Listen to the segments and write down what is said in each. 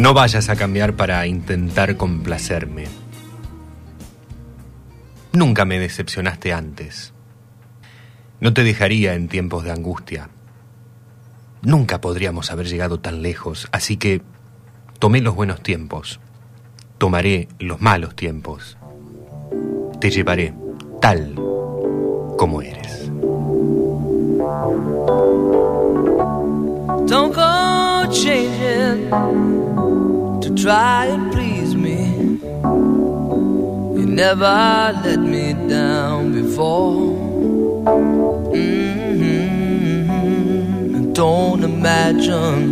No vayas a cambiar para intentar complacerme. Nunca me decepcionaste antes. No te dejaría en tiempos de angustia. Nunca podríamos haber llegado tan lejos, así que tomé los buenos tiempos. Tomaré los malos tiempos. Te llevaré tal como eres. Don't go changing to try and please me. You never let me down before. Mm-hmm. Don't imagine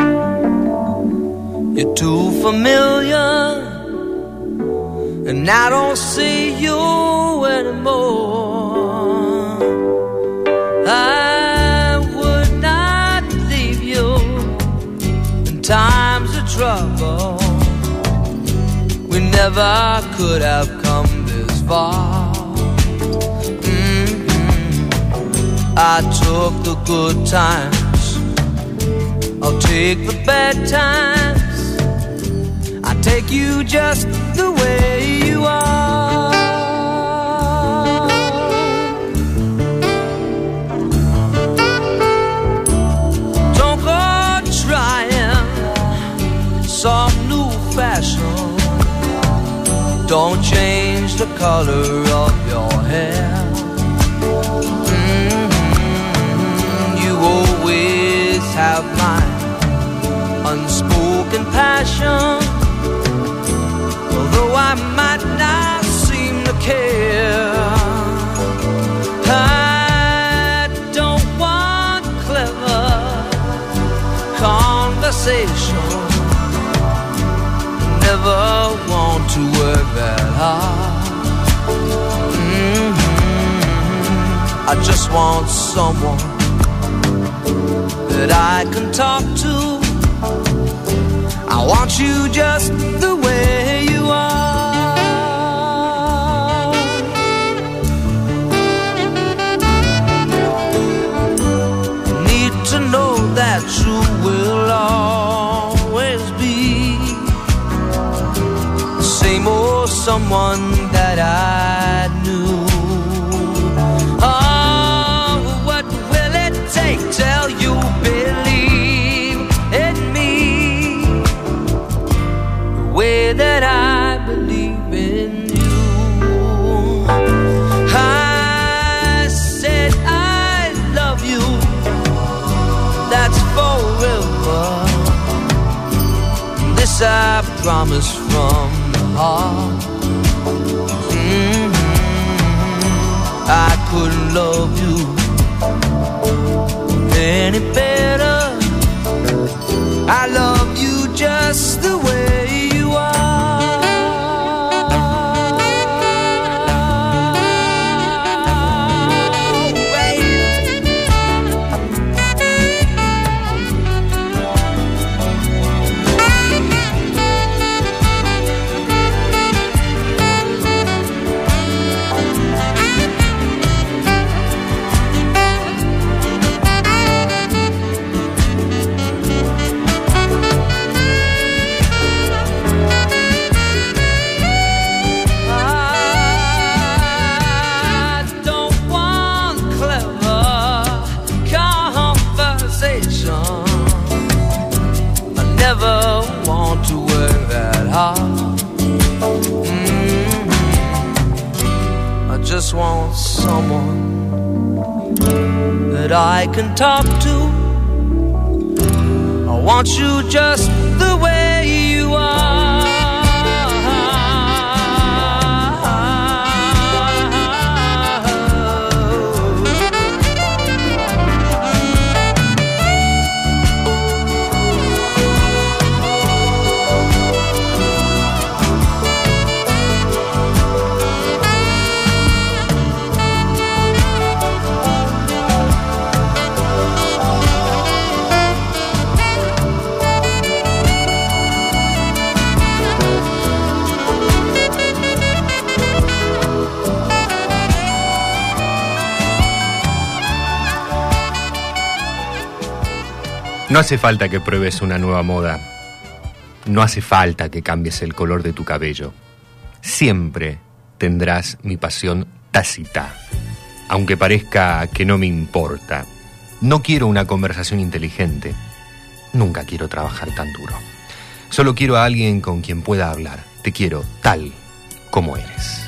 you're too familiar, and I don't see you anymore. I would not leave you in times of trouble. We never could have come this far. Mm-hmm. I took the good times, I'll take the bad times. I take you just don't change the color of your hair. Mm -hmm. You always have my unspoken passion. I might not seem to care. I don't want clever conversation. Never want to work that hard. Mhm. I just want someone that I can talk to. I want you just the way you will always be the same old someone that I knew. Oh, what will it take till you believe in me the way that I This I promise from the heart. Mhm. I couldn't love you any better. I love you just just want someone that I can talk to. I want you just the way No hace falta que pruebes una nueva moda. No hace falta que cambies el color de tu cabello. Siempre tendrás mi pasión tácita, aunque parezca que no me importa. No quiero una conversación inteligente. Nunca quiero trabajar tan duro. Solo quiero a alguien con quien pueda hablar. Te quiero tal como eres.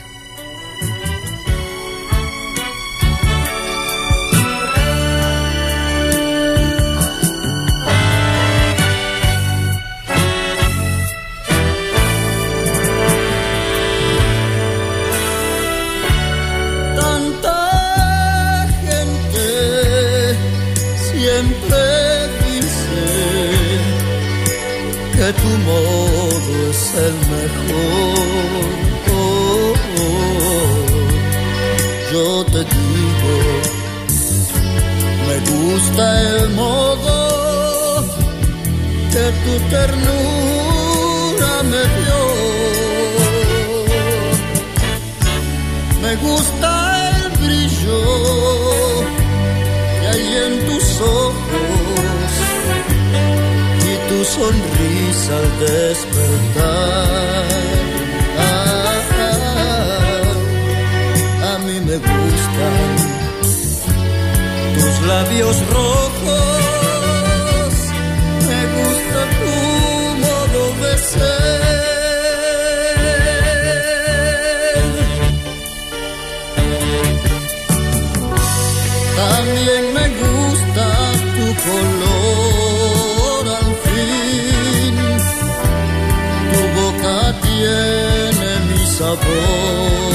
Tu modo es el mejor. Oh, oh. Yo te digo, me gusta el modo que tu ternura me dio. Me gusta el brillo que hay en tus ojos tu sonrisa al despertar. A mí me gustan tus labios rojos, mi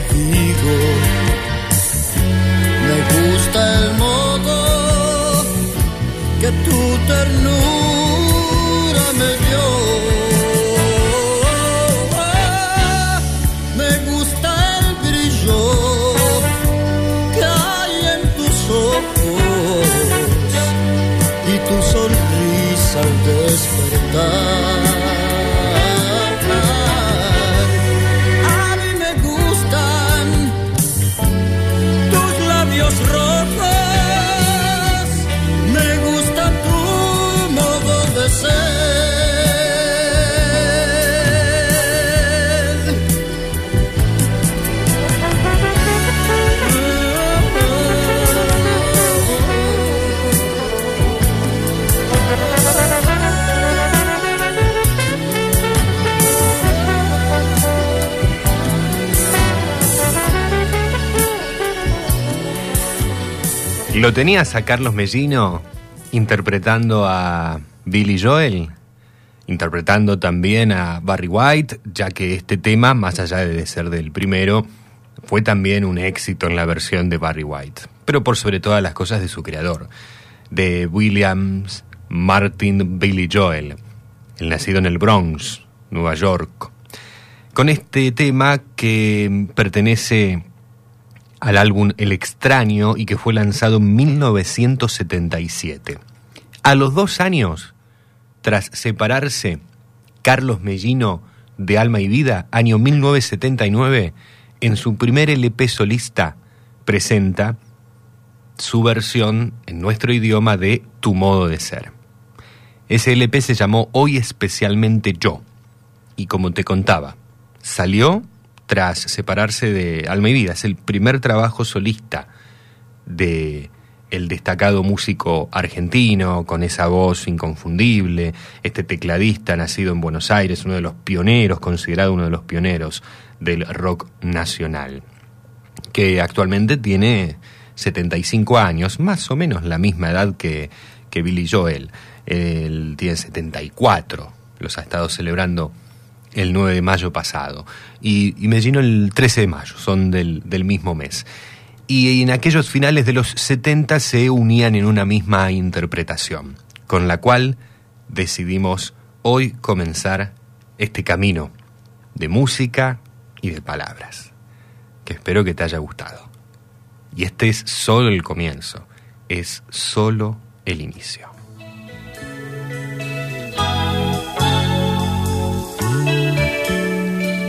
te digo, me gusta el modo que tu ternura me dio. ¿Lo tenías a Carlos Mellino interpretando a Billy Joel? Interpretando también a Barry White, ya que este tema, más allá de ser del primero, fue también un éxito en la versión de Barry White. Pero por sobre todas las cosas de su creador, de Williams Martin Billy Joel, el nacido en el Bronx, Nueva York, con este tema que pertenece al álbum El extraño y que fue lanzado en 1977. A los dos años, tras separarse, Carlos Mellino de Alma y Vida, año 1979, en su primer LP solista, presenta su versión en nuestro idioma de Tu modo de ser. Ese LP se llamó Hoy especialmente yo, y como te contaba, salió tras separarse de Alma y Vida. Es el primer trabajo solista de el destacado músico argentino con esa voz inconfundible, este tecladista nacido en Buenos Aires, uno de los pioneros, considerado uno de los pioneros del rock nacional, que actualmente tiene 75 años, más o menos la misma edad que, que Billy Joel. Él tiene 74, los ha estado celebrando el 9 de mayo pasado. Y, y Mellino el 13 de mayo, son del, del mismo mes. Y en aquellos finales de los 70 se unían en una misma interpretación, con la cual decidimos hoy comenzar este camino de música y de palabras, que espero que te haya gustado. Y este es solo el comienzo, es solo el inicio.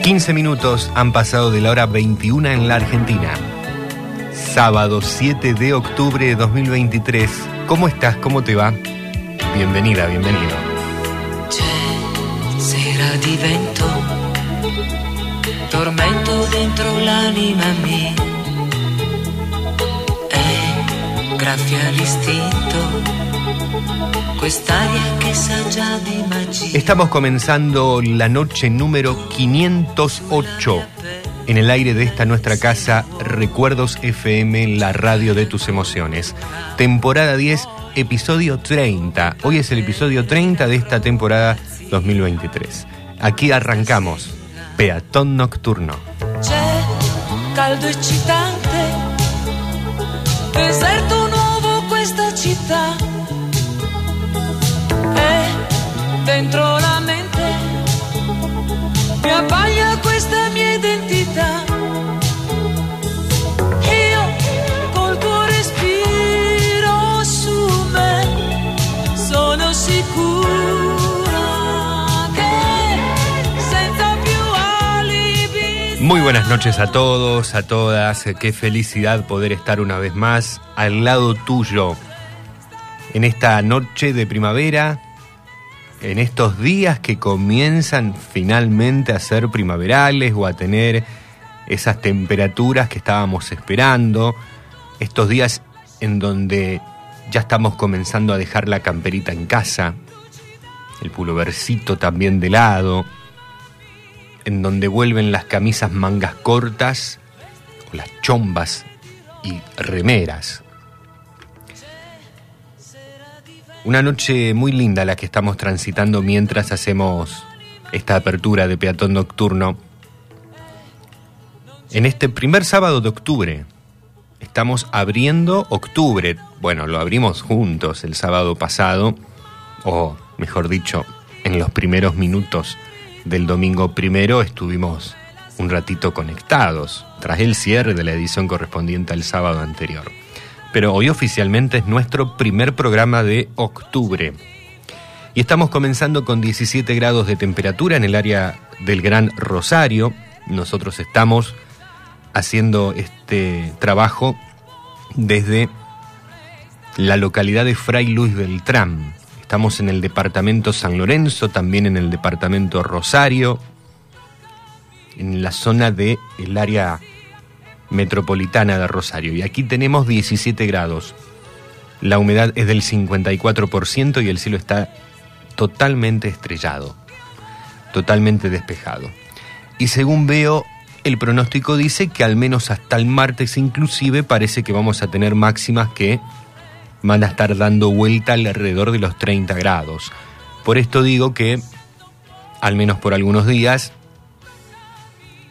15 minutos han pasado de la hora 21 en la Argentina. Sábado 7 de octubre de 2023. ¿Cómo estás? ¿Cómo te va? Bienvenida, bienvenido. Sera di vento, tormento dentro l'anima mia. E graffia l'istinto, Estamos comenzando la noche número 508 en el aire de esta nuestra casa, Recuerdos FM, la radio de tus emociones. Temporada 10, episodio 30. Hoy es el episodio 30 de esta temporada 2023. Aquí arrancamos, Peatón Nocturno. Caldo eccitante, deserto nuovo questa città. Dentro la mente mi abbaglia questa mia identità. Io col tuo respiro su me sono sicura che senza più alibi. Muy buenas noches a todos, a todas. Qué felicidad poder estar una vez más al lado tuyo en esta noche de primavera, en estos días que comienzan finalmente a ser primaverales o a tener esas temperaturas que estábamos esperando, estos días en donde ya estamos comenzando a dejar la camperita en casa, el pulovercito también de lado, en donde vuelven las camisas mangas cortas o las chombas y remeras. Una noche muy linda la que estamos transitando mientras hacemos esta apertura de peatón nocturno. En este primer sábado de octubre estamos abriendo octubre. Bueno, lo abrimos juntos el sábado pasado, o mejor dicho, en los primeros minutos del domingo primero estuvimos un ratito conectados, tras el cierre de la edición correspondiente al sábado anterior pero hoy oficialmente es nuestro primer programa de octubre. Y estamos comenzando con 17 grados de temperatura en el área del Gran Rosario. Nosotros estamos haciendo este trabajo desde la localidad de Fray Luis Beltrán. Estamos en el departamento San Lorenzo, también en el departamento Rosario, en la zona del el área metropolitana de Rosario. Y aquí tenemos 17 grados. La humedad es del 54% y el cielo está totalmente estrellado, totalmente despejado. Y según veo, el pronóstico dice que al menos hasta el martes inclusive parece que vamos a tener máximas que van a estar dando vuelta alrededor de los 30 grados. Por esto digo que, al menos por algunos días,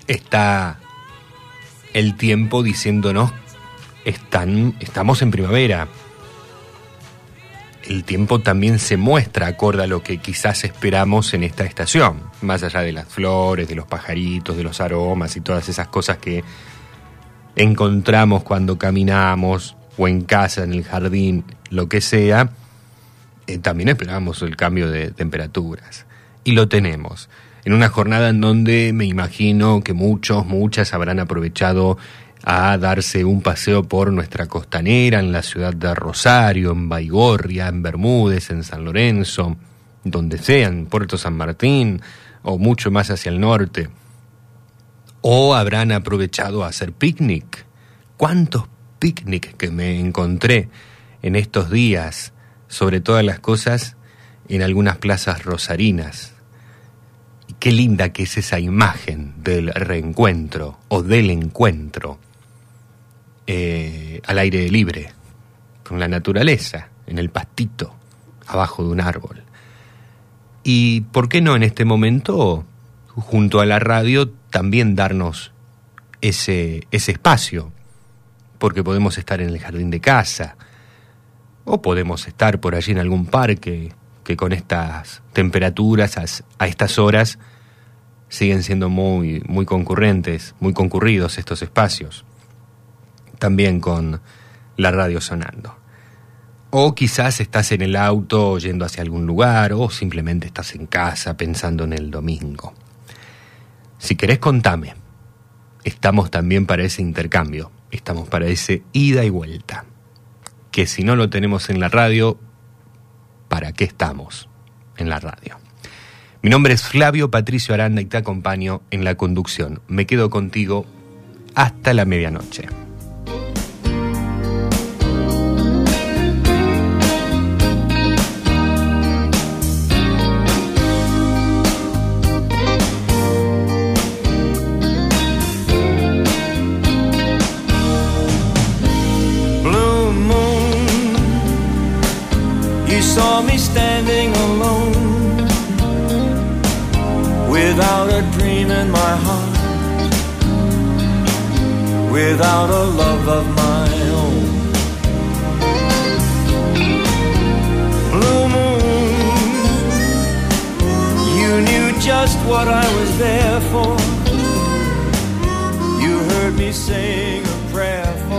está el tiempo diciéndonos, están, estamos en primavera. el tiempo también se muestra acorde a lo que quizás esperamos en esta estación, más allá de las flores, de los pajaritos, de los aromas y todas esas cosas que encontramos cuando caminamos o en casa, en el jardín, lo que sea, eh, también esperamos el cambio de temperaturas. Y lo tenemos. En una jornada en donde me imagino que muchos, muchas habrán aprovechado a darse un paseo por nuestra costanera en la ciudad de Rosario, en Baigorria, en Bermúdez, en San Lorenzo, donde sea, en Puerto San Martín o mucho más hacia el norte. O habrán aprovechado a hacer picnic. ¿Cuántos picnic que me encontré en estos días, sobre todas las cosas, en algunas plazas rosarinas? Qué linda que es esa imagen del reencuentro o del encuentro eh, al aire libre, con la naturaleza, en el pastito, abajo de un árbol. Y por qué no en este momento, junto a la radio, también darnos ese, ese espacio, porque podemos estar en el jardín de casa, o podemos estar por allí en algún parque que con estas temperaturas a estas horas siguen siendo muy, muy concurrentes, muy concurridos estos espacios también con la radio sonando. O quizás estás en el auto yendo hacia algún lugar o simplemente estás en casa pensando en el domingo. Si querés contame, estamos también para ese intercambio, estamos para ese ida y vuelta. Que si no lo tenemos en la radio, ¿para qué estamos en la radio? Mi nombre es Flavio Patricio Aranda y te acompaño en la conducción. Me quedo contigo hasta la medianoche.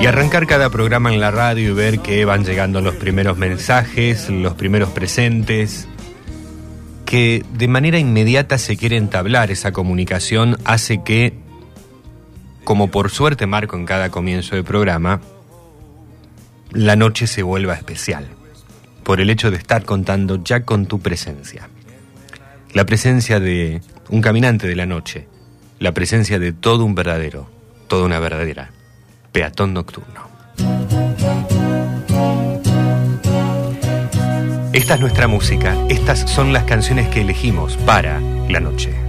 Y arrancar cada programa en la radio y ver que van llegando los primeros mensajes, los primeros presentes, que de manera inmediata se quiere entablar esa comunicación, hace que, como por suerte marco en cada comienzo de programa, la noche se vuelva especial, por el hecho de estar contando ya con tu presencia. La presencia de un caminante de la noche, la presencia de todo un verdadero, toda una verdadera peatón nocturno. Esta es nuestra música, estas son las canciones que elegimos para la noche.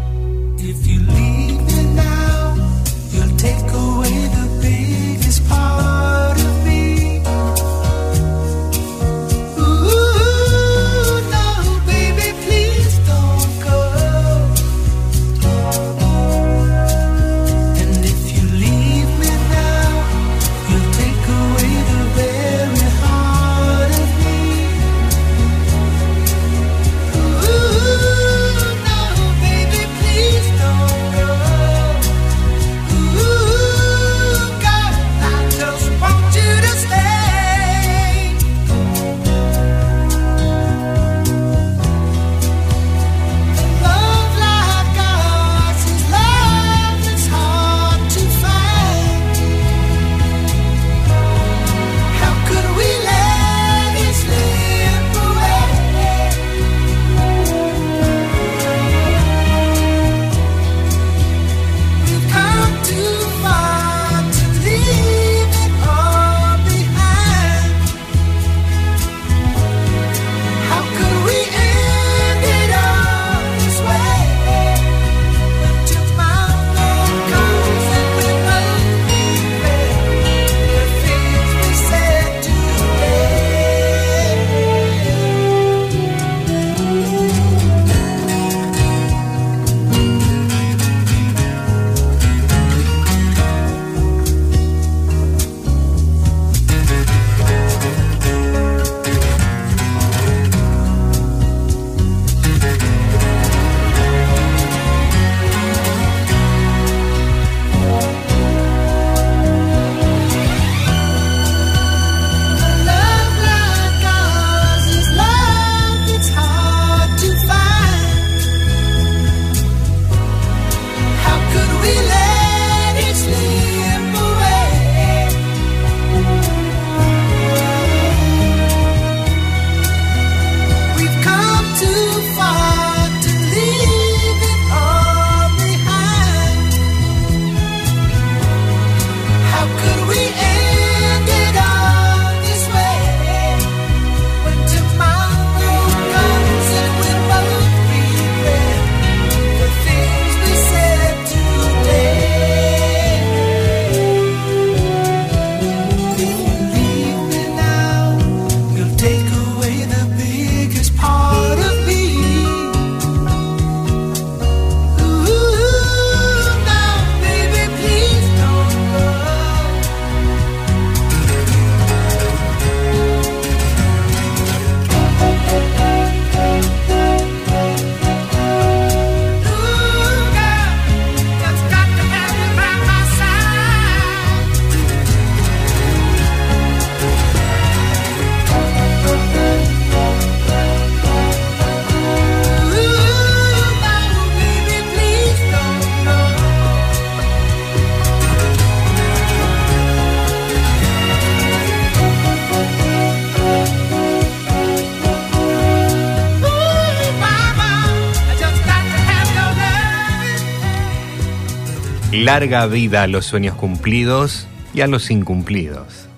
Larga vida a los sueños cumplidos y a los incumplidos.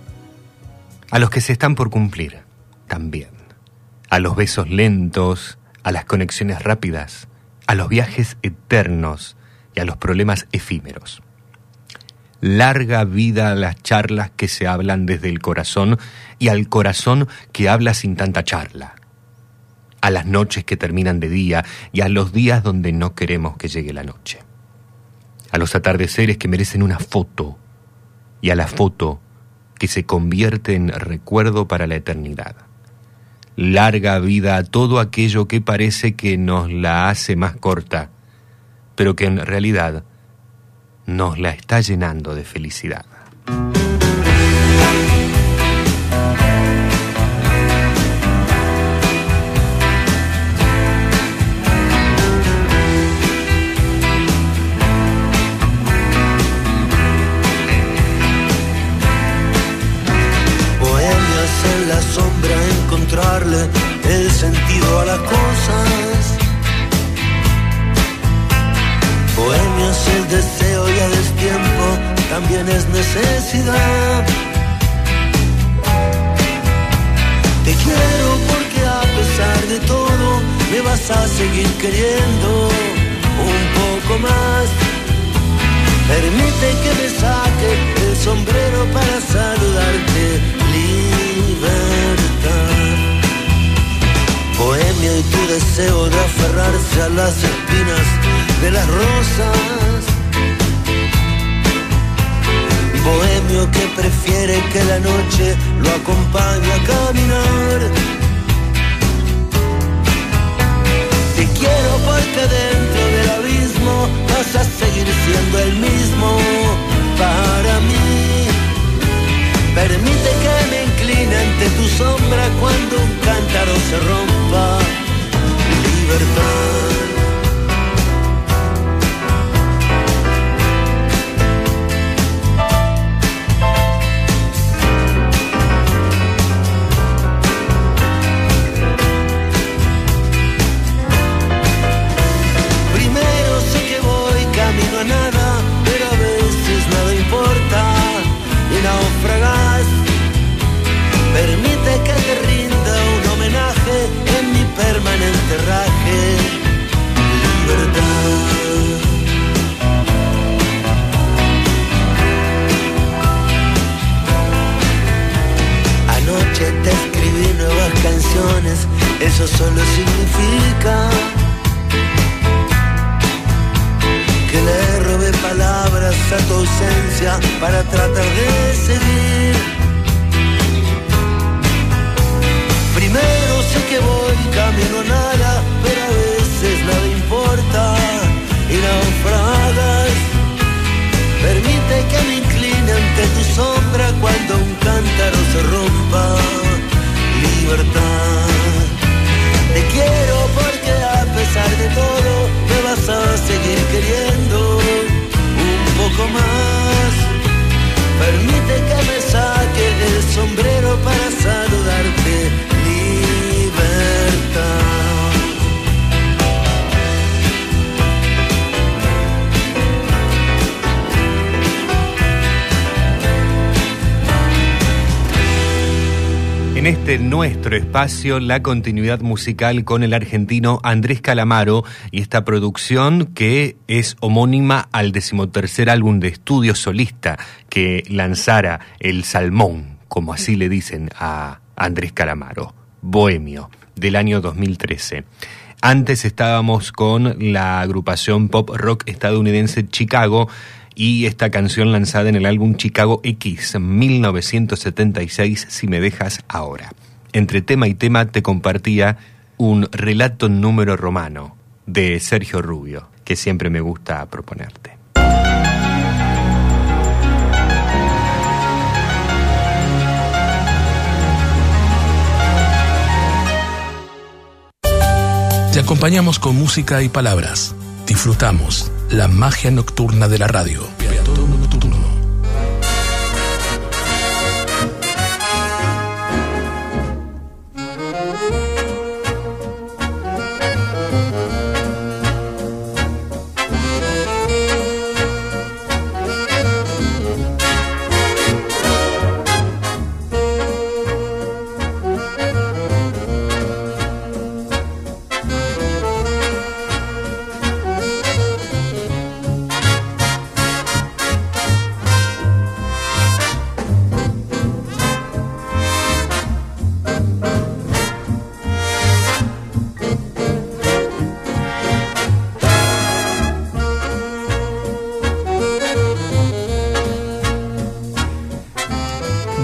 A los que se están por cumplir, también. A los besos lentos, a las conexiones rápidas, a los viajes eternos y a los problemas efímeros. Larga vida a las charlas que se hablan desde el corazón y al corazón que habla sin tanta charla. A las noches que terminan de día y a los días donde no queremos que llegue la noche. A los atardeceres que merecen una foto y a la foto que se convierte en recuerdo para la eternidad. Larga vida a todo aquello que parece que nos la hace más corta, pero que en realidad nos la está llenando de felicidad. Necesidad. Te quiero porque a pesar de todo me vas a seguir queriendo un poco más. Permite que me saque el sombrero para saludarte. Libertad. Bohemia y tu deseo de aferrarse a las espinas de las rosas. Bohemio que prefiere que la noche lo acompañe a caminar. Te quiero porque dentro del abismo vas a seguir siendo el mismo para mí. Permite que me incline ante tu sombra cuando un cántaro se rompa. Libertad. Espacio, la continuidad musical con el argentino Andrés Calamaro y esta producción que es homónima al decimotercer álbum de estudio solista que lanzara El Salmón, como así le dicen a Andrés Calamaro, Bohemio, del año 2013. Antes estábamos con la agrupación pop rock estadounidense Chicago y esta canción lanzada en el álbum Chicago X 1976 Si me dejas ahora. Entre tema y tema te compartía un relato número romano de Sergio Rubio, que siempre me gusta proponerte. Te acompañamos con música y palabras. Disfrutamos la magia nocturna de la radio.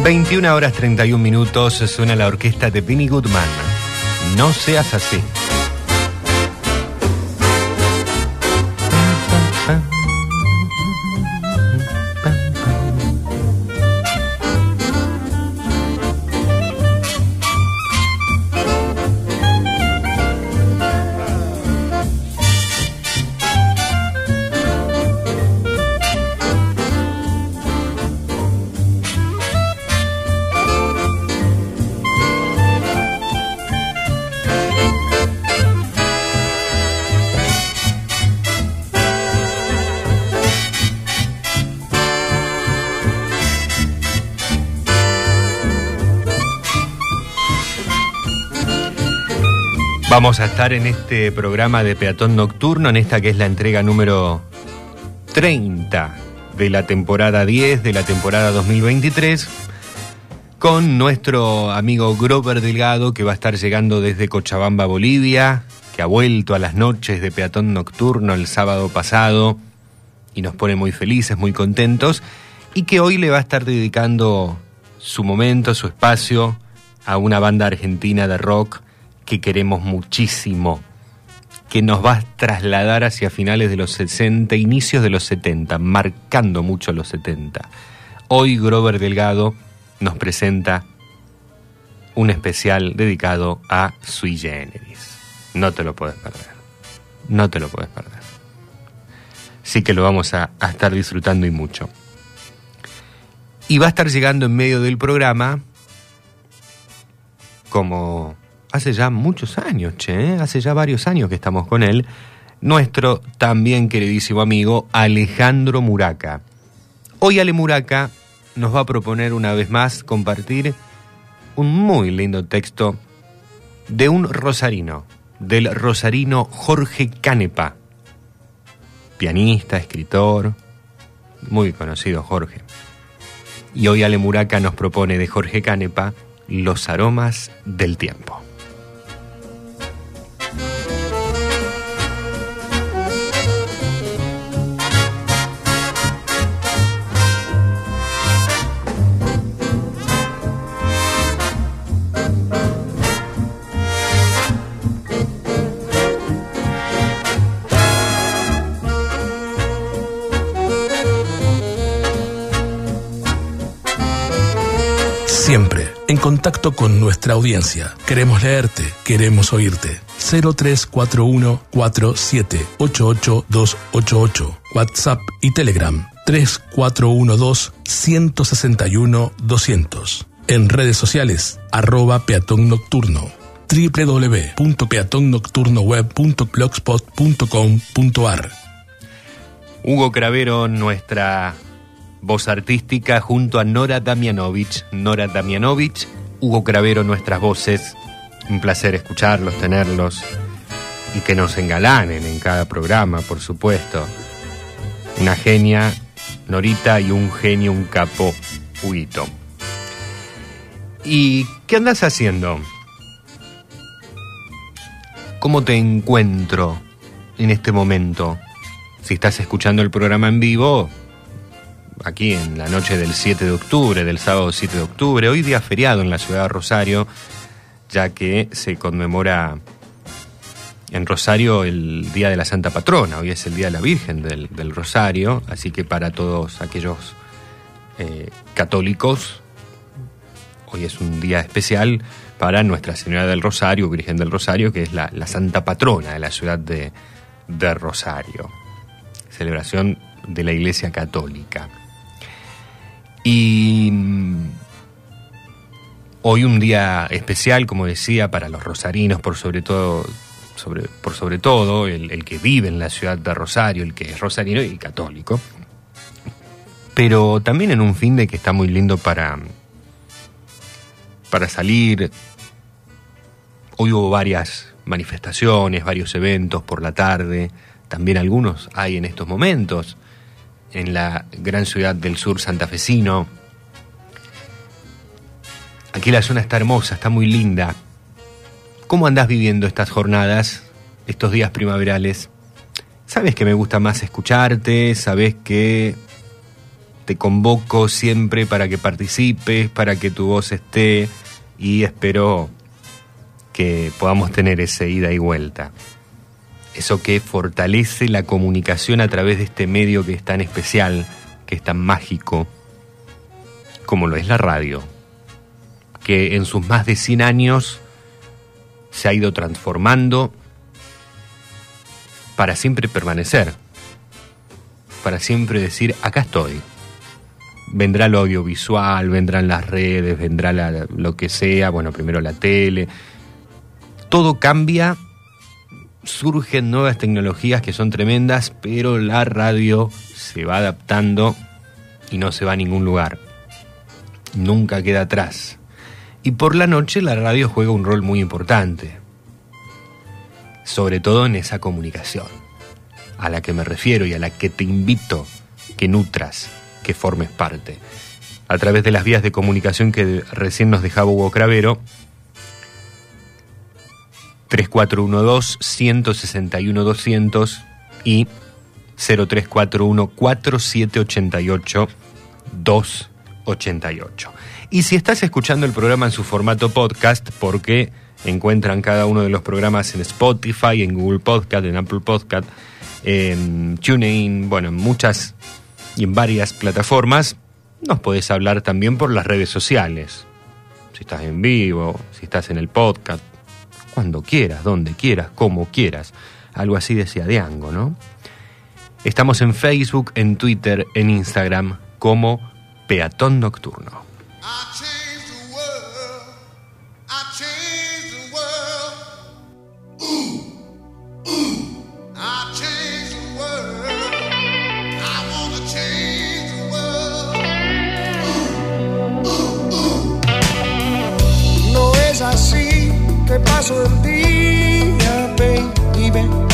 21 horas 31 minutos suena la orquesta de Benny Goodman. No seas así. Vamos a estar en este programa de Peatón Nocturno, en esta que es la entrega número 30 de la temporada 10 de la temporada 2023, con nuestro amigo Grover Delgado, que va a estar llegando desde Cochabamba, Bolivia, que ha vuelto a las noches de Peatón Nocturno el sábado pasado y nos pone muy felices, muy contentos, y que hoy le va a estar dedicando su momento, su espacio a una banda argentina de rock que queremos muchísimo, que nos va a trasladar hacia finales de los 60, inicios de los 70, marcando mucho los 70. Hoy Grover Delgado nos presenta un especial dedicado a Sui Generis. No te lo puedes perder. No te lo puedes perder. Sí que lo vamos a, a estar disfrutando y mucho. Y va a estar llegando en medio del programa como hace ya muchos años, che, ¿eh? hace ya varios años que estamos con él, nuestro también queridísimo amigo Alejandro Muraca. Hoy Ale Muraca nos va a proponer una vez más compartir un muy lindo texto de un rosarino, del rosarino Jorge Canepa, pianista, escritor, muy conocido Jorge. Y hoy Ale Muraca nos propone de Jorge Canepa Los aromas del tiempo. Contacto con nuestra audiencia. Queremos leerte, queremos oírte. 0341 288 WhatsApp y Telegram 3412 161 200. En redes sociales, arroba peatón nocturno www.peatonnocturnoweb.blogspot.com.ar Hugo Cravero, nuestra voz artística, junto a Nora Damianovich. Nora Damianovich, Hugo Cravero, nuestras voces. Un placer escucharlos, tenerlos y que nos engalanen en cada programa, por supuesto. Una genia, Norita, y un genio, un capo, Huguito. ¿Y qué andas haciendo? ¿Cómo te encuentro en este momento? Si estás escuchando el programa en vivo, aquí en la noche del 7 de octubre, del sábado 7 de octubre, hoy día feriado en la ciudad de Rosario, ya que se conmemora en Rosario el Día de la Santa Patrona, hoy es el Día de la Virgen del, del Rosario, así que para todos aquellos eh, católicos, hoy es un día especial para Nuestra Señora del Rosario, Virgen del Rosario, que es la, la Santa Patrona de la ciudad de, de Rosario. Celebración de la Iglesia Católica. Y mm, hoy un día especial, como decía, para los rosarinos, por sobre todo, por sobre todo el, el que vive en la ciudad de Rosario, el que es rosarino y católico. Pero también en un fin de que está muy lindo para, para salir. Hoy hubo varias manifestaciones, varios eventos por la tarde, también algunos hay en estos momentos en la gran ciudad del sur santafesino. Aquí la zona está hermosa, está muy linda. ¿Cómo andás viviendo estas jornadas, estos días primaverales? Sabes que me gusta más escucharte, sabes que te convoco siempre para que participes, para que tu voz esté y espero que podamos tener ese ida y vuelta. Eso que fortalece la comunicación a través de este medio que es tan especial, que es tan mágico, como lo es la radio, que en sus más de 100 años se ha ido transformando para siempre permanecer, para siempre decir, acá estoy. Vendrá lo audiovisual, vendrán las redes, vendrá lo que sea, bueno, primero la tele. Todo cambia, surgen nuevas tecnologías que son tremendas, pero la radio se va adaptando y no se va a ningún lugar. Nunca queda atrás. Y por la noche la radio juega un rol muy importante sobre todo en esa comunicación, a la que me refiero y a la que te invito que nutras, que formes parte. A través de las vías de comunicación que recién nos dejaba Hugo Cravero, 3412-161-200 y 0341-4788-288. Y si estás escuchando el programa en su formato podcast, porque encuentran cada uno de los programas en Spotify, en Google Podcast, en Apple Podcast, en TuneIn, bueno, en muchas y en varias plataformas, nos podés hablar también por las redes sociales. Si estás en vivo, si estás en el podcast, cuando quieras, donde quieras, como quieras. Algo así decía Diango, ¿no? Estamos en Facebook, en Twitter, en Instagram como Peatón Nocturno. Paso día, baby.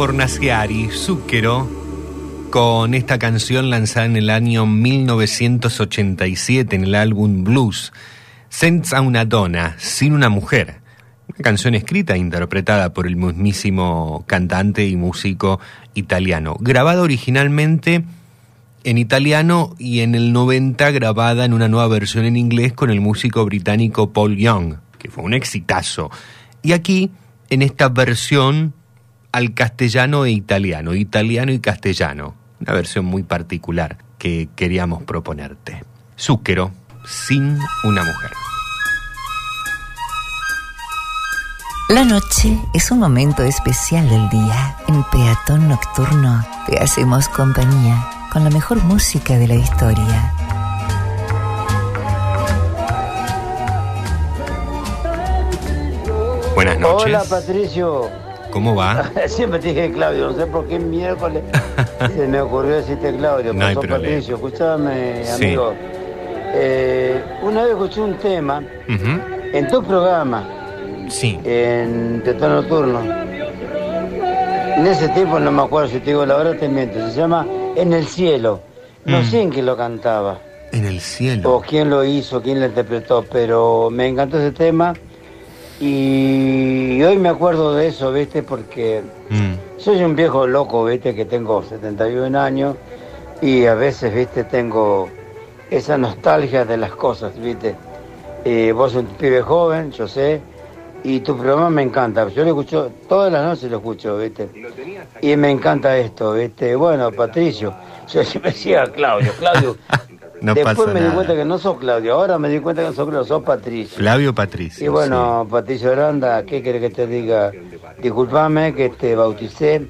Fornaciari, Zucchero, con esta canción lanzada en el año 1987 en el álbum Blues, Senza una donna, sin una mujer. Una canción escrita e interpretada por el mismísimo cantante y músico italiano, grabada originalmente en italiano y en el 90 grabada en una nueva versión en inglés con el músico británico Paul Young, que fue un exitazo. Y aquí, en esta versión al castellano e italiano, italiano y castellano, una versión muy particular que queríamos proponerte. Zúquero sin una mujer. La noche es un momento especial del día. En Peatón Nocturno te hacemos compañía con la mejor música de la historia. Buenas noches. Hola Patricio. ¿Cómo va? Siempre te dije Claudio, no sé por qué miércoles se me ocurrió decirte Claudio. No hay. Patricio, escúchame, Sí. amigo. Eh, una vez escuché un tema en tu programa, Sí. en Tetón Nocturno. En ese tiempo no me acuerdo si te digo la verdad, te miento. Se llama En el Cielo. No Mm. sé en quién lo cantaba, En el cielo. o quién lo hizo, quién lo interpretó, pero me encantó ese tema. Y hoy me acuerdo de eso, ¿viste? Porque Mm. soy un viejo loco, viste, que tengo 71 años y a veces, viste, tengo esa nostalgia de las cosas, viste. Eh, vos sos un pibe joven, yo sé, y tu programa me encanta. Yo lo escucho, todas las noches lo escucho, viste. Y me encanta esto, viste. Bueno, Patricio, yo siempre decía Claudio, Claudio. No Después me di nada. cuenta que no sos Claudio, ahora me di cuenta que no sos Claudio, sos Patricio. Flavio Patricio. Y bueno, Patricio Aranda, ¿qué querés que te diga? Disculpame que te bauticé.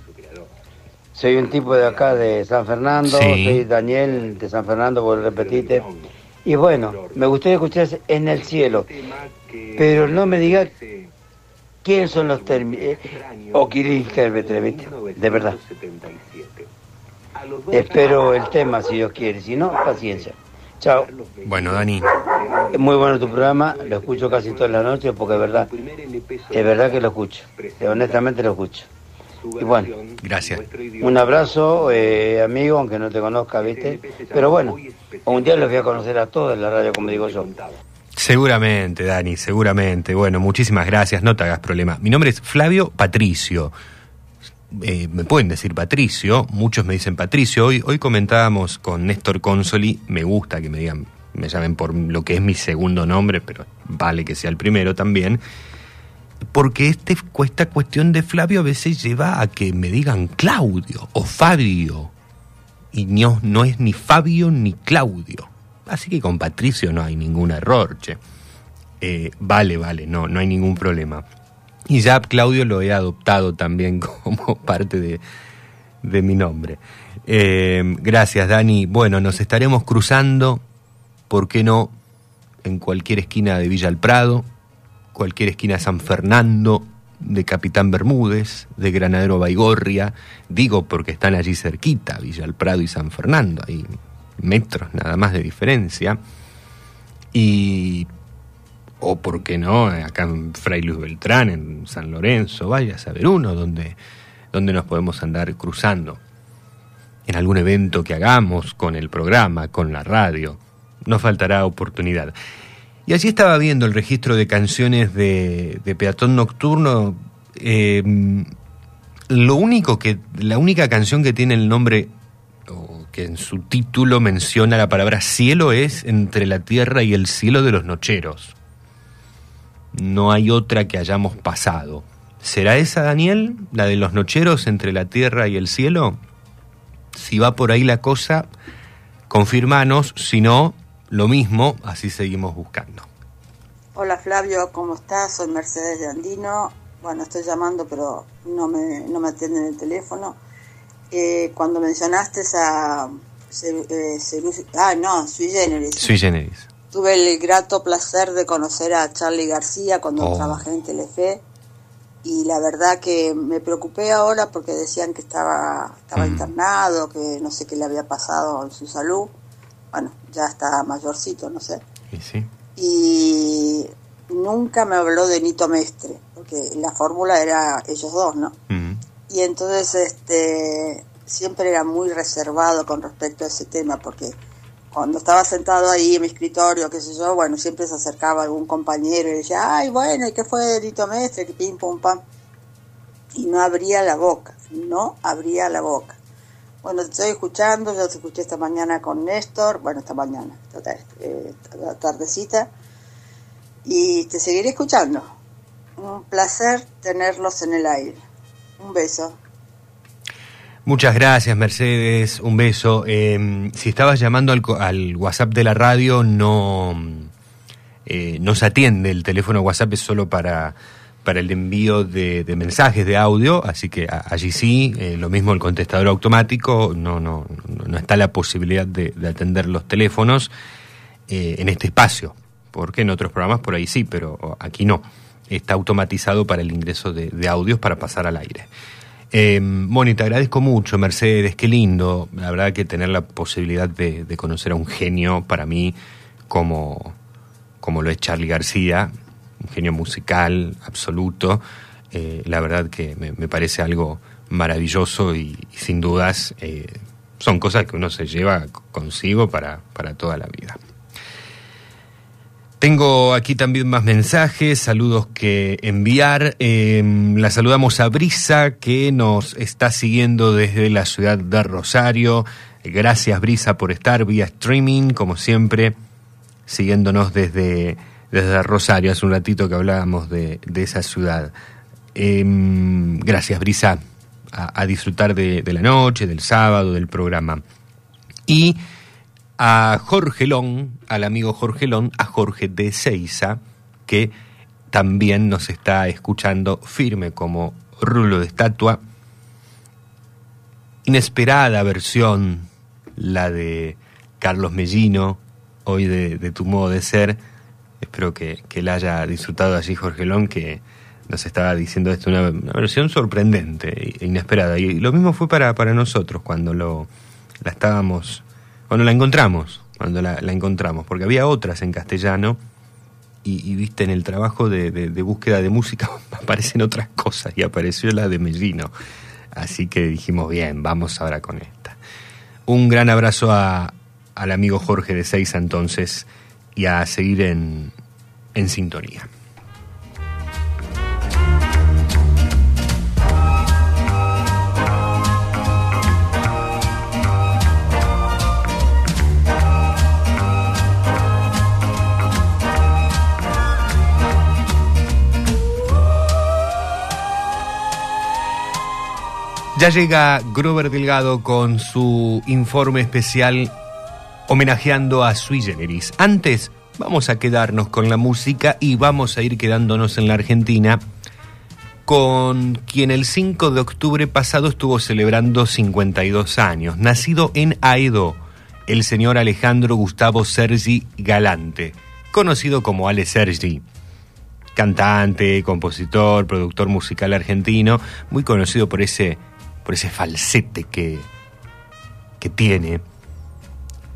Soy un tipo de acá de San Fernando, Sí. soy Daniel de San Fernando, por repetiste. Y bueno, me gustaría escuchar En el cielo, pero no me diga quién son los términos, o quién intérprete, ¿viste? De verdad. Espero el tema si Dios quiere, si no, paciencia. Chao. Bueno, Dani, Es muy bueno tu programa, lo escucho casi todas las noches porque es verdad, es verdad que lo escucho, honestamente lo escucho. Y bueno, gracias. un abrazo, eh, amigo, aunque no te conozca, ¿viste? Pero bueno, un día los voy a conocer a todos en la radio, como digo yo. Seguramente, Dani, seguramente. Bueno, muchísimas gracias, no te hagas problema. Mi nombre es Flavio Patricio. Eh, me pueden decir Patricio, muchos me dicen Patricio. Hoy, hoy comentábamos con Néstor Consoli, me gusta que me digan, me llamen por lo que es mi segundo nombre, pero vale que sea el primero también. Porque este, esta cuestión de Flavio a veces lleva a que me digan Claudio o Fabio. Y no, no es ni Fabio ni Claudio. Así que con Patricio no hay ningún error, che. Eh, vale, vale, no, no hay ningún problema. Y ya Claudio lo he adoptado también como parte de, de mi nombre. Eh, gracias, Dani. Bueno, nos estaremos cruzando, ¿por qué no? En cualquier esquina de Villa El Prado, cualquier esquina de San Fernando, de Capitán Bermúdez, de Granadero Baigorria. Digo porque están allí cerquita, Villa El Prado y San Fernando. Hay metros nada más de diferencia. Y o por qué no, acá en Fray Luis Beltrán, en San Lorenzo, vaya a saber uno, donde, donde nos podemos andar cruzando. En algún evento que hagamos con el programa, con la radio, nos faltará oportunidad. Y allí estaba viendo el registro de canciones de, Peatón Nocturno. eh, lo único que, la única canción que tiene el nombre, o que en su título menciona la palabra cielo, es Entre la tierra y el cielo de los nocheros. No hay otra que hayamos pasado. ¿Será esa, Daniel? ¿La de los nocheros entre la tierra y el cielo? Si va por ahí la cosa, confirmanos. Si no, lo mismo, así seguimos buscando. Hola Flavio, ¿cómo estás? Soy Mercedes de Andino. Bueno, estoy llamando, pero no me, no me atienden el teléfono. Eh, cuando mencionaste a... Eh, Ceru- ah, no, Sui Generis. Sui generis. Tuve el grato placer de conocer a Charlie García cuando Oh. trabajé en Telefe y la verdad que me preocupé ahora porque decían que estaba, estaba Mm. internado, que no sé qué le había pasado en su salud. Bueno, ya está mayorcito, no sé. Y sí. Y nunca me habló de Nito Mestre, porque la fórmula era ellos dos, ¿no? Mm. y entonces este siempre era muy reservado con respecto a ese tema porque cuando estaba sentado ahí en mi escritorio, qué sé yo, bueno, siempre se acercaba algún compañero y decía, ay, bueno, ¿y qué fue Lito Mestre? Que pim, pum, pam. Y no abría la boca, no abría la boca. Bueno, te estoy escuchando, yo te escuché esta mañana con Néstor, bueno, esta mañana, esta, eh, tardecita, y te seguiré escuchando. Un placer tenerlos en el aire. Un beso. Muchas gracias, Mercedes. Un beso. Eh, si estabas llamando al, al WhatsApp de la radio, no, eh, no se atiende. El teléfono WhatsApp es solo para, para el envío de, mensajes de audio, así que allí sí, eh, lo mismo el contestador automático, no, no, no- no está la posibilidad de, de atender los teléfonos eh, en este espacio, porque en otros programas por ahí sí, pero aquí no. Está automatizado para el ingreso de audios para pasar al aire. Eh, Moni, te agradezco mucho, Mercedes, qué lindo. La verdad que tener la posibilidad de, conocer a un genio para mí como, como lo es Charlie García, un genio musical absoluto. Eh, la verdad que me, parece algo maravilloso y, y sin dudas eh, son cosas que uno se lleva consigo para, para toda la vida. Tengo aquí también más mensajes, saludos que enviar. Eh, la saludamos a Brisa, que nos está siguiendo desde la ciudad de Rosario. Gracias, Brisa, por estar vía streaming, como siempre, siguiéndonos desde, desde Rosario. Hace un ratito que hablábamos de, de esa ciudad. Eh, gracias, Brisa, a, a disfrutar de, de la noche, del sábado, del programa. Y a Jorge Lón, al amigo Jorge Lón, a Jorge de Seiza, que también nos está escuchando firme como rulo de estatua. Inesperada versión, la de Carlos Mellino, hoy de, Tu modo de ser. Espero que, que la haya disfrutado allí Jorge Lón, que nos estaba diciendo esto, una, una versión sorprendente e inesperada. Y lo mismo fue para, para nosotros cuando lo, la estábamos cuando la encontramos, cuando la, encontramos, porque había otras en castellano y, viste en el trabajo de, búsqueda de música aparecen otras cosas y apareció la de Mellino. Así que dijimos, bien, vamos ahora con esta. Un gran abrazo al amigo Jorge de Seiza entonces y a seguir en, en sintonía. Ya llega Grover Delgado con su informe especial homenajeando a Sui Generis. Antes, vamos a quedarnos con la música y vamos a ir quedándonos en la Argentina con quien el 5 de octubre pasado estuvo celebrando 52 años. Nacido en Aedo, el señor Alejandro Gustavo Sergi Galante, conocido como Ale Sergi cantante, compositor, productor musical argentino, muy conocido por ese por ese falsete que, que tiene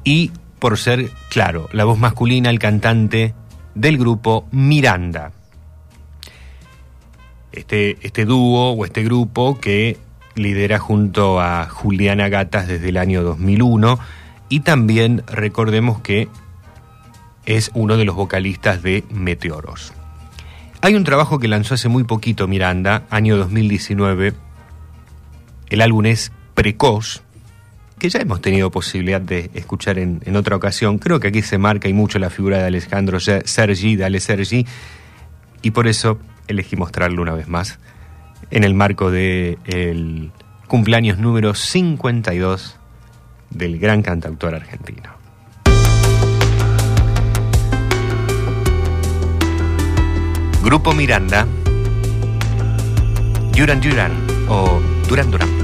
y por ser, claro, la voz masculina, el cantante del grupo Miranda. Este, este dúo o este grupo que lidera junto a Juliana Gatas desde el año 2001 y también recordemos que es uno de los vocalistas de Meteoros. Hay un trabajo que lanzó hace muy poquito Miranda, año 2019, el álbum es Precoz, que ya hemos tenido posibilidad de escuchar en, en, otra ocasión. Creo que aquí se marca y mucho la figura de Alejandro Sergi, de Ale Sergi, y por eso elegí mostrarlo una vez más en el marco del de cumpleaños número 52 del gran cantautor argentino. Grupo Miranda, Duran Duran o Duran Duran.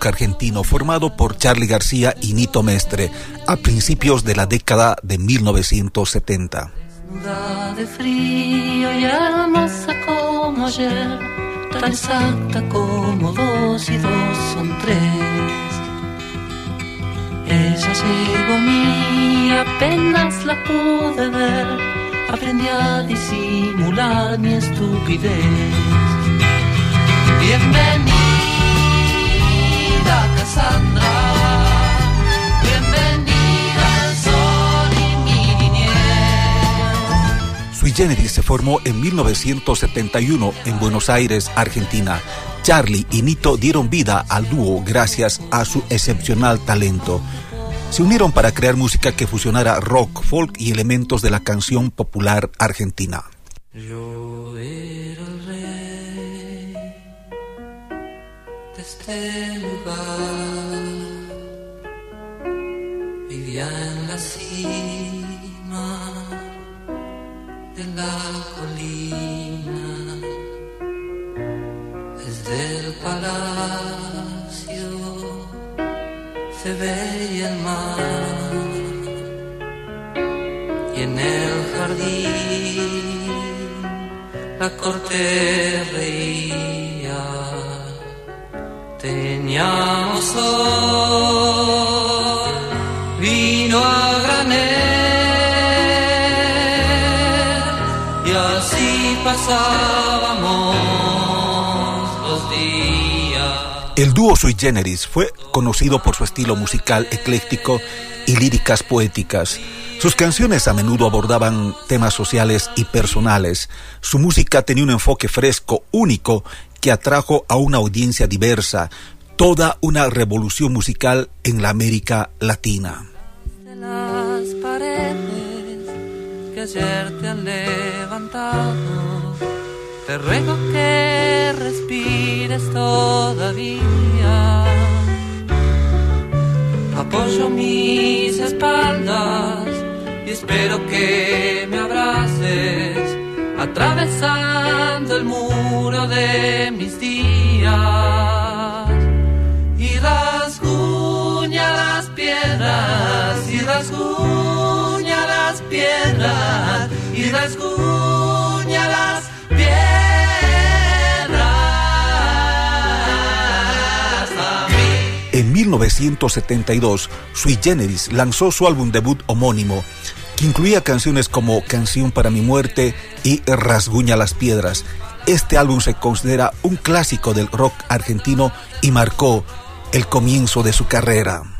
Rock argentino formado por Charlie García y Nito Mestre a principios de la década de 1970. Desnuda de frío y hermosa como ayer, tan exacta como dos y dos son tres. Ella llegó a mí, apenas la pude ver, aprendí a disimular mi estupidez. Bienvenida, Cassandra. Bienvenida al sol y mi niñez. Sui Generis se formó en 1971 en Buenos Aires, Argentina. Charlie y Nito dieron vida al dúo gracias a su excepcional talento. Se unieron para crear música que fusionara rock, folk y elementos de la canción popular argentina. Yo era el rey de este lugar, en la cima de la colina, desde el palacio se veía el mar y en el jardín la corte reía. Teníamos sol, y así pasábamos los días. El dúo Sui Generis fue conocido por su estilo musical ecléctico y líricas poéticas. Sus canciones a menudo abordaban temas sociales y personales. Su música tenía un enfoque fresco, único, que atrajo a una audiencia diversa, toda una revolución musical en la América Latina. Las paredes que ayer te han levantado. Te ruego que respires todavía. Apoyo mis espaldas y espero que me abraces atravesando el muro de mis días y rasguña las piedras rasguña las piedras y rasguña las piedras. En 1972, Sui Generis lanzó su álbum debut homónimo, que incluía canciones como Canción para mi muerte y Rasguña las piedras. Este álbum se considera un clásico del rock argentino y marcó el comienzo de su carrera.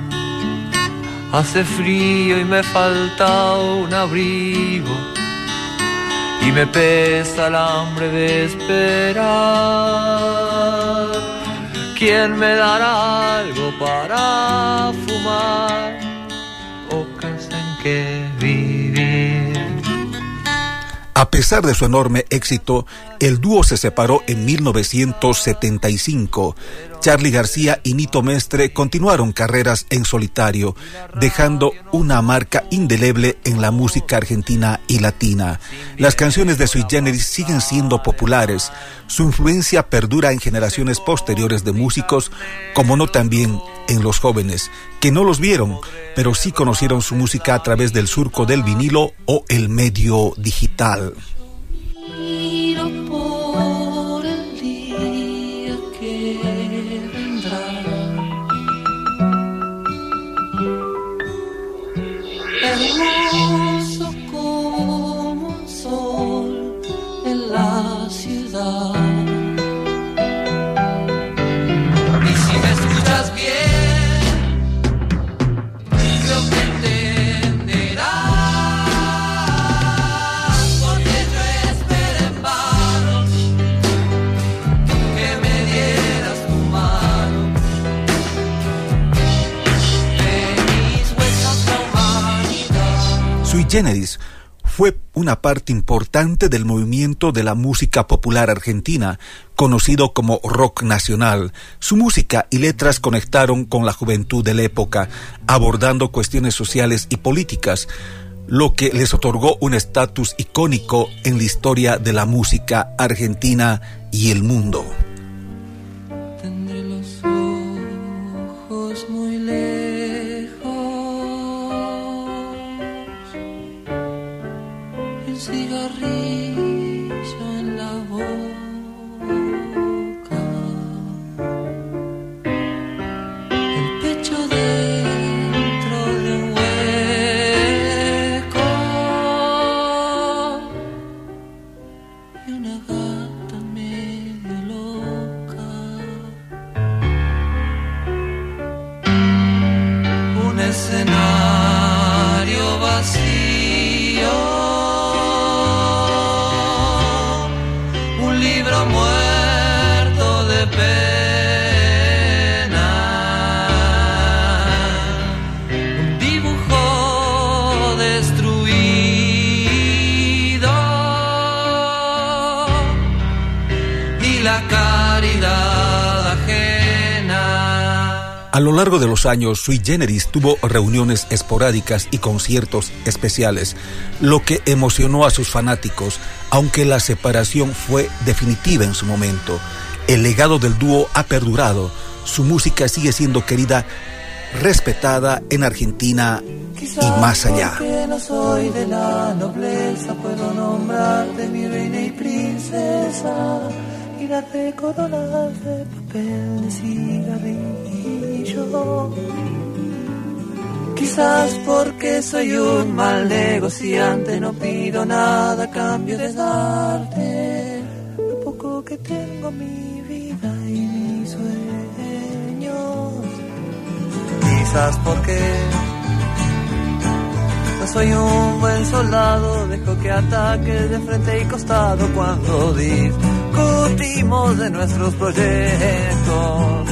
Hace frío y me falta un abrigo y me pesa el hambre de esperar. ¿Quién me dará algo para fumar o casa en que vivir? A pesar de su enorme éxito, el dúo se separó en 1975. Charlie García y Nito Mestre continuaron carreras en solitario, dejando una marca indeleble en la música argentina y latina. Las canciones de Sui Generis siguen siendo populares. Su influencia perdura en generaciones posteriores de músicos, como no también en los jóvenes, que no los vieron, pero sí conocieron su música a través del surco del vinilo o el medio digital. Sui Generis fue una parte importante del movimiento de la música popular argentina, conocido como rock nacional. Su música y letras conectaron con la juventud de la época, abordando cuestiones sociales y políticas, lo que les otorgó un estatus icónico en la historia de la música argentina y el mundo. A lo largo de los años, Sui Generis tuvo reuniones esporádicas y conciertos especiales, lo que emocionó a sus fanáticos, aunque la separación fue definitiva en su momento. El legado del dúo ha perdurado, su música sigue siendo querida, respetada en Argentina y más allá. No soy de la nobleza, puedo nombrarte mi reina y princesa y darte coronas de papel de cigarrillo. Quizás porque soy un mal negociante, no pido nada a cambio de darte lo poco que tengo, mi vida y mis sueños. Quizás porque no soy un buen soldado, dejo que ataque de frente y costado cuando discutimos de nuestros proyectos.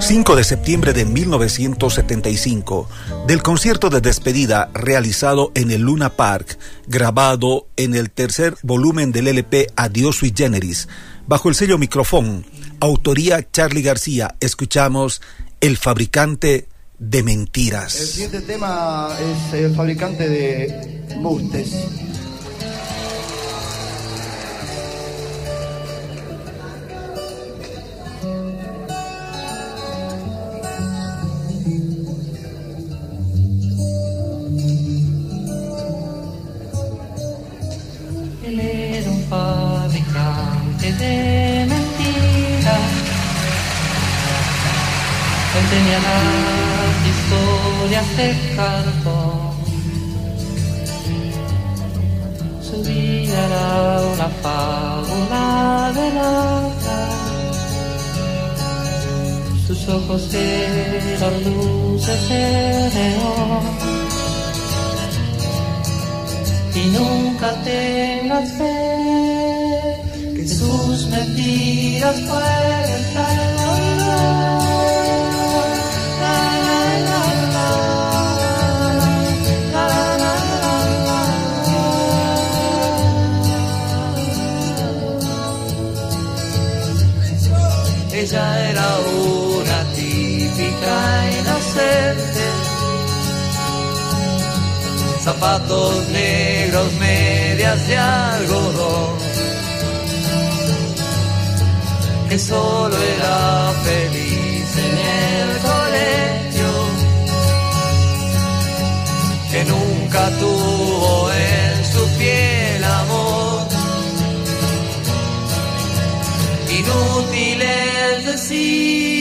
5 de septiembre de 1975, del concierto de despedida realizado en el Luna Park, grabado en el tercer volumen del LP Adiós sui generis, bajo el sello micrófono, autoría Charlie García, escuchamos El fabricante de El mentiras. siguiente tema es el fabricante de bustes. De mentiras. Él tenía las historias de cartón. Su vida era una fábula de nada. Sus ojos eran luces de neón y nunca tengas fe sus mentiras pueden traer Ella era una típica inocente. Zapatos negros, medias de algodón, que solo era feliz en el colegio, que nunca tuvo en su piel amor. Inútil es decir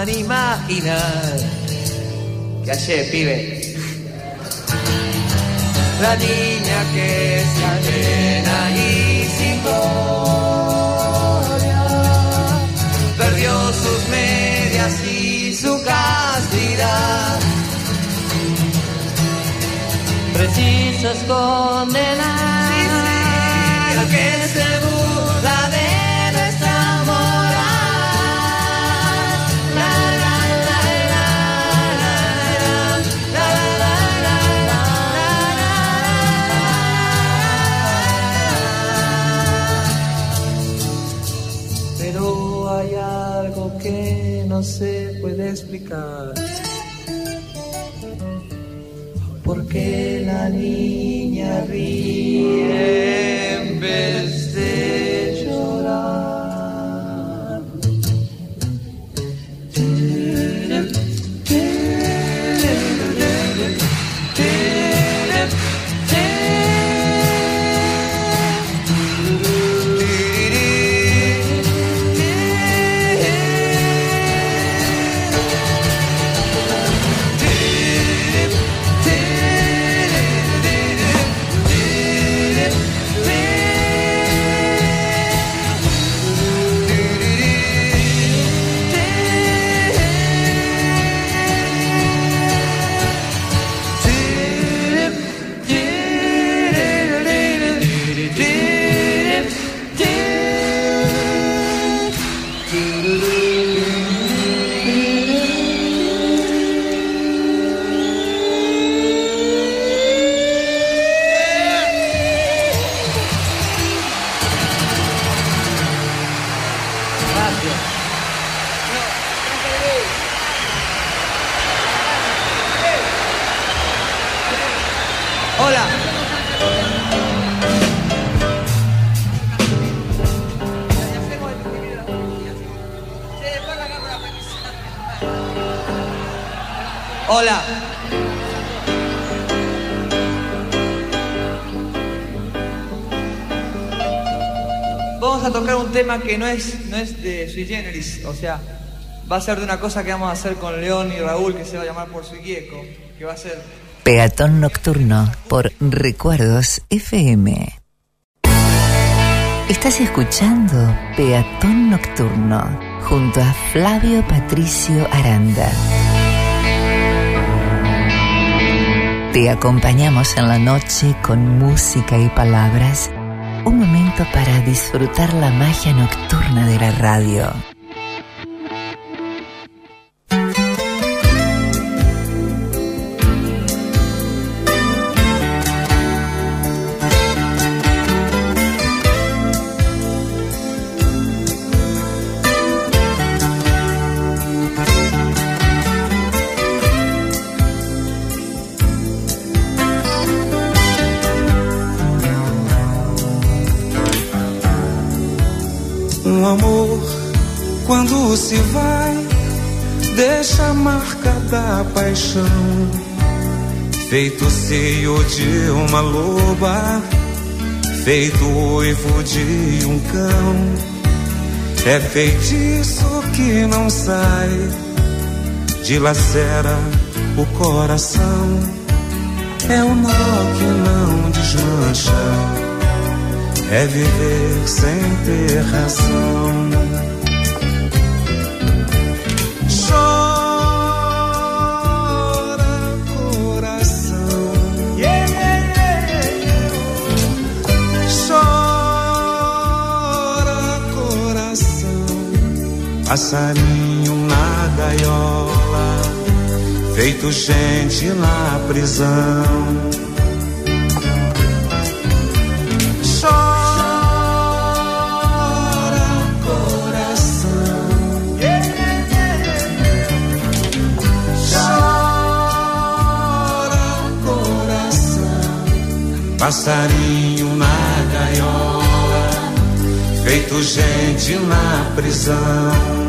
podrán imaginar. Que ayer, pibe. La niña que se ajena y sin gloria perdió sus medias y su castidad. Preciso esconderla. El que explicar. Porque la niña ríe en vez tema que no es, no es de sui generis, o sea, va a ser de una cosa que vamos a hacer con León y Raúl que se va a llamar por su Gieco, que va a ser Peatón Nocturno por Recuerdos FM. Estás escuchando Peatón Nocturno junto a Flavio Patricio Aranda. Te acompañamos en la noche con música y palabras. Para disfrutar la magia nocturna de la radio. Paixão. Feito seio de uma loba, feito uivo de um cão. É feitiço que não sai, dilacera o coração. É o nó que não desmancha é viver sem ter razão. Chora, Passarinho na gaiola, feito gente na prisão. Passarinho na gaiola, feito gente na prisão.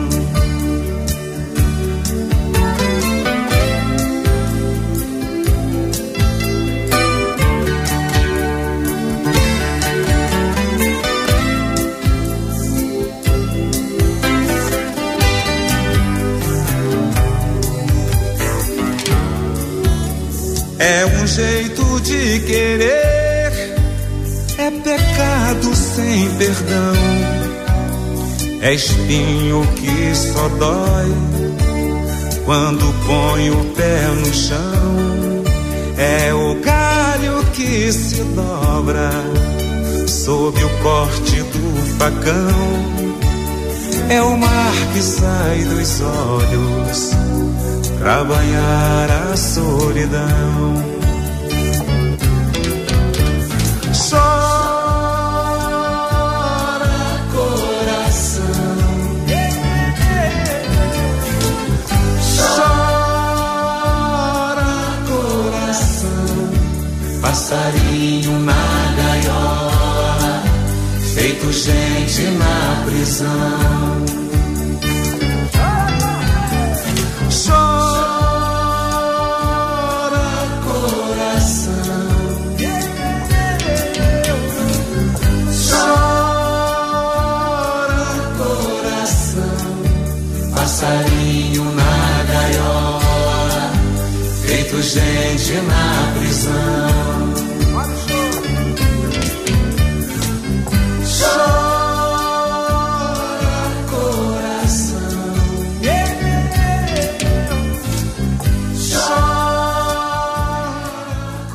Querer, é pecado sem perdão. É espinho que só dói quando põe o pé no chão. É o galho que se dobra sob o corte do facão. É o mar que sai dos olhos pra banhar a solidão. Passarinho na gaiola, feito gente na prisão.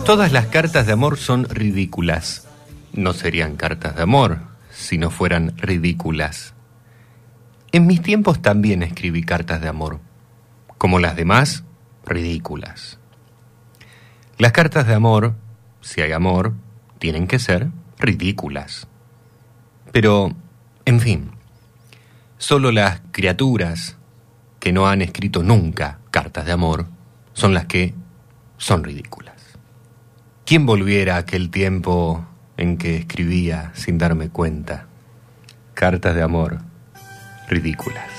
Todas las cartas de amor son ridículas. No serían cartas de amor si no fueran ridículas. En mis tiempos también escribí cartas de amor, como las demás, ridículas. Las cartas de amor, si hay amor, tienen que ser ridículas. Pero, en fin, solo las criaturas que no han escrito nunca cartas de amor son las que son ridículas. ¿Quién volviera a aquel tiempo en que escribía sin darme cuenta cartas de amor ridículas?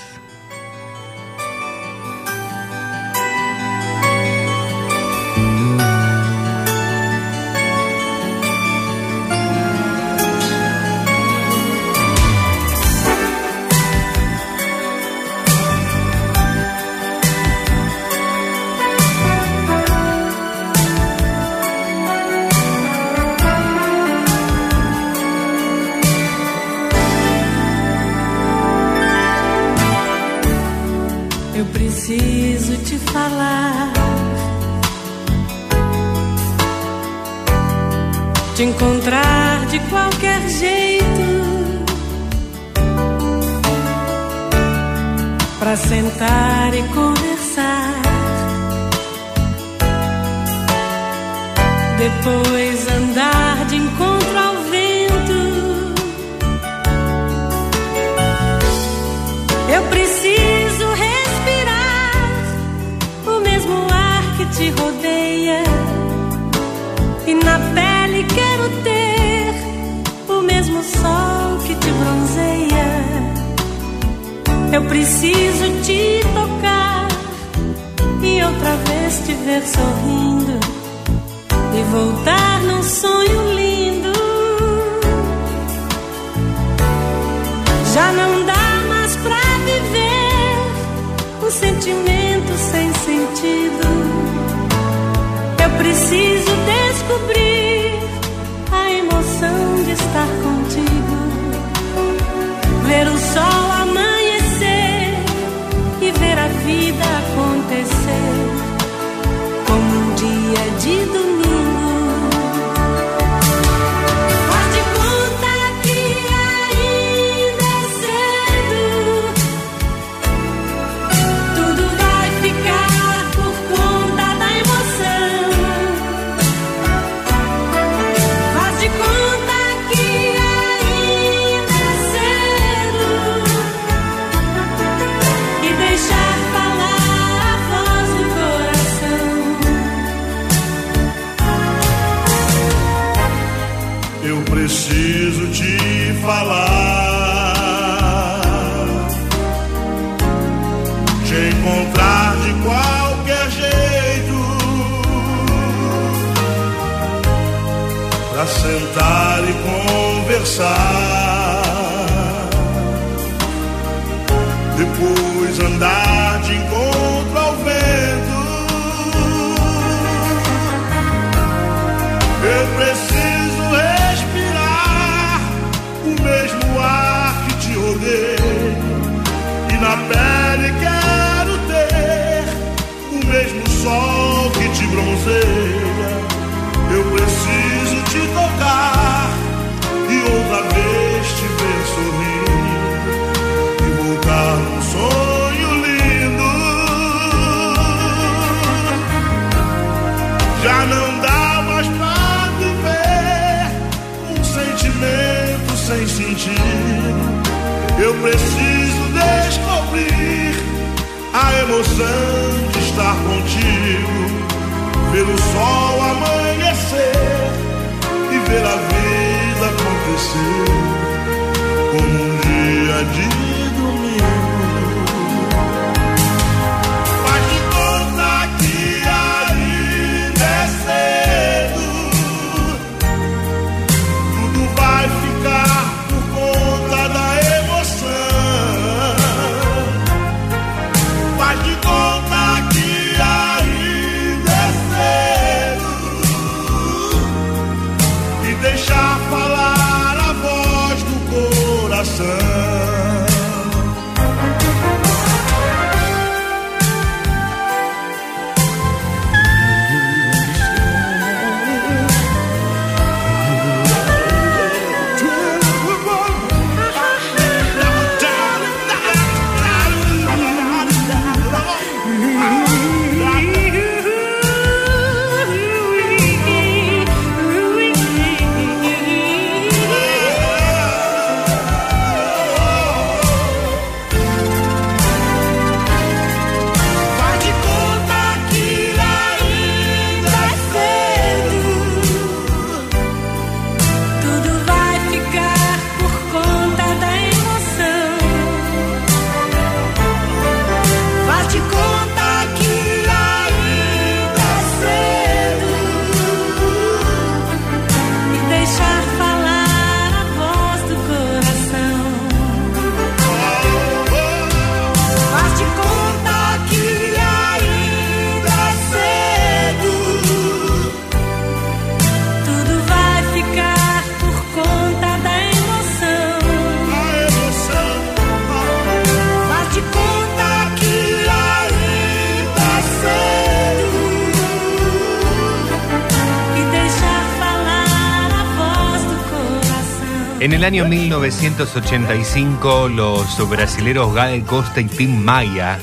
El año 1985, los brasileros Gal Costa y Tim Maya,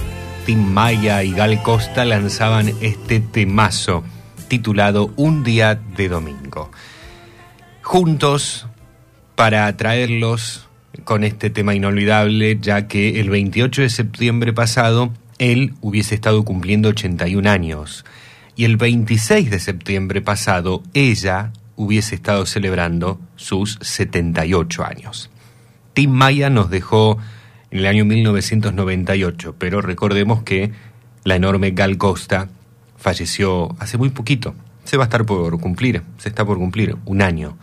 Tim Maya y Gal Costa lanzaban este temazo titulado Un día de domingo. Juntos para traerlos con este tema inolvidable, ya que el 28 de septiembre pasado él hubiese estado cumpliendo 81 años y el 26 de septiembre pasado ella hubiese estado celebrando sus 78 años. Tim Maya nos dejó en el año 1998, pero recordemos que la enorme Gal Costa falleció hace muy poquito. Se va a estar por cumplir, se está por cumplir un año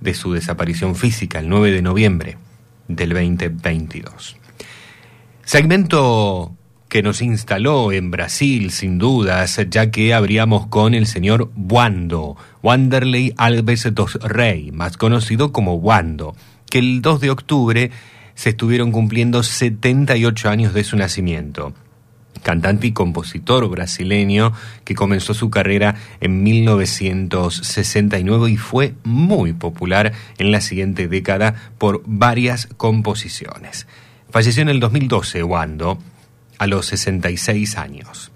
de su desaparición física, el 9 de noviembre del 2022. Segmento que nos instaló en Brasil, sin dudas, ya que abríamos con el señor Wando, Wanderley Alves dos Rey, más conocido como Wando, que el 2 de octubre se estuvieron cumpliendo 78 años de su nacimiento. Cantante y compositor brasileño que comenzó su carrera en 1969 y fue muy popular en la siguiente década por varias composiciones. Falleció en el 2012 Wando, a los 66 años.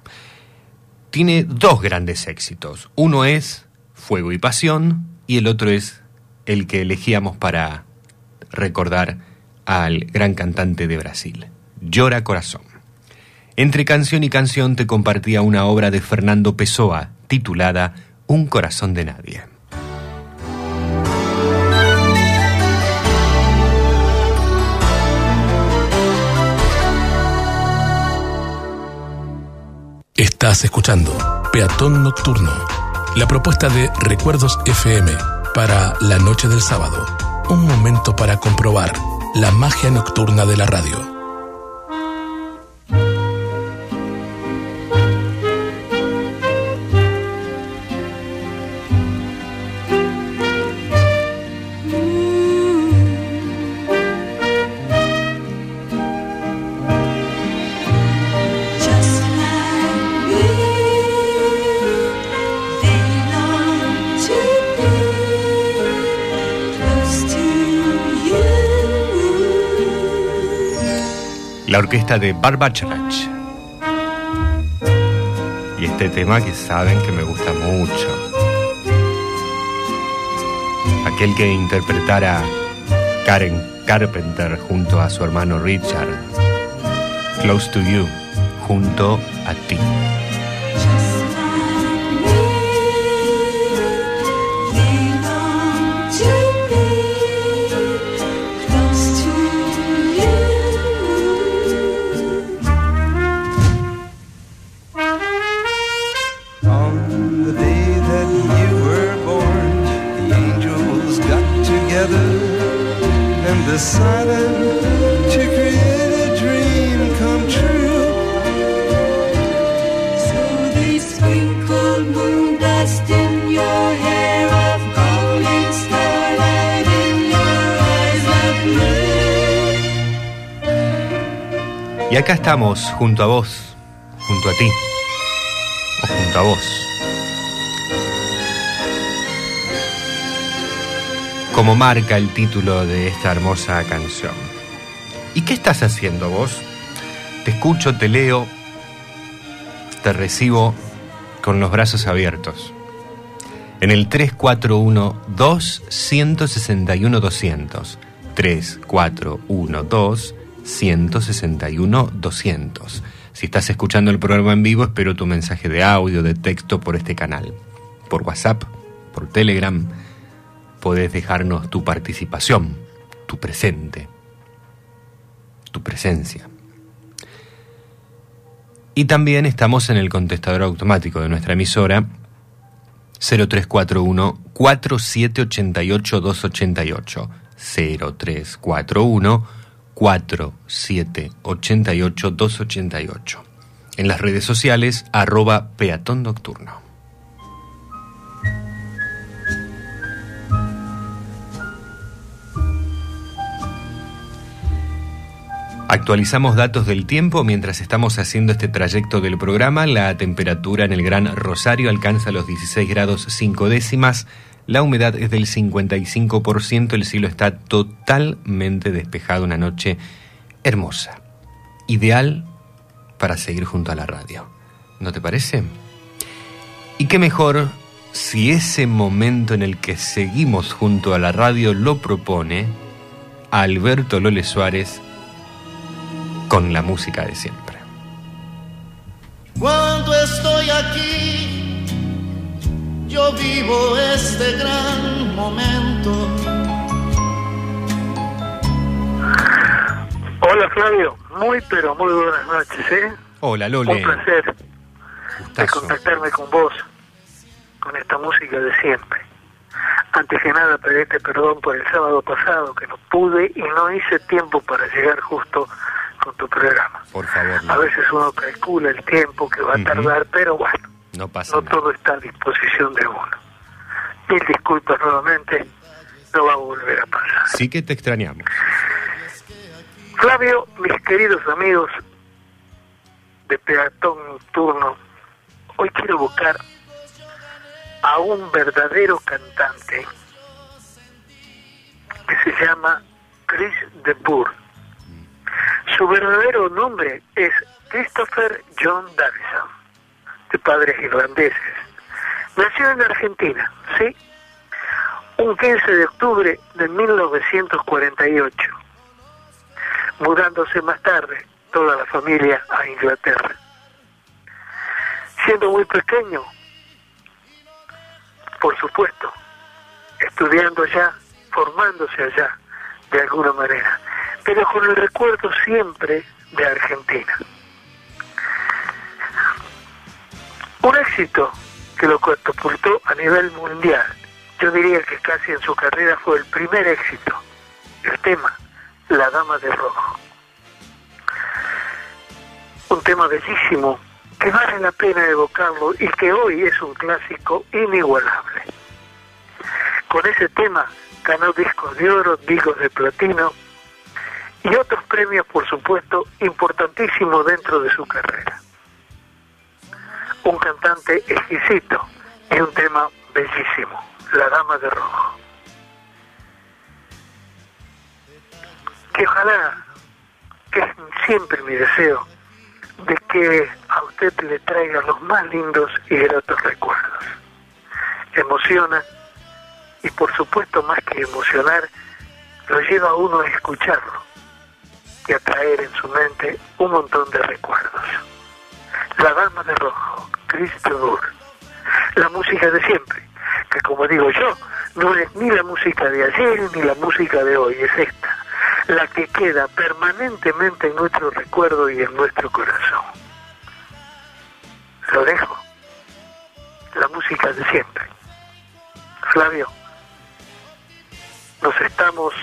Tiene dos grandes éxitos. Uno es Fuego y Pasión y el otro es el que elegíamos para recordar al gran cantante de Brasil, Llora Corazón. Entre canción y canción te compartía una obra de Fernando Pessoa titulada Un corazón de nadie. Estás escuchando Peatón Nocturno, la propuesta de Recuerdos FM para la noche del sábado. Un momento para comprobar la magia nocturna de la radio. La orquesta de Barbacharach. Y este tema que saben que me gusta mucho. Aquel que interpretara Karen Carpenter junto a su hermano Richard. Close to You, junto a ti. Acá estamos, junto a vos, junto a ti, o junto a vos. Como marca el título de esta hermosa canción. ¿Y qué estás haciendo vos? Te escucho, te leo, te recibo con los brazos abiertos. En el 341-2-161-200. 341-2-161-200. Si estás escuchando el programa en vivo, espero tu mensaje de audio, de texto por este canal. Por WhatsApp, por Telegram, podés dejarnos tu participación, tu presente, tu presencia. Y también estamos en el contestador automático de nuestra emisora 0341 4788 288 0341 4788 288 en las redes sociales arroba peatón nocturno. Actualizamos datos del tiempo mientras estamos haciendo este trayecto del programa. La temperatura en el Gran Rosario alcanza los 16 grados 5 décimas, La humedad es del 55%, el cielo está totalmente despejado, una noche hermosa, ideal para seguir junto a la radio. ¿No te parece? Y qué mejor si ese momento en el que seguimos junto a la radio lo propone Alberto Lole Suárez con la música de siempre. Cuando estoy aquí, yo vivo este gran momento. Hola Flavio, muy pero muy buenas noches, ¿eh? Hola Lole. Un placer de contactarme con vos, con esta música de siempre. Antes que nada, pedirte perdón por el sábado pasado, que no pude y no hice tiempo para llegar justo con tu programa. Por favor, A veces uno calcula el tiempo que va a tardar, pero bueno, no pasa no nada. todo está a disposición de uno. Mil disculpas nuevamente, no va a volver a pasar. Sí que te extrañamos. Flavio, mis queridos amigos de Peatón Nocturno, hoy quiero evocar a un verdadero cantante que se llama Chris de. Su verdadero nombre es Christopher John Davison, de padres irlandeses. Nació en Argentina, ¿sí? Un 15 de octubre de 1948 mudándose más tarde toda la familia a Inglaterra. Siendo muy pequeño, por supuesto, estudiando allá, formándose allá, de alguna manera, pero con el recuerdo siempre de Argentina. Un éxito que lo catapultó a nivel mundial. Yo diría que casi en su carrera fue el primer éxito. El tema, La Dama de Rojo. Un tema bellísimo que vale la pena evocarlo y que hoy es un clásico inigualable. Con ese tema ganó discos de oro, discos de platino y otros premios, por supuesto, importantísimos dentro de su carrera. Un cantante exquisito y un tema bellísimo, La Dama de Rojo. Que ojalá, que es siempre mi deseo, de que a usted le traiga los más lindos y gratos recuerdos. Emociona y por supuesto más que emocionar, lo lleva a uno a escucharlo y a traer en su mente un montón de recuerdos. La Dama de Rojo, Cristo. La música de siempre, que como digo yo, no es ni la música de ayer ni la música de hoy, es esta, la que queda permanentemente en nuestro recuerdo y en nuestro corazón. Lo dejo. La música de siempre. Flavio, nos estamos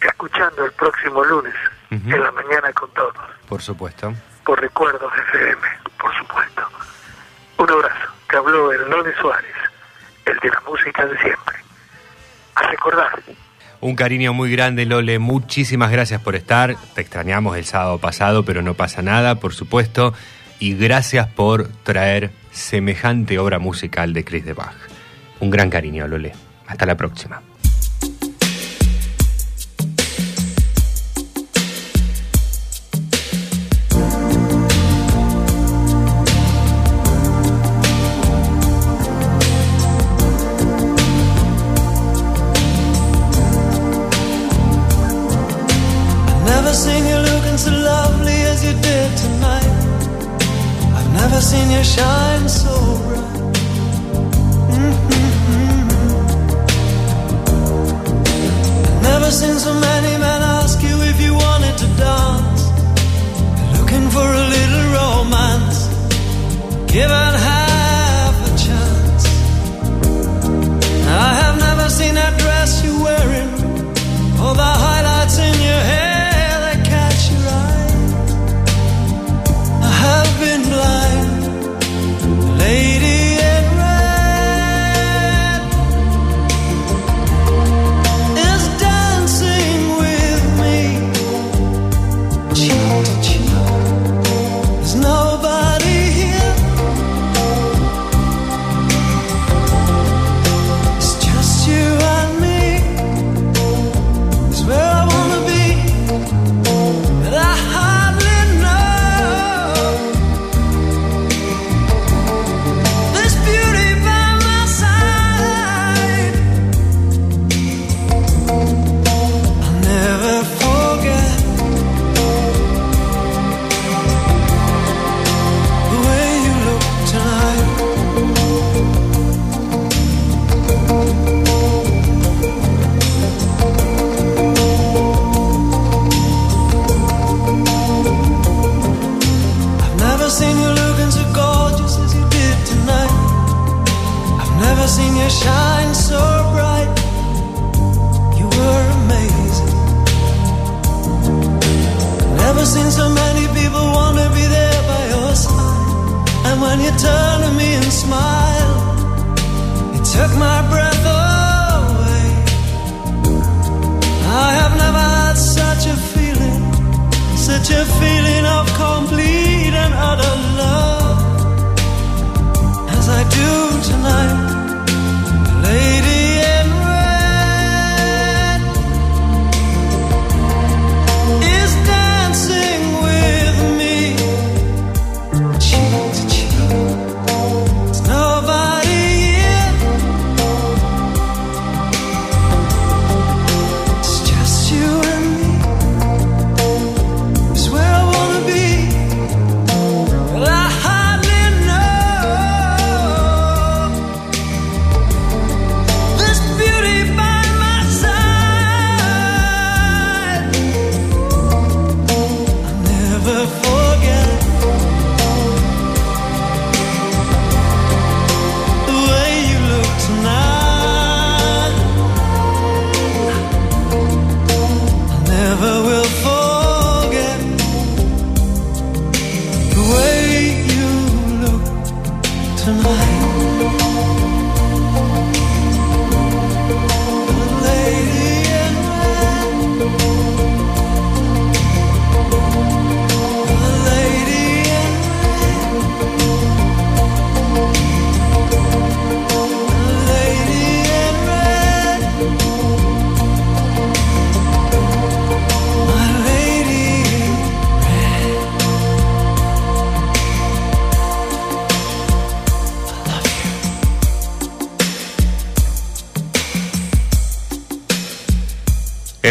escuchando el próximo lunes en la mañana con todos, Por supuesto. Por Recuerdos FM, por supuesto. Un abrazo, que habló Lone Suárez, el de la música de siempre. A recordar. Un cariño muy grande, Lole. Muchísimas gracias por estar. Te extrañamos el sábado pasado, pero no pasa nada, por supuesto. Y gracias por traer semejante obra musical de Chris de Bach. Un gran cariño, Lole. Hasta la próxima.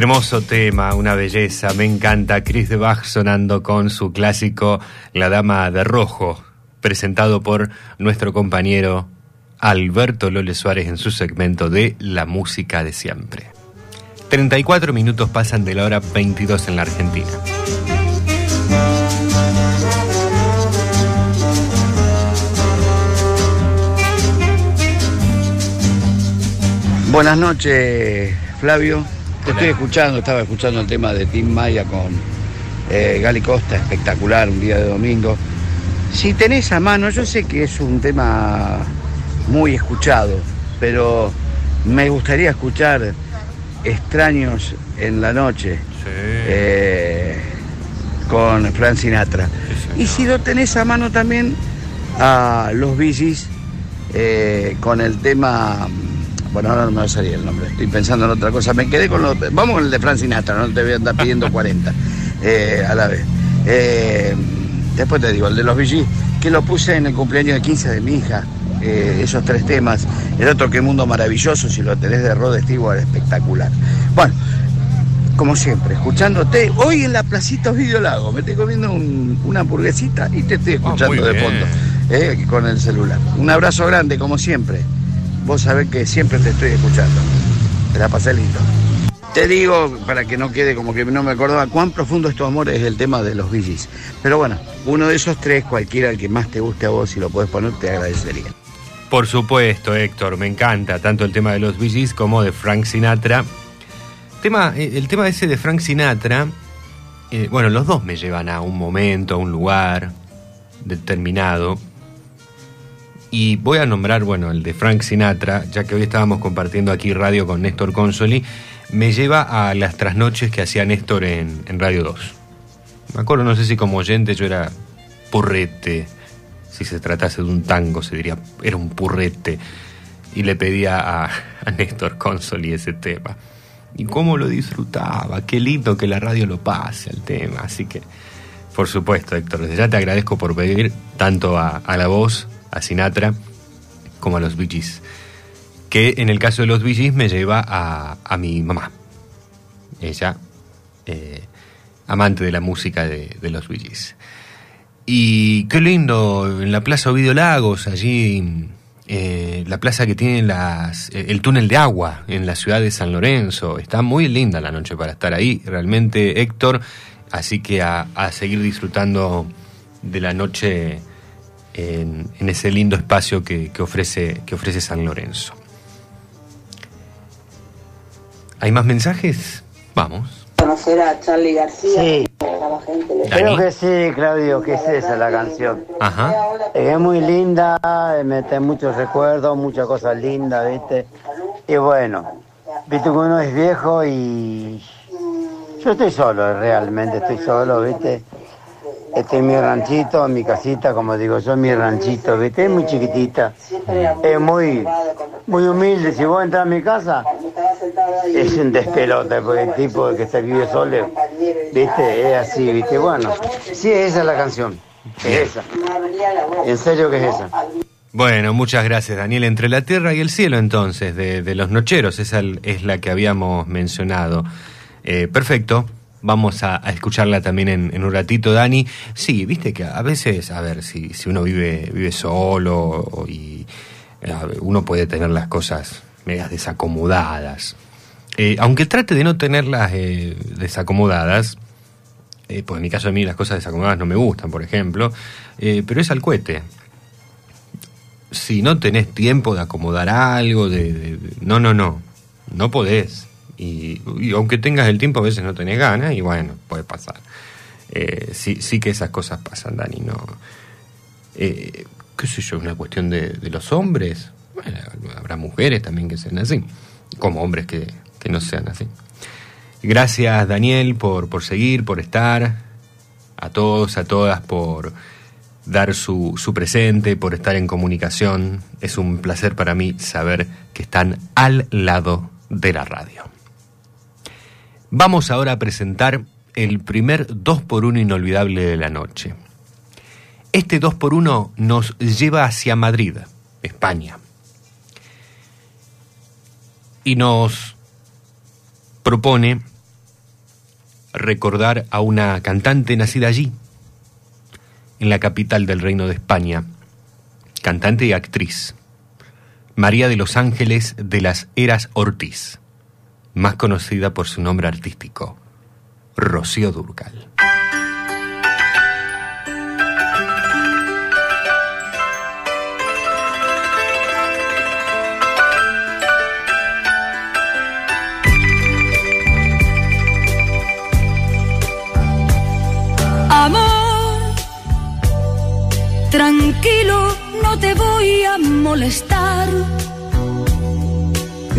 Hermoso tema, una belleza, me encanta. Chris de Bach sonando con su clásico La Dama de Rojo, presentado por nuestro compañero Alberto Lole Suárez en su segmento de La Música de Siempre. 34 minutos pasan de la hora 22 en la Argentina. Buenas noches, Flavio. Te estoy escuchando, estaba escuchando el tema de Tim Maya con eh, Gali Costa, espectacular, un día de domingo. Si tenés a mano, yo sé que es un tema muy escuchado, pero me gustaría escuchar Extraños en la Noche eh, con Frank Sinatra. Y si lo tenés a mano también a los bicis con el tema bueno, ahora no me va a salir el nombre, estoy pensando en otra cosa. Me quedé con lo. Vamos con el de Frank Sinatra, no te voy a andar pidiendo 40 eh, a la vez. Eh, después te digo, el de los VG, que lo puse en el cumpleaños de 15 de mi hija, eh, esos tres temas. El otro, que mundo maravilloso, si lo tenés de Rod Stewart, espectacular. Bueno, como siempre, escuchándote. Hoy en la Placita Videolago, me estoy comiendo un- una hamburguesita y te estoy escuchando muy de fondo, eh, con el celular. Un abrazo grande, como siempre. Vos sabés que siempre te estoy escuchando. Te la pasé lindo. Te digo, para que no quede como que no me acordaba, cuán profundo es tu amor es el tema de los Billys. Pero bueno, uno de esos tres, cualquiera el que más te guste a vos, si lo podés poner, te agradecería. Por supuesto, Héctor, me encanta tanto el tema de los Gees como de Frank Sinatra. Tema, eh, el tema ese de Frank Sinatra, eh, bueno, los dos me llevan a un momento, a un lugar determinado. Y voy a nombrar, bueno, el de Frank Sinatra, ya que hoy estábamos compartiendo aquí radio con Néstor Consoli, me lleva a las trasnoches que hacía Néstor en, Radio 2. Me acuerdo, no sé si como oyente yo era purrete, si se tratase de un tango se diría, era un purrete, y le pedía a, a Néstor Consoli ese tema. Y cómo lo disfrutaba, qué lindo que la radio lo pase al tema, así que, por supuesto, Héctor, desde ya te agradezco por pedir tanto a la voz, a Sinatra, como a los Bee. Que en el caso de los Bee me lleva a, a mi mamá. Ella, eh, amante de la música de, de los Bee. Y qué lindo, en la Plaza Ovidio Lagos, allí, eh, la plaza que tiene eh, el túnel de agua en la ciudad de San Lorenzo. Está muy linda la noche para estar ahí, realmente, Héctor. Así que a, a seguir disfrutando de la noche en, en ese lindo espacio que, que ofrece, que ofrece San Lorenzo. ¿Hay más mensajes? Vamos. Conocer a Charlie García. Sí. Creo que sí, Claudio, que es esa la canción. Ajá. Es muy linda, eh, mete muchos recuerdos, muchas cosas lindas, ¿viste? Y bueno, viste que uno es viejo y yo estoy solo, realmente estoy solo, ¿viste? Estoy en mi ranchito, mi casita, como digo yo, mi ranchito, ¿viste? Es muy chiquitita, es muy, muy humilde. Si vos entras a mi casa, es un despelote, porque el tipo que se vive solo, ¿viste? Es así, ¿viste? Bueno, sí, esa es la canción, es esa. En serio que es esa. Bueno, muchas gracias, Daniel. Entre la tierra y el cielo, entonces, de, de los nocheros, esa es la que habíamos mencionado. Eh, perfecto. Vamos a, escucharla también en, en un ratito, Dani. Sí, viste que a veces, a ver, si, si uno vive, vive solo y uno puede tener las cosas medias desacomodadas. Eh, aunque trate de no tenerlas eh, desacomodadas, eh, pues en mi caso a mí las cosas desacomodadas no me gustan, por ejemplo, eh, pero es al cohete. Si no tenés tiempo de acomodar algo, de, de- de- no, no, no, no podés. Y, aunque tengas el tiempo, a veces no tenés ganas y bueno, puede pasar. Eh, sí, sí que esas cosas pasan, Dani, no. Eh, ¿Qué sé yo? ¿Una cuestión de, de los hombres? Bueno, habrá mujeres también que sean así, como hombres que, que no sean así. Gracias, Daniel, por, por seguir, por estar. A todos, a todas, por dar su, su presente, por estar en comunicación. Es un placer para mí saber que están al lado de la radio. Vamos ahora a presentar el primer 2x1 inolvidable de la noche. Este 2x1 nos lleva hacia Madrid, España. Y nos propone recordar a una cantante nacida allí, en la capital del Reino de España, cantante y actriz, María de los Ángeles de las Eras Ortiz, más conocida por su nombre artístico, Rocío Durcal. Amor, tranquilo, no te voy a molestar.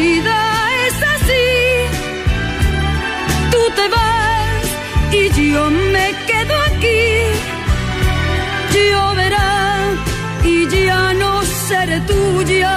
vida es así. Tú te vas y yo me quedo aquí. Lloverá y ya no seré tuya,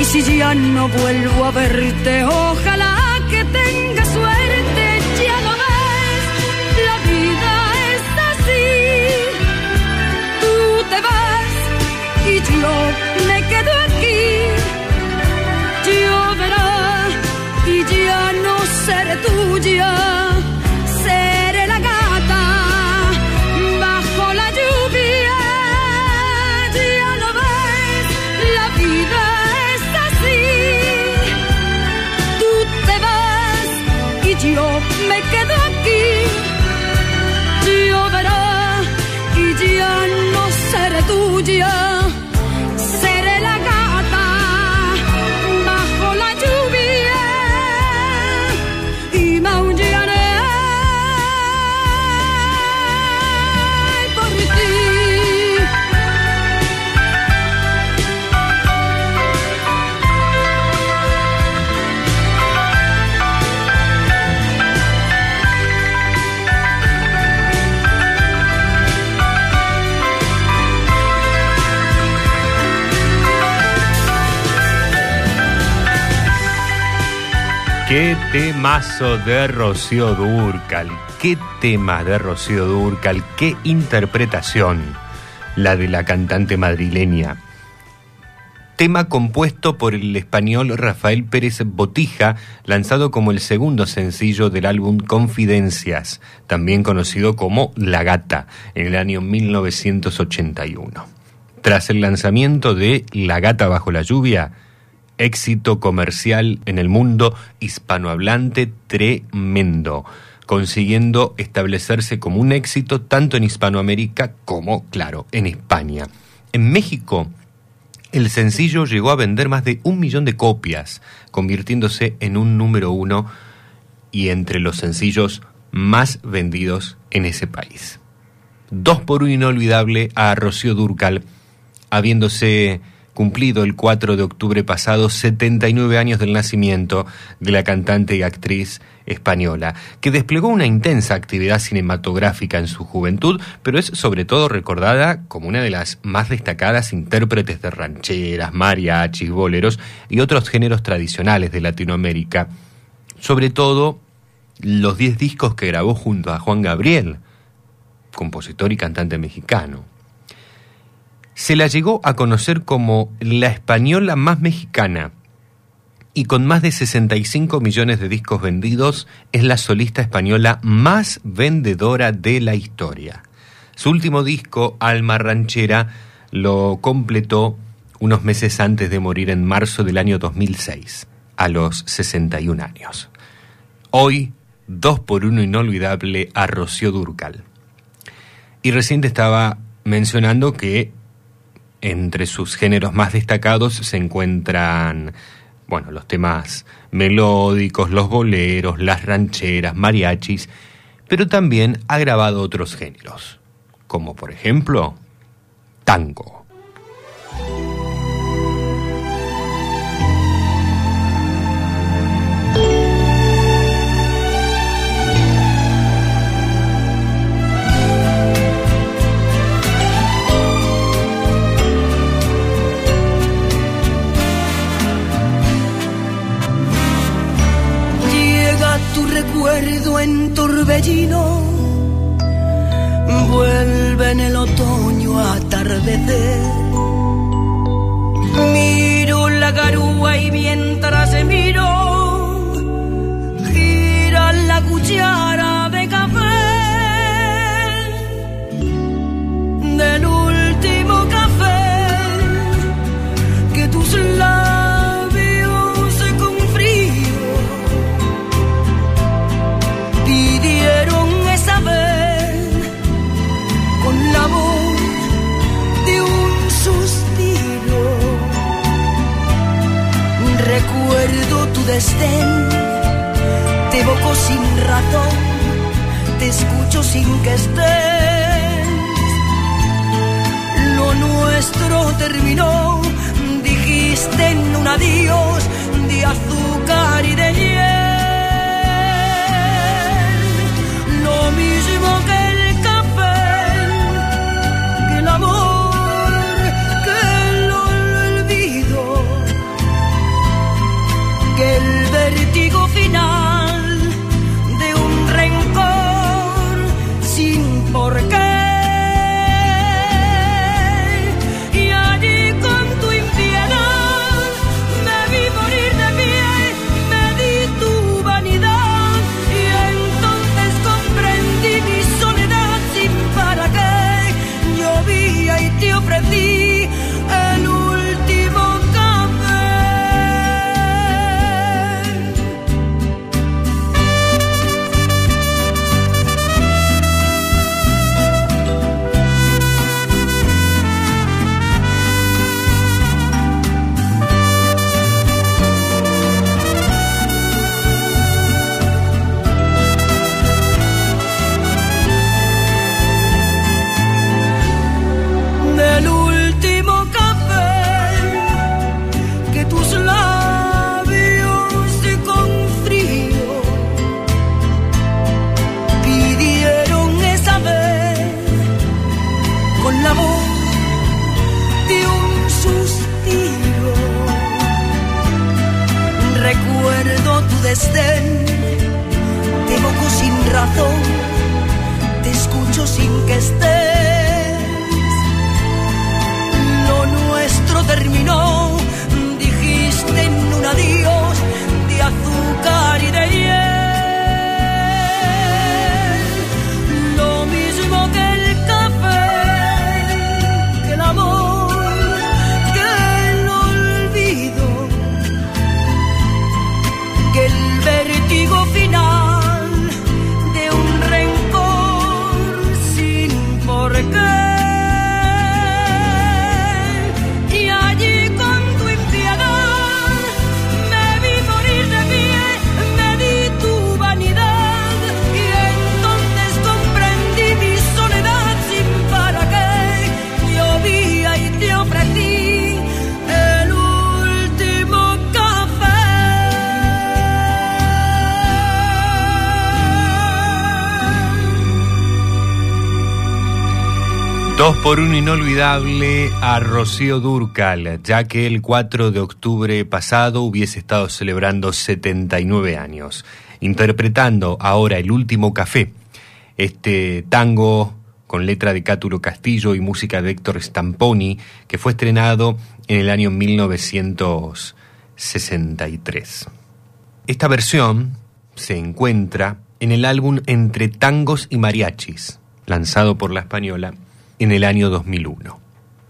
Y si ya no vuelvo a verte, ojalá que tengas suerte, ya lo ves, la vida es así. Tú te vas y yo me quedo aquí. Lloverá y ya no seré tuya, Qué temazo de Rocío Durcal, qué tema de Rocío Durcal, qué interpretación la de la cantante madrileña. Tema compuesto por el español Rafael Pérez Botija, lanzado como el segundo sencillo del álbum Confidencias, también conocido como La Gata, en el año 1981. Tras el lanzamiento de La Gata bajo la lluvia, éxito comercial en el mundo hispanohablante tremendo, consiguiendo establecerse como un éxito tanto en Hispanoamérica como, claro, en España. En México, el sencillo llegó a vender más de un millón de copias, convirtiéndose en un número uno y entre los sencillos más vendidos en ese país. Dos por un inolvidable a Rocío Durcal, habiéndose cumplido el 4 de octubre pasado 79 años del nacimiento de la cantante y actriz española, que desplegó una intensa actividad cinematográfica en su juventud, pero es sobre todo recordada como una de las más destacadas intérpretes de rancheras, mariachis, boleros y otros géneros tradicionales de Latinoamérica. Sobre todo los 10 discos que grabó junto a Juan Gabriel, compositor y cantante mexicano. Se la llegó a conocer como la española más mexicana y con más de 65 millones de discos vendidos es la solista española más vendedora de la historia. Su último disco, Alma Ranchera, lo completó unos meses antes de morir en marzo del año 2006, a los 61 años. Hoy, dos por uno inolvidable a Rocío Durcal. Y recién te estaba mencionando que entre sus géneros más destacados se encuentran, bueno, los temas melódicos, los boleros, las rancheras, mariachis, pero también ha grabado otros géneros, como por ejemplo, tango. Recuerdo en torbellino, vuelve en el otoño a atardecer. Miro la por uno inolvidable a Rocío Durcal, ya que el 4 de octubre pasado hubiese estado celebrando 79 años, interpretando ahora El último café, este tango con letra de Cátulo Castillo y música de Héctor Stamponi, que fue estrenado en el año 1963. Esta versión se encuentra en el álbum Entre Tangos y Mariachis, lanzado por la española en el año 2001.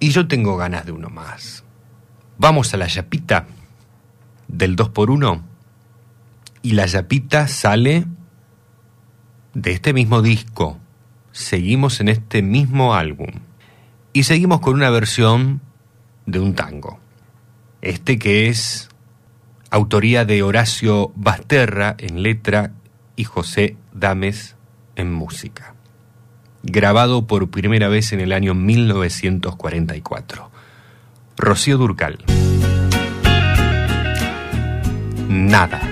Y yo tengo ganas de uno más. Vamos a la yapita del 2x1 y la yapita sale de este mismo disco. Seguimos en este mismo álbum y seguimos con una versión de un tango. Este que es autoría de Horacio Basterra en letra y José Dames en música. Grabado por primera vez en el año 1944. Rocío Durcal. Nada.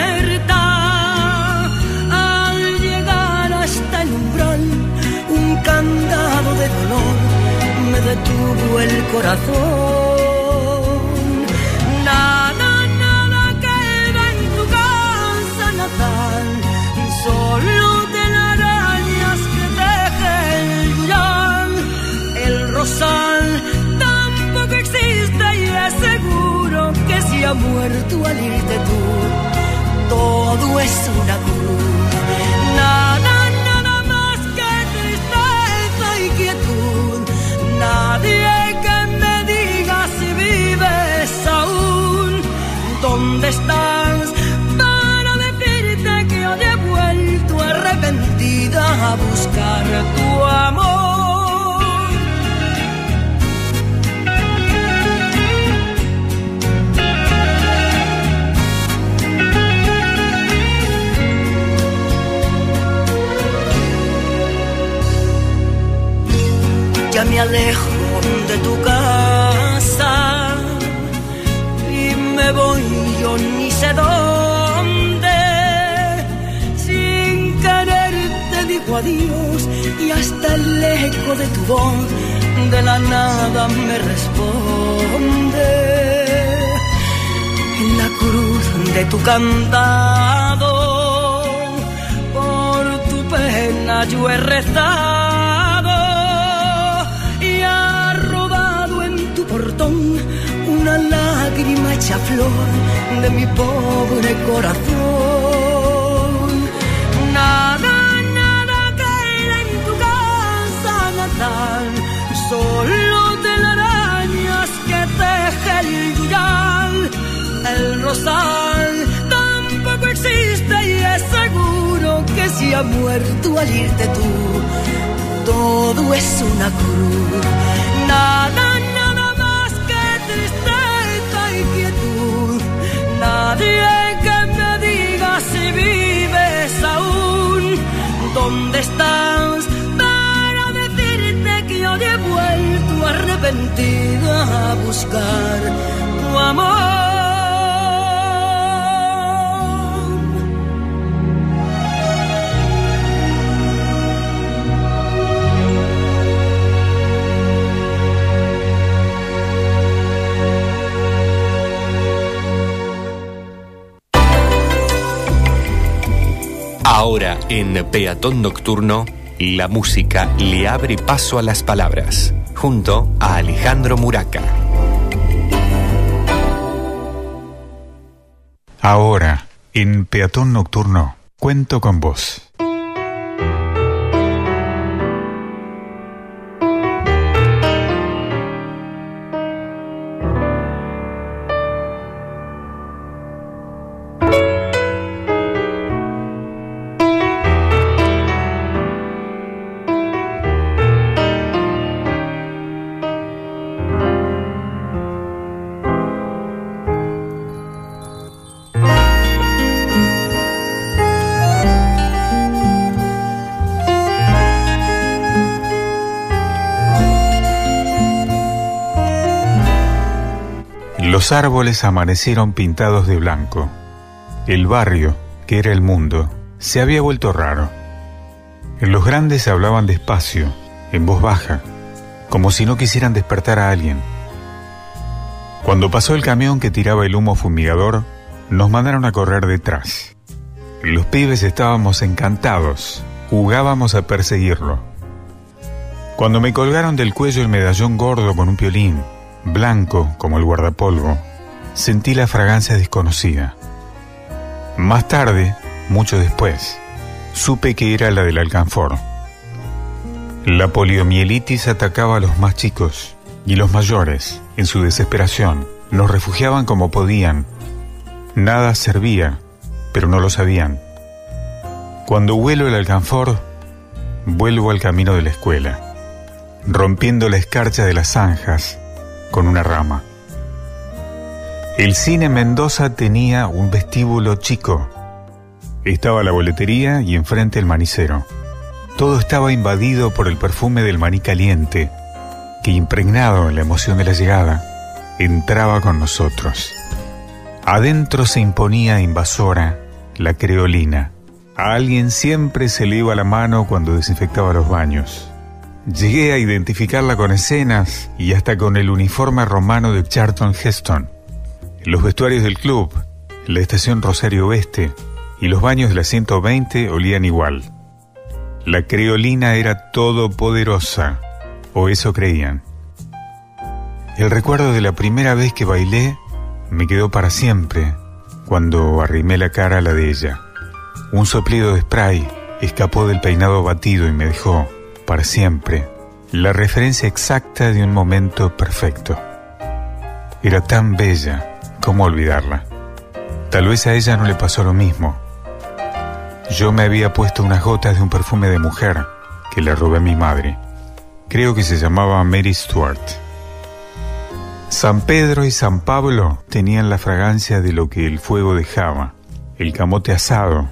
Candado de dolor me detuvo el corazón. Nada, nada queda en tu casa natal, solo telarañas que teje el yuyal. El rosal tampoco existe y es seguro que se ha muerto al irte tú. Todo es una cruz. Alejo de tu casa y me voy yo ni sé dónde. Sin querer te digo adiós y hasta el eco de tu voz de la nada me responde. En la cruz de tu candado, por tu pena yo he rezado una lágrima hecha flor de mi pobre corazón. Nada, nada queda en tu casa natal, solo telarañas que teje el yuyal, el rosal tampoco existe y es seguro que se ha muerto al irte tú. Todo es una cruz, nada Que me diga si vives aún, dónde estás para decirte que yo he vuelto arrepentida a buscar tu amor. Ahora en Peatón Nocturno, la música le abre paso a las palabras, junto a Alejandro Muraca. Ahora, en Peatón Nocturno, Cuento con vos. Los árboles amanecieron pintados de blanco. El barrio, que era el mundo, se había vuelto raro. Los grandes hablaban despacio, en voz baja, como si no quisieran despertar a alguien. Cuando pasó el camión que tiraba el humo fumigador, nos mandaron a correr detrás. Los pibes estábamos encantados, jugábamos a perseguirlo. Cuando me colgaron del cuello el medallón gordo con un piolín, blanco como el guardapolvo, sentí la fragancia desconocida. Más tarde, mucho después, supe que era la del alcanfor. La poliomielitis atacaba a los más chicos y los mayores, en su desesperación, nos refugiaban como podían. Nada servía, pero no lo sabían. Cuando huelo el alcanfor, vuelvo al camino de la escuela, rompiendo la escarcha de las zanjas con una rama. El cine Mendoza tenía un vestíbulo chico. Estaba la boletería y enfrente el manicero. Todo estaba invadido por el perfume del maní caliente, que impregnado en la emoción de la llegada, entraba con nosotros. Adentro se imponía invasora la creolina. A alguien siempre se le iba la mano cuando desinfectaba los baños. Llegué a identificarla con escenas y hasta con el uniforme romano de Charlton Heston. Los vestuarios del club, la estación Rosario Oeste y los baños de la 120 olían igual. La creolina era todopoderosa, o eso creían. El recuerdo de la primera vez que bailé me quedó para siempre cuando arrimé la cara a la de ella. Un soplido de spray escapó del peinado batido y me dejó, para siempre, la referencia exacta de un momento perfecto. Era tan bella, ¿cómo olvidarla? Tal vez a ella no le pasó lo mismo. Yo me había puesto unas gotas de un perfume de mujer que le robé a mi madre. Creo que se llamaba Mary Stuart. San Pedro y San Pablo tenían la fragancia de lo que el fuego dejaba, el camote asado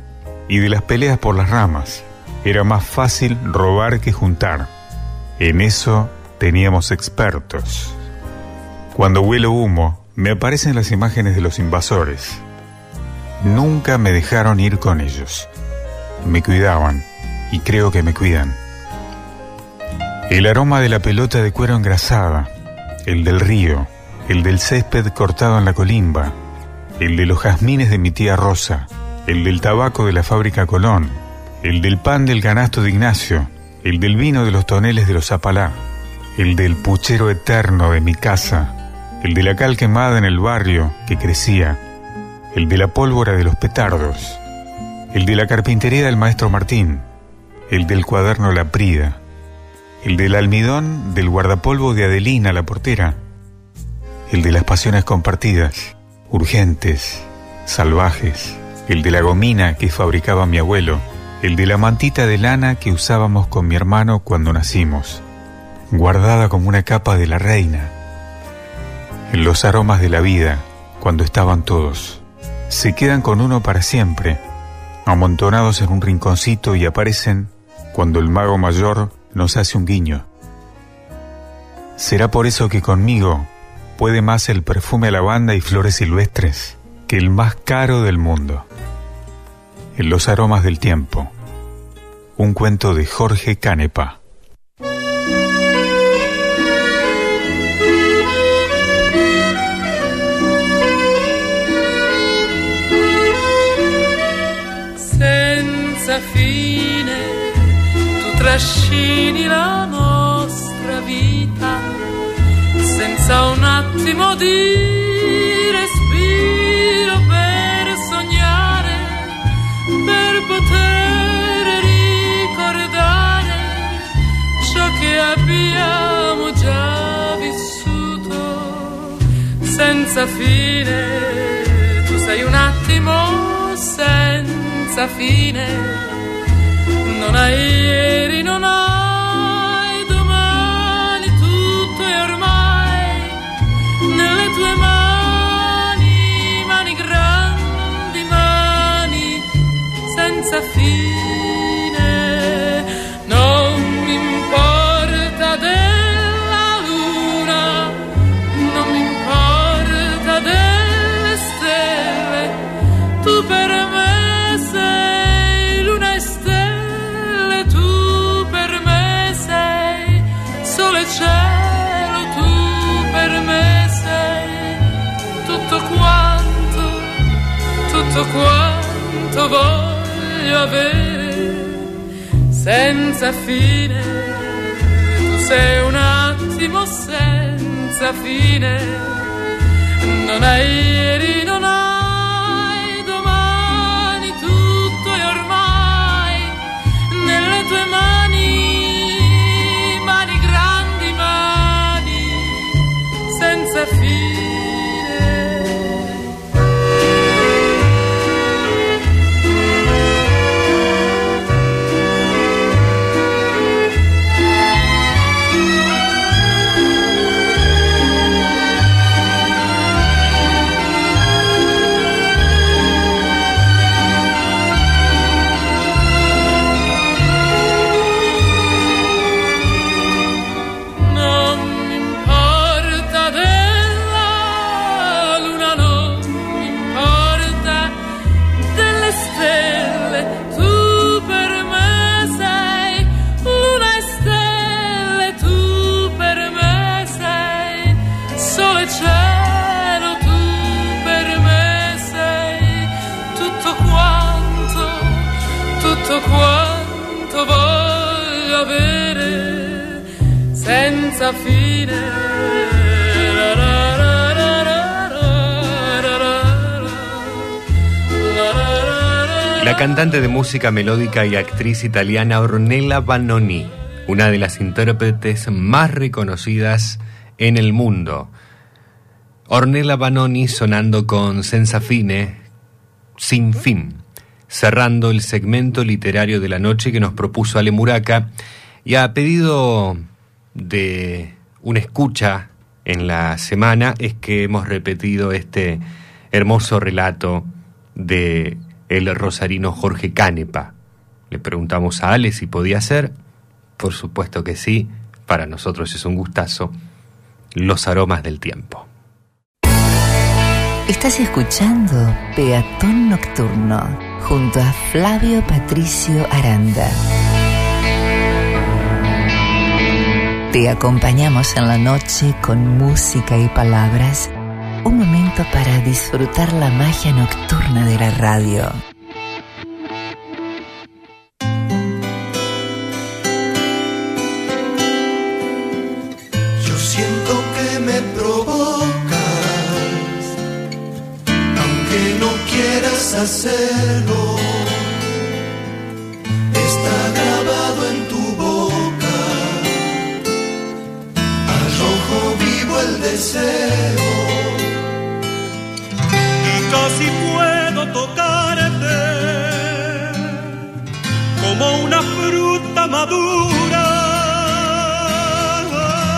y de las peleas por las ramas. Era más fácil robar que juntar. En eso teníamos expertos. Cuando huelo humo, me aparecen las imágenes de los invasores. Nunca me dejaron ir con ellos. Me cuidaban y creo que me cuidan. El aroma de la pelota de cuero engrasada, el del río, el del césped cortado en la colimba, el de los jazmines de mi tía Rosa, el del tabaco de la fábrica Colón, el del pan del canasto de Ignacio, el del vino de los toneles de los Zapalá, el del puchero eterno de mi casa, el de la cal quemada en el barrio que crecía, el de la pólvora de los petardos, el de la carpintería del maestro Martín, el del cuaderno La Prida, el del almidón del guardapolvo de Adelina la portera, el de las pasiones compartidas, urgentes, salvajes, el de la gomina que fabricaba mi abuelo, el de la mantita de lana que usábamos con mi hermano cuando nacimos, guardada como una capa de la reina. Los aromas de la vida, cuando estaban todos, se quedan con uno para siempre, amontonados en un rinconcito y aparecen cuando el mago mayor nos hace un guiño. Será por eso que conmigo puede más el perfume a lavanda y flores silvestres que el más caro del mundo. Los aromas del tiempo. Un cuento de Jorge Canepa. senza fine tu trascini la nostra vita senza un attimo di abbiamo già vissuto senza fine. Tu sei un attimo senza fine. Non hai ieri, non hai domani, tutto è ormai nelle tue mani, mani grandi, mani senza fine. Quanto voglio avere senza fine. Tu sei un attimo senza fine. Non hai ieri, non hai La cantante de música melódica y actriz italiana Ornella Vanoni, una de las intérpretes más reconocidas en el mundo. Ornella Vanoni sonando con Senza Fine, Sin Fin, cerrando el segmento literario de la noche que nos propuso Ale Muraca y a pedido de una escucha en la semana es que hemos repetido este hermoso relato de el rosarino Jorge Canepa. Le preguntamos a Ale si podía ser, por supuesto que sí, para nosotros es un gustazo, los aromas del tiempo. Estás escuchando Peatón Nocturno junto a Flavio Patricio Aranda. Te acompañamos en la noche con música y palabras, un momento para disfrutar la magia nocturna de la radio. Yo siento que me provocas, aunque no quieras hacerlo. Deseo. y casi puedo tocarte como una fruta madura.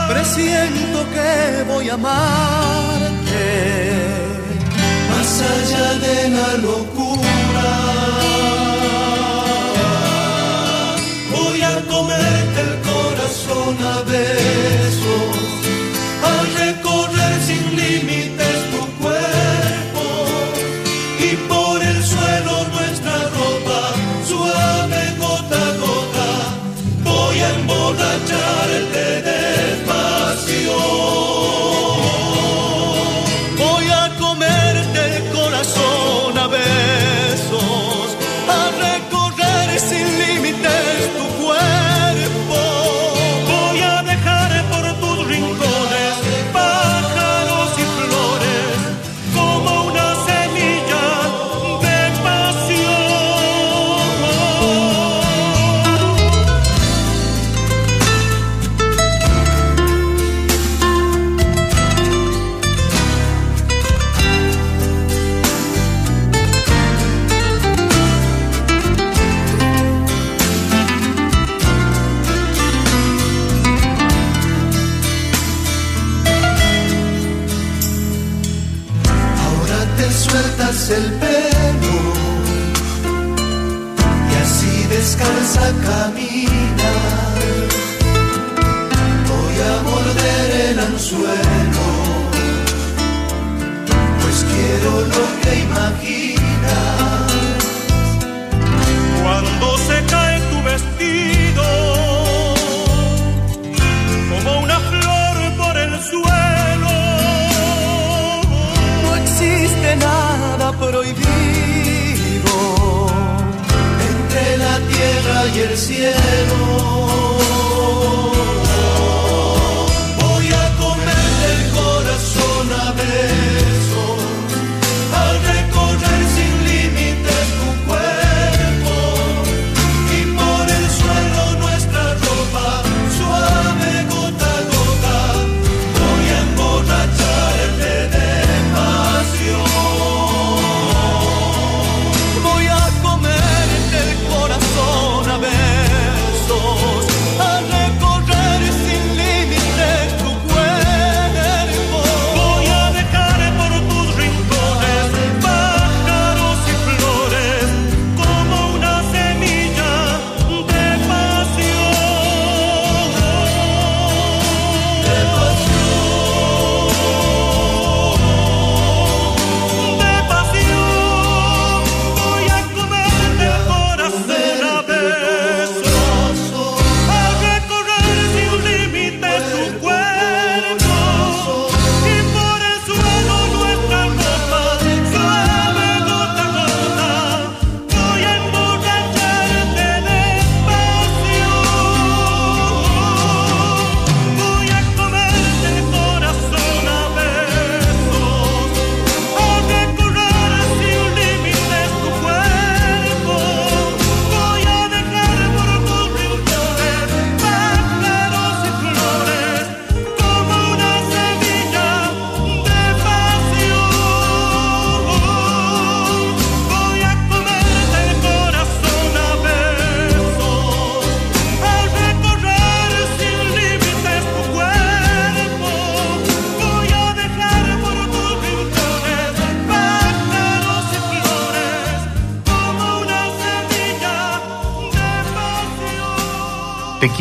Presiento que voy a amarte más allá de la locura. Voy a comerte el corazón a besos,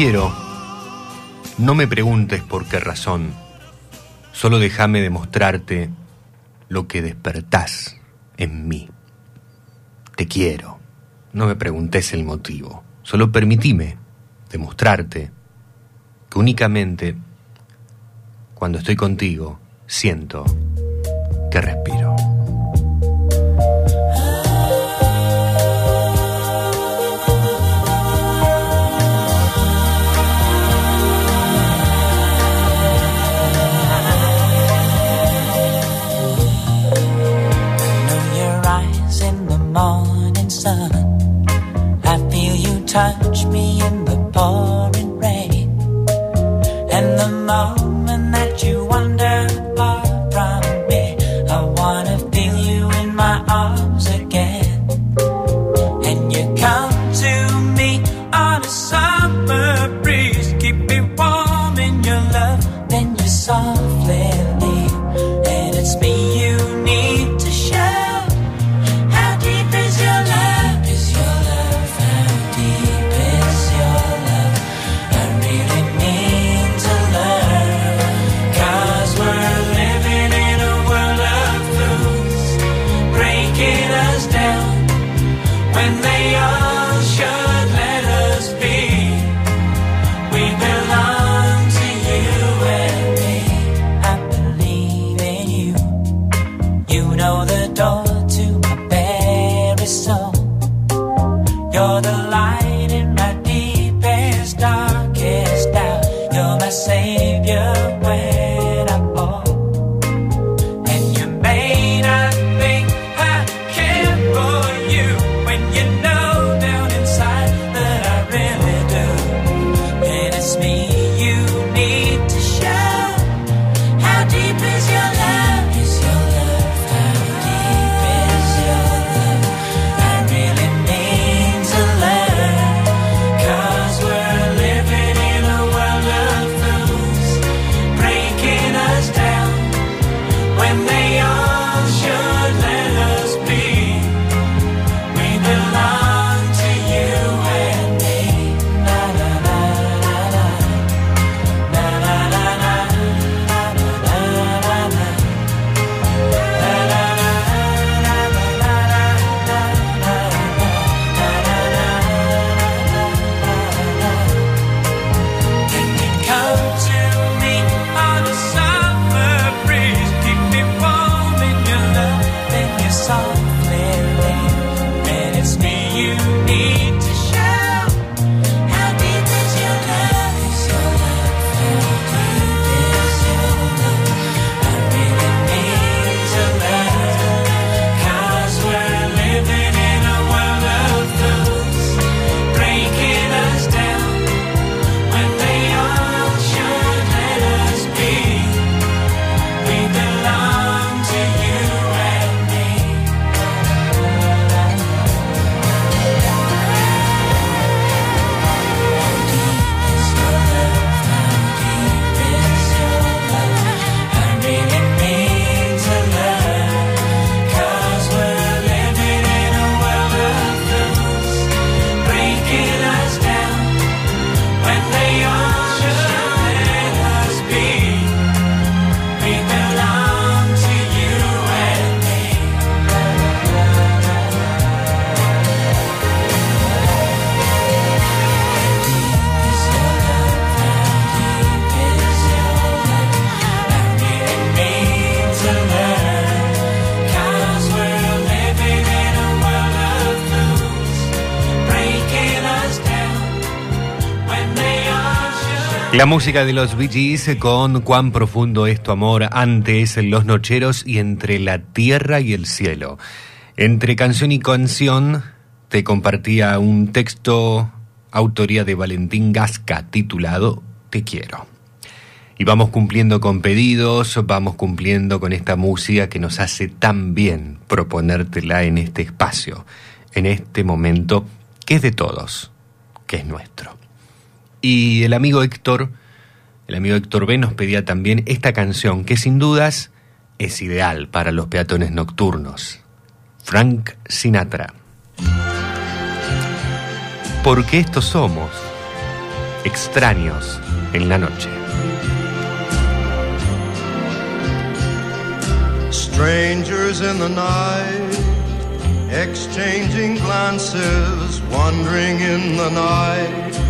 quiero. No me preguntes por qué razón. Solo déjame demostrarte lo que despertás en mí. Te quiero. No me preguntes el motivo. Solo permitime demostrarte que únicamente cuando estoy contigo siento que respiro. La música de los Bee Gees con Cuán profundo es tu amor antes Los Nocheros y entre la tierra y el cielo. Entre canción y canción te compartía un texto autoría de Valentín Gasca titulado Te quiero. Y vamos cumpliendo con pedidos, vamos cumpliendo con esta música que nos hace tan bien proponértela en este espacio, en este momento que es de todos, que es nuestro. Y el amigo Héctor, el amigo Héctor B nos pedía también esta canción que sin dudas es ideal para los peatones nocturnos. Frank Sinatra. Porque estos somos extraños en la noche. Strangers in the night, exchanging glances, wandering in the night.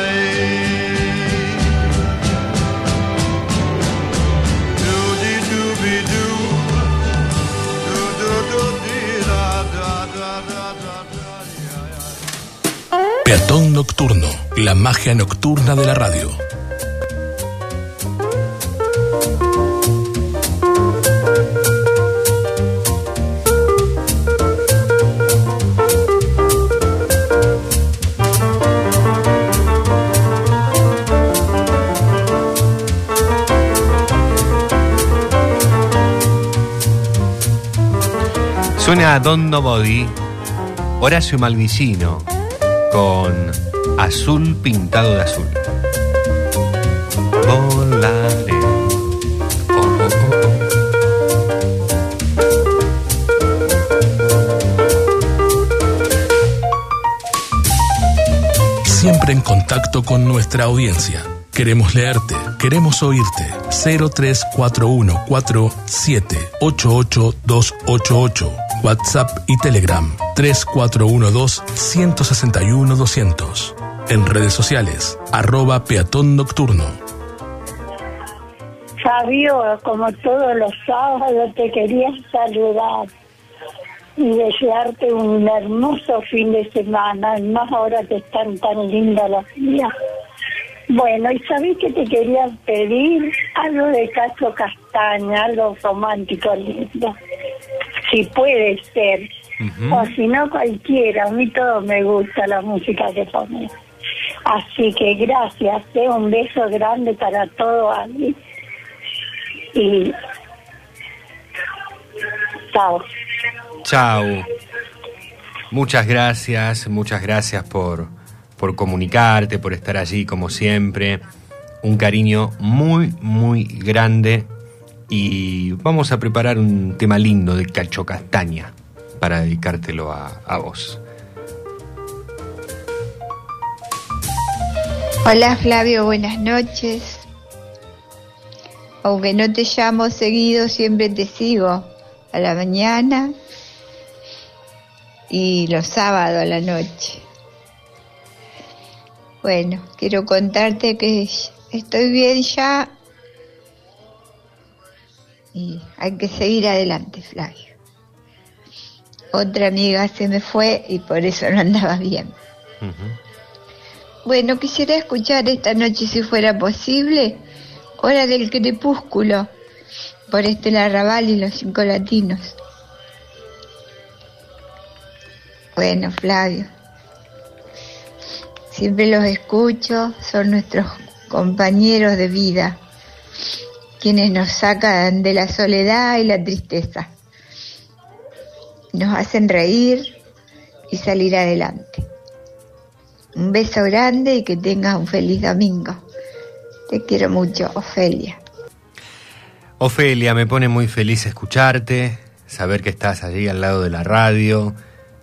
Peatón Nocturno, la magia nocturna de la radio. Suena a Don Nobody, Horacio Malvicino, con Azul pintado de azul. Volaré. Siempre en contacto con nuestra audiencia. Queremos leerte, queremos oírte. 03414788288. WhatsApp y Telegram 3412-161-200. En redes sociales, arroba peatón nocturno. Fabio, como todos los sábados, te quería saludar y desearte un hermoso fin de semana, más ahora que están tan lindas las días. Bueno, y sabés que te quería pedir algo de Cacho Castaña, algo romántico lindo, si puede ser, o si no cualquiera, a mí todo me gusta la música que pones. Así que gracias, eh, un beso grande para todo ahí. Y chao. Chao. Muchas gracias, muchas gracias por, por comunicarte, por estar allí como siempre. un cariño muy, muy grande y vamos a preparar un tema lindo de Cacho Castaña para dedicártelo a, a vos. Hola Flavio, buenas noches. Aunque no te llamo seguido, siempre te sigo a la mañana y los sábados a la noche. Bueno, quiero contarte que estoy bien ya y hay que seguir adelante, Flavio. Otra amiga se me fue y por eso no andaba bien. Bueno, quisiera escuchar esta noche, si fuera posible, Hora del Crepúsculo, por Estela Raval y los cinco latinos. Bueno, Flavio, siempre los escucho, son nuestros compañeros de vida, quienes nos sacan de la soledad y la tristeza, nos hacen reír y salir adelante. Un beso grande y que tengas un feliz domingo. Te quiero mucho, Ofelia. Ofelia, me pone muy feliz escucharte, saber que estás allí al lado de la radio,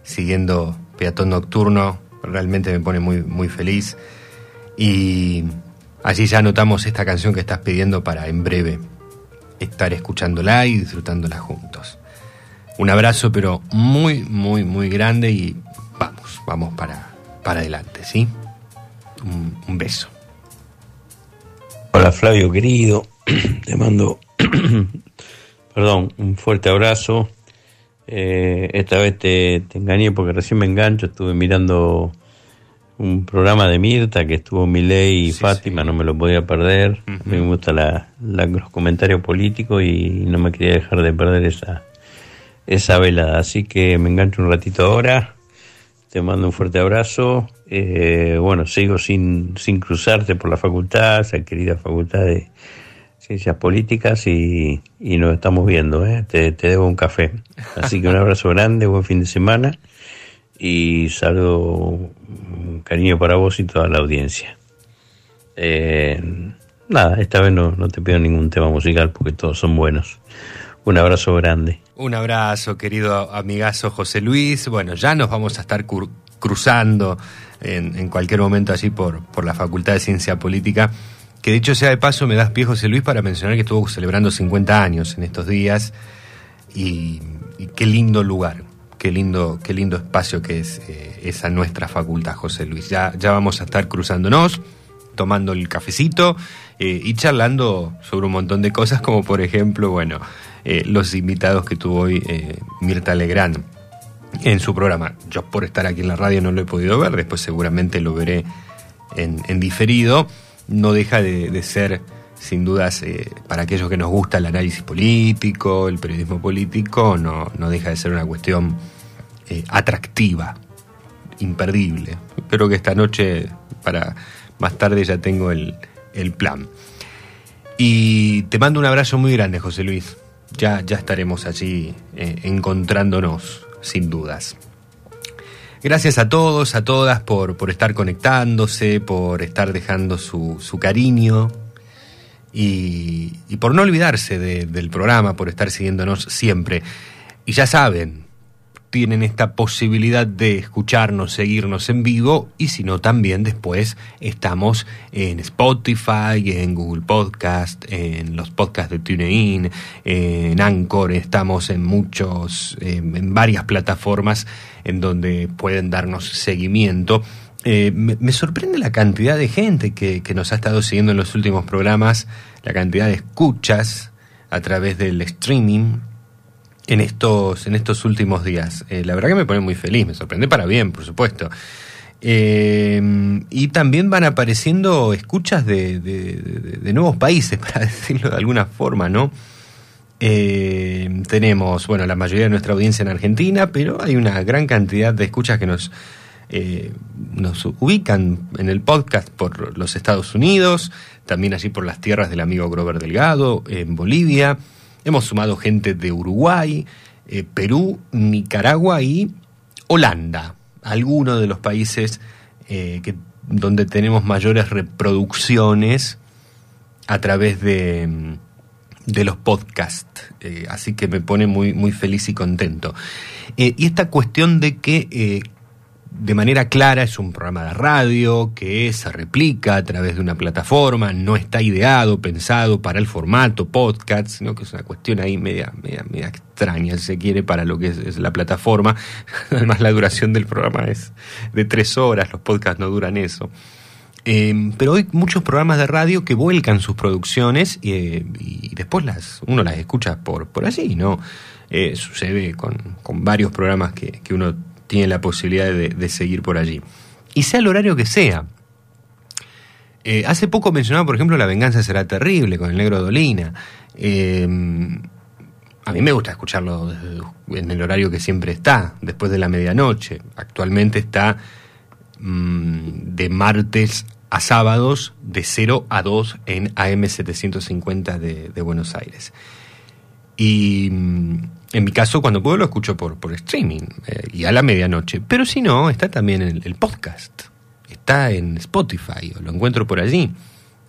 siguiendo Peatón Nocturno, realmente me pone muy, muy feliz. Y allí ya anotamos esta canción que estás pidiendo para en breve estar escuchándola y disfrutándola juntos. Un abrazo, pero muy, muy, muy grande y vamos, vamos para, para adelante, ¿sí? Un, un beso. Hola Flavio querido, te mando, perdón, un fuerte abrazo. Eh, esta vez te, te engañé porque recién me engancho, estuve mirando un programa de Mirta que estuvo Milei y Fátima, no me lo podía perder. A mí me gustan la- la- los comentarios políticos y no me quería dejar de perder esa, esa velada. Así que me engancho un ratito ahora. Te mando un fuerte abrazo. Eh, bueno, sigo sin, sin cruzarte por la facultad, esa querida facultad de Ciencias Políticas y, y nos estamos viendo. ¿eh? Te, te debo un café. Así que un abrazo grande, buen fin de semana y saludo, un cariño para vos y toda la audiencia. Eh, nada, esta vez no, no te pido ningún tema musical porque todos son buenos. Un abrazo grande. Un abrazo, querido amigazo José Luis. Bueno, ya nos vamos a estar cru- cruzando en, en cualquier momento allí por, por la Facultad de Ciencia Política. Que dicho sea de paso, me das pie, José Luis, para mencionar que estuvo celebrando 50 años en estos días. Y qué lindo lugar, qué lindo, qué lindo espacio que es eh, esa nuestra facultad, José Luis. Ya, ya vamos a estar cruzándonos, tomando el cafecito eh, y charlando sobre un montón de cosas, como por ejemplo, bueno, eh, los invitados que tuvo hoy Mirta Legrand en su programa. Yo por estar aquí en la radio no lo he podido ver, después seguramente lo veré en, diferido. No deja de, de ser, sin dudas, eh, para aquellos que nos gusta el análisis político, el periodismo político, no, no deja de ser una cuestión eh, atractiva, imperdible. Espero que esta noche, para más tarde, ya tengo el, el plan. Y te mando un abrazo muy grande, José Luis. Ya, ya estaremos allí eh, encontrándonos, sin dudas. Gracias a todos, a todas por, por estar conectándose, por estar dejando su, su cariño y, y por no olvidarse de- del programa, por estar siguiéndonos siempre. Y ya saben, tienen esta posibilidad de escucharnos, seguirnos en vivo y si no también después estamos en Spotify, en Google Podcast, en los podcasts de TuneIn, en Anchor, estamos en muchos, en varias plataformas en donde pueden darnos seguimiento. Eh, me, sorprende la cantidad de gente que, nos ha estado siguiendo en los últimos programas, la cantidad de escuchas a través del streaming en estos, en estos últimos días. Eh, la verdad que me pone muy feliz, me sorprende para bien, por supuesto. Eh, y también van apareciendo escuchas de, de- nuevos países, para decirlo de alguna forma, ¿no? Tenemos, bueno, la mayoría de nuestra audiencia en Argentina, pero hay una gran cantidad de escuchas que nos, eh, nos ubican en el podcast por los Estados Unidos, también allí por las tierras del amigo Grover Delgado, en Bolivia. Hemos sumado gente de Uruguay, eh, Perú, Nicaragua y Holanda, algunos de los países eh, donde tenemos mayores reproducciones a través de, mm, de los podcasts. Así que me pone muy, muy feliz y contento. Y esta cuestión de que de manera clara es un programa de radio que se replica a través de una plataforma, no está ideado, pensado para el formato podcast, sino que es una cuestión ahí media, media, media extraña, si se quiere, para lo que es, la plataforma. Además, la duración del programa es de tres horas, los podcasts no duran eso. Eh, pero hay muchos programas de radio que vuelcan sus producciones eh, y después las uno las escucha por, por allí, ¿no? Eh, sucede con, con varios programas que, que uno tiene la posibilidad de, seguir por allí. Y sea el horario que sea. Eh, hace poco mencionaba, por ejemplo, La venganza será terrible con el negro Dolina. Eh, a mí me gusta escucharlo en el horario que siempre está, después de la medianoche. Actualmente está mm, de martes a sábados de 0 a 2 en AM750 de, de Buenos Aires. Y mm, en mi caso, cuando puedo, lo escucho por, por streaming eh, y a la medianoche. Pero si no, está también el, el podcast. Está en Spotify o lo encuentro por allí.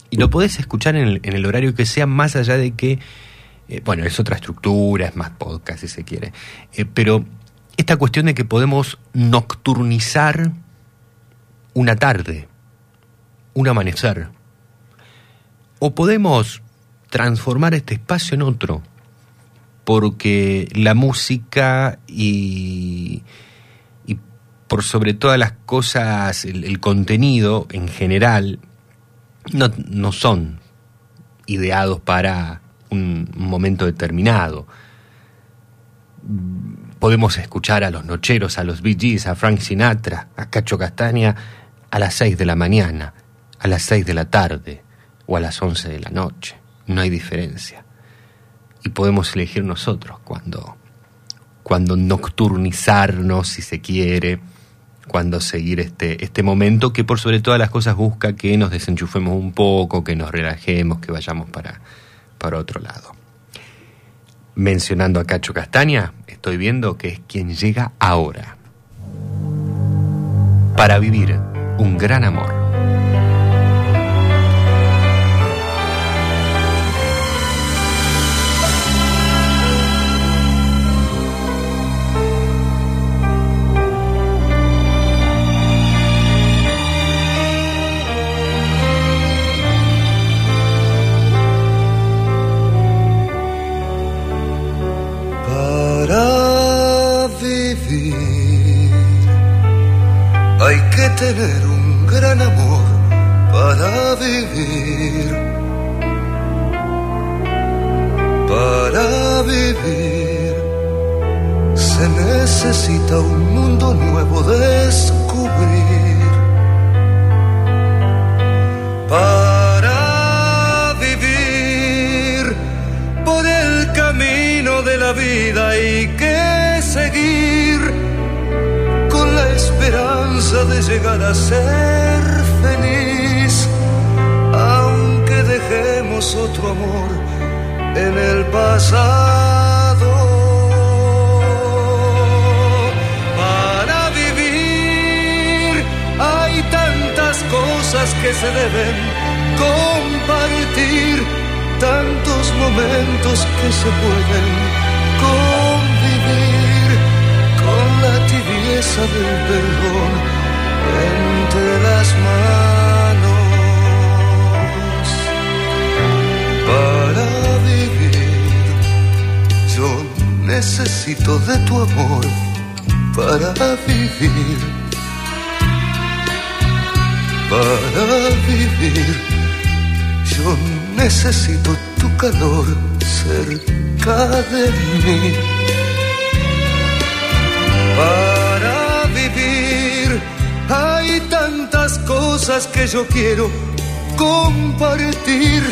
Y lo podés escuchar en el, en el horario que sea, más allá de que, eh, bueno, es otra estructura, es más podcast si se quiere. Eh, pero esta cuestión de que podemos nocturnizar una tarde, un amanecer, o podemos transformar este espacio en otro, porque la música y, por sobre todas las cosas, el, contenido en general, no, no son ideados para un, momento determinado. Podemos escuchar a los nocheros, a los Bee a Frank Sinatra, a Cacho Castaña a las 6 de la mañana, a las 6 de la tarde o a las 11 de la noche. No hay diferencia. Y podemos elegir nosotros cuando, cuando nocturnizarnos, si se quiere, cuando seguir este, este momento que por sobre todas las cosas busca que nos desenchufemos un poco, que nos relajemos, que vayamos para, para otro lado. Mencionando a Cacho Castaña, estoy viendo que es quien llega ahora. Para vivir un gran amor. Tener un gran amor para vivir. Para vivir se necesita un mundo nuevo descubrir. Para vivir por el camino de la vida hay que seguir de llegar a ser feliz, aunque dejemos otro amor en el pasado. Para vivir hay tantas cosas que se deben compartir, tantos momentos que se pueden convivir tibieza del perdón entre las manos. Para vivir, yo necesito de tu amor para vivir. Para vivir, yo necesito tu calor cerca de mí. Tantas cosas que yo quiero compartir.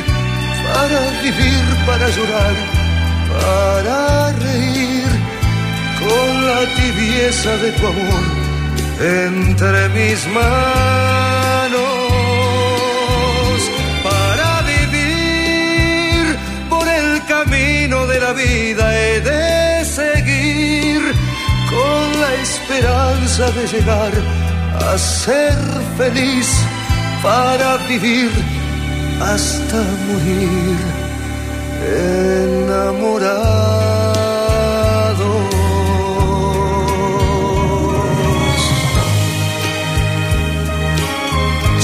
Para vivir, para llorar, para reír con la tibieza de tu amor entre mis manos. Para vivir por el camino de la vida he de seguir con la esperanza de llegar a ser feliz para vivir hasta morir enamorados.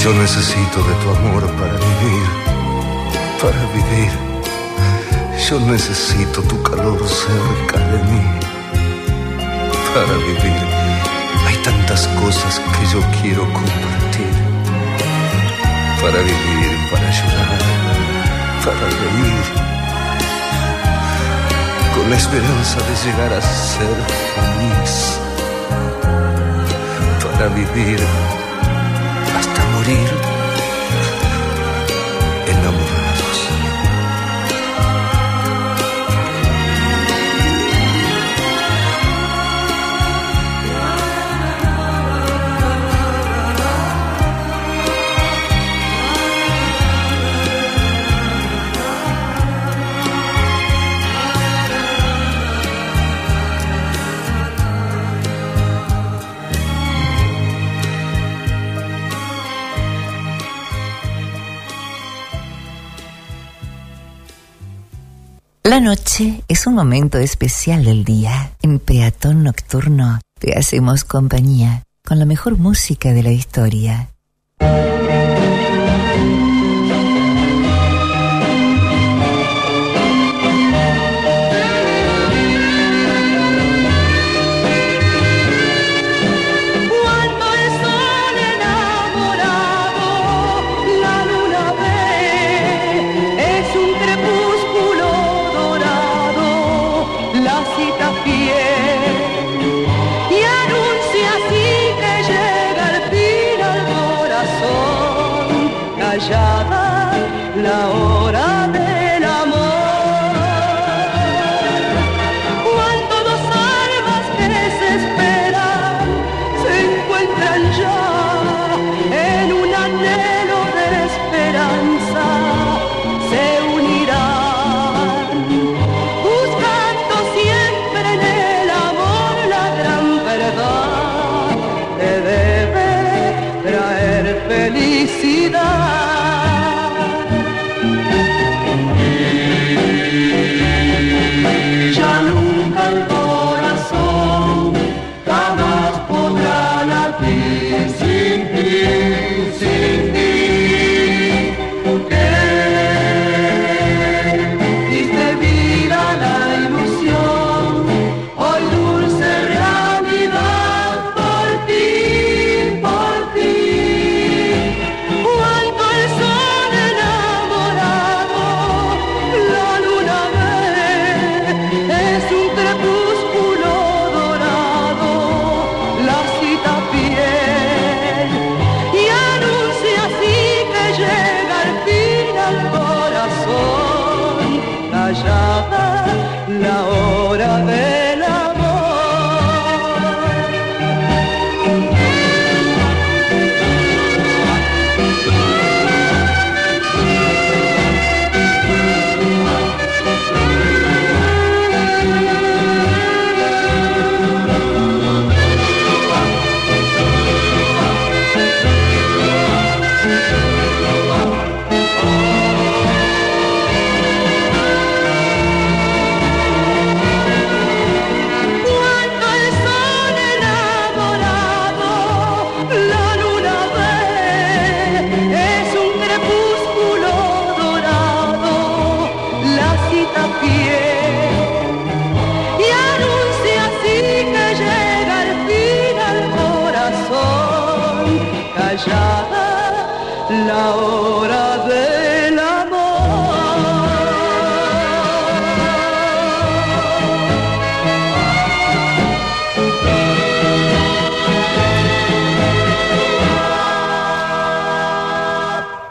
Yo necesito de tu amor para vivir, para vivir. Yo necesito tu calor cerca de mí, para vivir. Tantas cosas que yo quiero compartir, para vivir, para llorar, para reír, con la esperanza de llegar a ser feliz, para vivir hasta morir La noche es un momento especial del día. En Peatón Nocturno te hacemos compañía con la mejor música de la historia.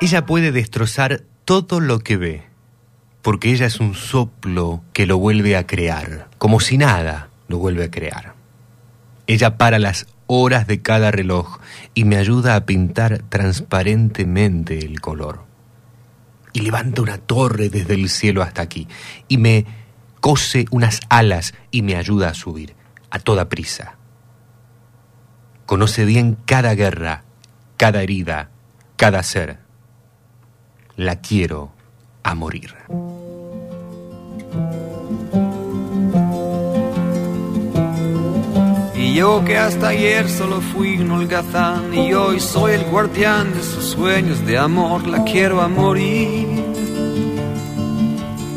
Ella puede destrozar todo lo que ve, porque ella es un soplo que lo vuelve a crear, como si nada lo vuelve a crear. Ella para las horas de cada reloj y me ayuda a pintar transparentemente el color. Y levanta una torre desde el cielo hasta aquí y me cose unas alas y me ayuda a subir a toda prisa. Conoce bien cada guerra, cada herida, cada ser. La quiero a morir. Y yo que hasta ayer solo fui un holgazán y hoy soy el guardián de sus sueños de amor, la quiero a morir.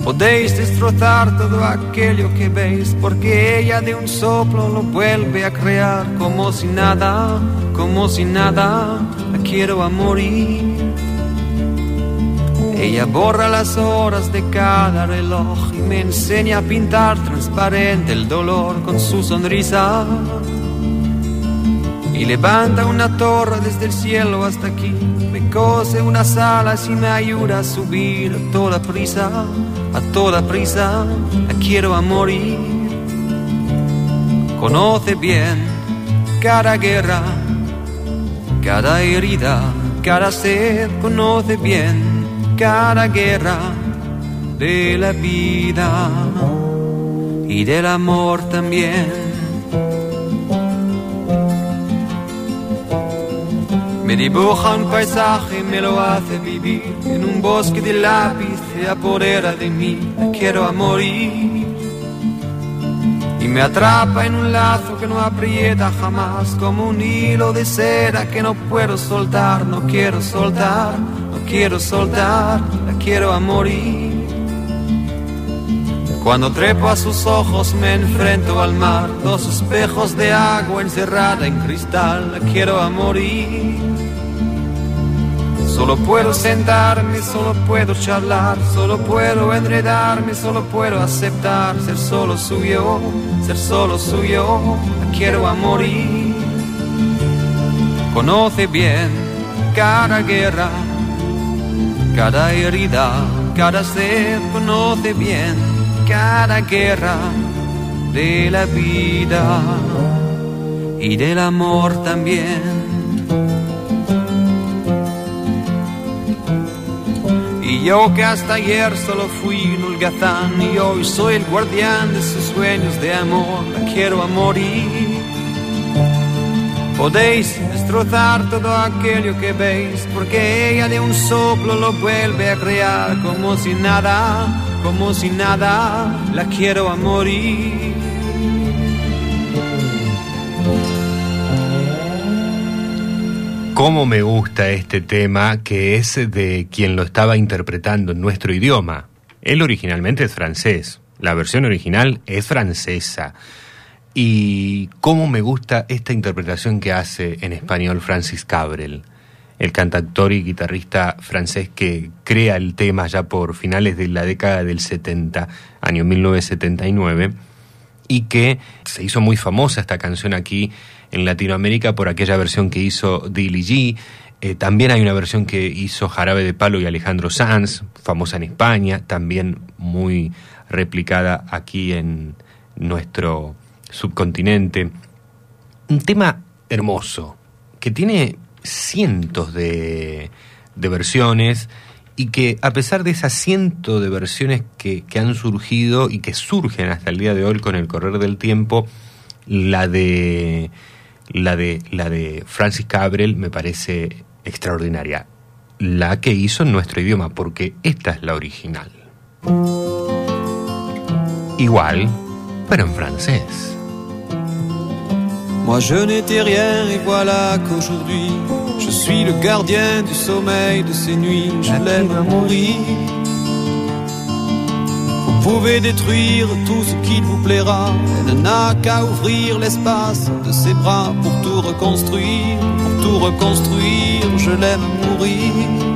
Podéis destrozar todo aquello que veis, porque ella de un soplo lo vuelve a crear como si nada, como si nada, la quiero a morir. Ella borra las horas de cada reloj y me enseña a pintar transparente el dolor con su sonrisa. Y levanta una torre desde el cielo hasta aquí, me cose unas alas y me ayuda a subir a toda prisa, a toda prisa, la quiero a morir. Conoce bien cada guerra, cada herida, cada sed, conoce bien cada guerra de la vida y del amor también. Me dibuja un paisaje y me lo hace vivir en un bosque de lápiz, se apodera de mí, quiero a morir. Y me atrapa en un lazo que no aprieta jamás, como un hilo de seda que no puedo soltar, no quiero soltar, quiero soltar, la quiero a morir. Cuando trepo a sus ojos me enfrento al mar, dos espejos de agua encerrada en cristal, la quiero a morir. Solo puedo sentarme, solo puedo charlar, solo puedo enredarme, solo puedo aceptar ser solo suyo, ser solo suyo, la quiero a morir. Conoce bien cada guerra, cada herida, cada sed, conoce bien cada guerra de la vida y del amor también. Y yo que hasta ayer solo fui un holgazán y hoy soy el guardián de sus sueños de amor, quiero a morir. Podéis destrozar todo aquello que veis, porque ella de un soplo lo vuelve a crear como si nada, como si nada, la quiero a morir. Cómo me gusta este tema que es de quien lo estaba interpretando en nuestro idioma. Él originalmente es francés, la versión original es francesa. Y cómo me gusta esta interpretación que hace en español Francis Cabrel, el cantautor y guitarrista francés que crea el tema ya por finales de la década del 70, año 1979, y que se hizo muy famosa esta canción aquí en Latinoamérica por aquella versión que hizo Dilly G. Eh, también hay una versión que hizo Jarabe de Palo y Alejandro Sanz, famosa en España, también muy replicada aquí en nuestro subcontinente. Un tema hermoso, que tiene cientos de, de versiones y que a pesar de esas cientos de versiones que, que han surgido y que surgen hasta el día de hoy con el correr del tiempo, la de la de la de Francis Cabrel me parece extraordinaria. La que hizo en nuestro idioma, porque esta es la original. Igual, pero en francés. Moi je n'étais rien et voilà qu'aujourd'hui je suis le gardien du sommeil de ces nuits. Je l'aime à mourir. Vous pouvez détruire tout ce qu'il vous plaira. Elle n'a qu'à ouvrir l'espace de ses bras pour tout reconstruire, pour tout reconstruire. Je l'aime à mourir.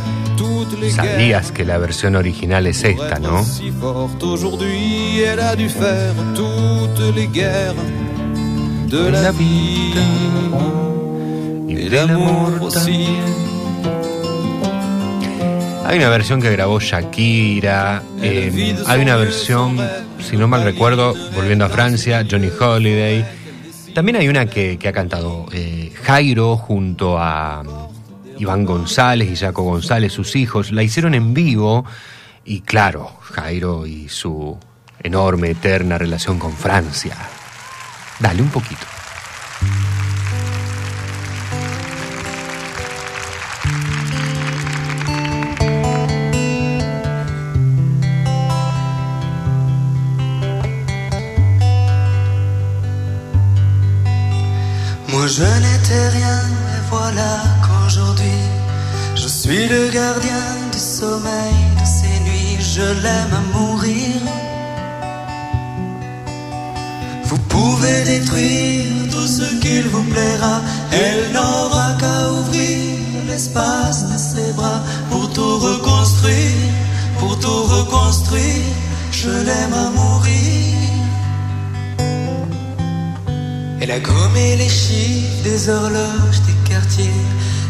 Sabías que la versión original es esta, ¿no? de la l'amour aussi. Hay una versión que grabó Shakira, eh, hay una versión si no mal recuerdo, volviendo a Francia, Johnny Holiday. También hay una que, que ha cantado eh, Jairo junto a Iván González y Jaco González, sus hijos. La hicieron en vivo y claro, Jairo y su enorme, eterna relación con Francia. Dale un poquito. Moi je n'étais rien, qu'aujourd'hui je suis le gardien du sommeil de ces nuits. Je l'aime à mourir. Vous pouvez détruire tout ce qu'il vous plaira. Elle n'aura qu'à ouvrir l'espace de ses bras pour tout reconstruire, pour tout reconstruire. Je l'aime à mourir. Elle a gommé les chiffres des horloges des quartiers.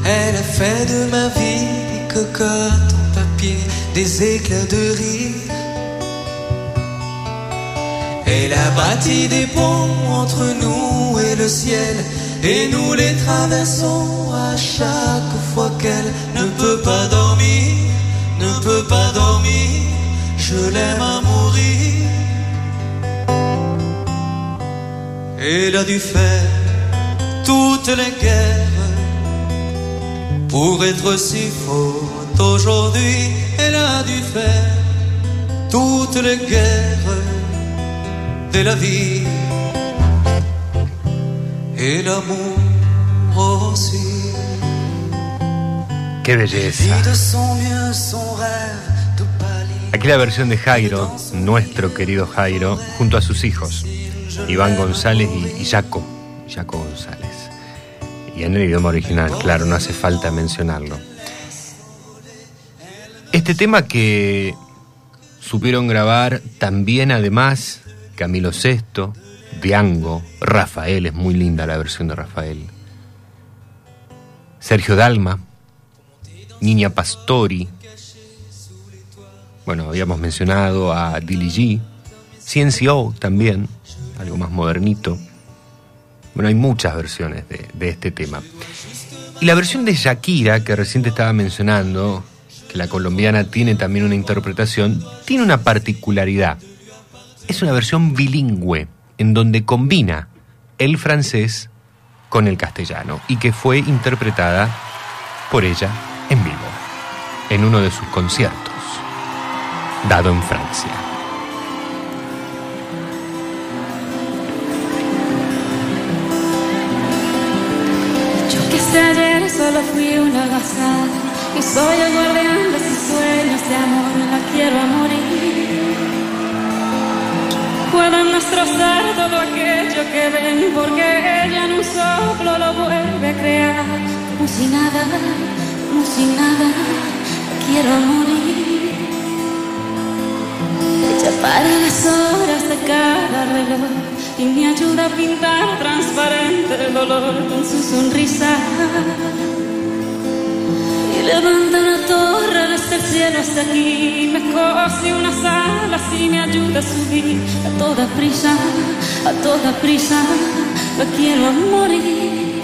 Elle a fait de ma vie des cocottes en papier, des éclats de rire. Elle a bâti des ponts entre nous et le ciel. Et nous les traversons à chaque fois qu'elle ne peut pas dormir, ne peut pas dormir. Je l'aime à mourir. Elle a dû faire toutes les guerres pour être si forte aujourd'hui. Elle a dû faire toutes les guerres de la vie et l'amour aussi. ¡Qué belleza! Aquí la versión de Jairo, nuestro querido Jairo, junto a sus hijos, Iván González y, y Jaco, Jaco González. Y en el idioma original, claro, no hace falta mencionarlo. Este tema que supieron grabar también además Camilo VI, Diango, Rafael, es muy linda la versión de Rafael. Sergio Dalma, Niña Pastori, bueno, habíamos mencionado a Dilly G, Ciencio también, algo más modernito. Bueno, hay muchas versiones de, de este tema. Y la versión de Shakira, que recién te estaba mencionando, que la colombiana tiene también una interpretación, tiene una particularidad. Es una versión bilingüe, en donde combina el francés con el castellano, y que fue interpretada por ella en vivo, en uno de sus conciertos, dado en Francia. Destrozar todo aquello que ven porque ella en un soplo lo vuelve a crear. Como si nada, como si nada, quiero morir. Ella para las horas de cada reloj y me ayuda a pintar transparente el dolor con su sonrisa. Levanta una torre desde el cielo hasta aquí, me cose unas alas y me ayuda a subir. A toda prisa, a toda prisa, la quiero a morir.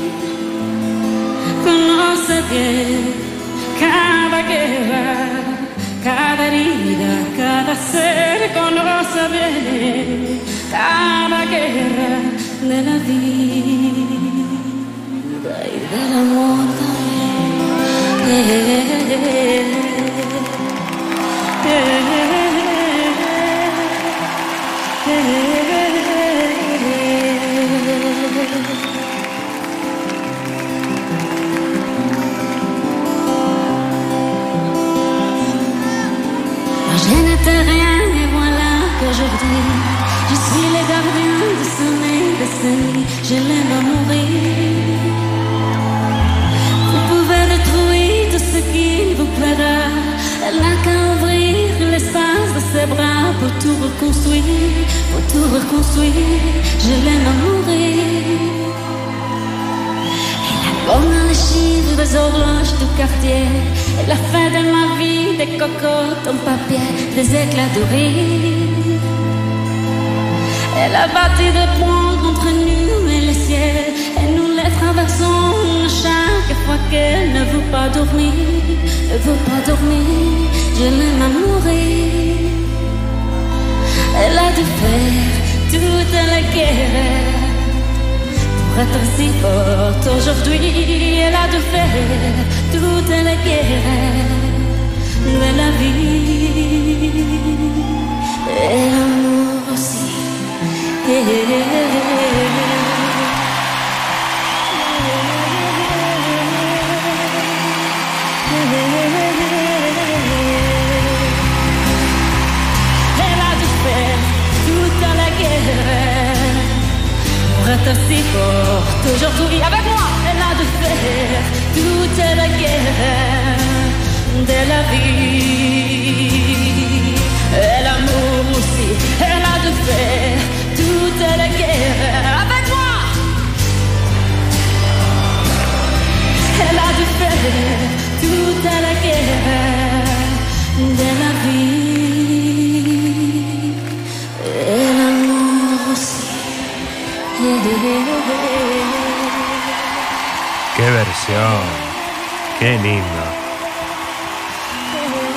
Conoce bien cada guerra, cada herida, cada ser, conoce bien cada guerra de la vida y del amor je n'étais rien et voilà qu'aujourd'hui je suis le gardien de son décennie. Je l'aime à mourir. Qu'il vous plaira. Elle n'a qu'à ouvrir l'espace de ses bras pour tout reconstruire, pour tout reconstruire. Je l'aime à mourir. Comme les chiffres des horloges du quartier Elle a fait de ma vie des cocottes en papier Des éclats de rire Elle a bâti des ponts entre nous et le ciel. Et nous les traversons chaque fois qu'elle ne veut pas dormir. Ne veut pas dormir. Je l'aime à mourir. Elle a dû faire toute la guerre pour être si forte aujourd'hui. Elle a dû faire toute la guerre de la vie et l'amour aussi. Pour être si forte aujourd'hui. Avec moi, elle a dû faire toute la guerre de la vie. Et l'amour aussi, elle a dû faire toute la guerre. Avec moi, elle a dû faire toute la guerre de la vie. ¡Qué versión! ¡Qué lindo!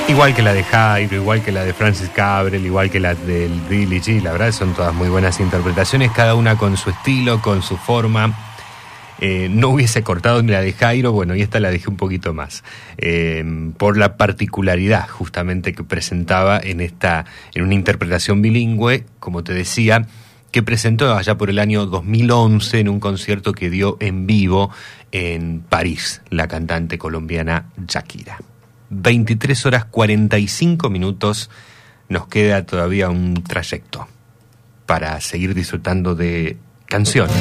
Igual que la de Jairo, igual que la de Francis Cabrel, igual que la del Billy G, la verdad son todas muy buenas interpretaciones, cada una con su estilo, con su forma. Eh, no hubiese cortado ni la de Jairo, bueno, y esta la dejé un poquito más, eh, por la particularidad justamente que presentaba en esta, en una interpretación bilingüe, como te decía, que presentó allá por el año 2011 en un concierto que dio en vivo en París, la cantante colombiana Shakira. 23 horas 45 minutos, nos queda todavía un trayecto para seguir disfrutando de canciones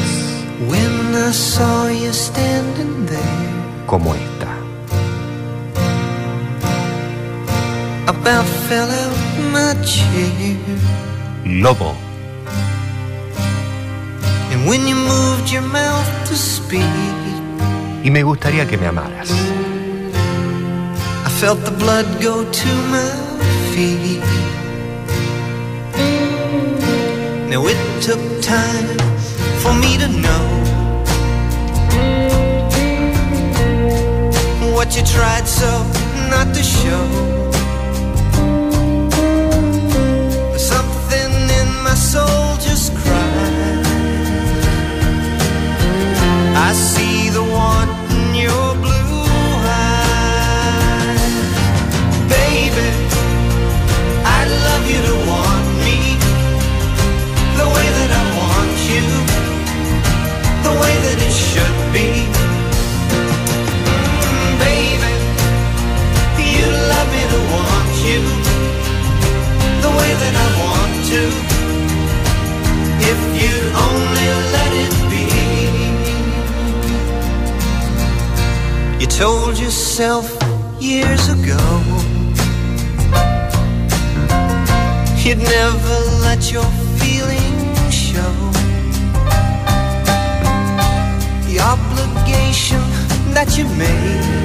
como esta. Lobo, And when you moved your mouth to speak, y me gustaría que me amaras. I felt the blood go to my feet. Now it took time for me to know what you tried so not to show. Something in my soul I see the want in your blue eyes. Baby, I'd love you to want me the way that I want you, the way that it should be. Mm, Baby, you love me to want you the way that I want to. If you'd only let it You told yourself years ago you'd never let your feelings show. The obligation that you made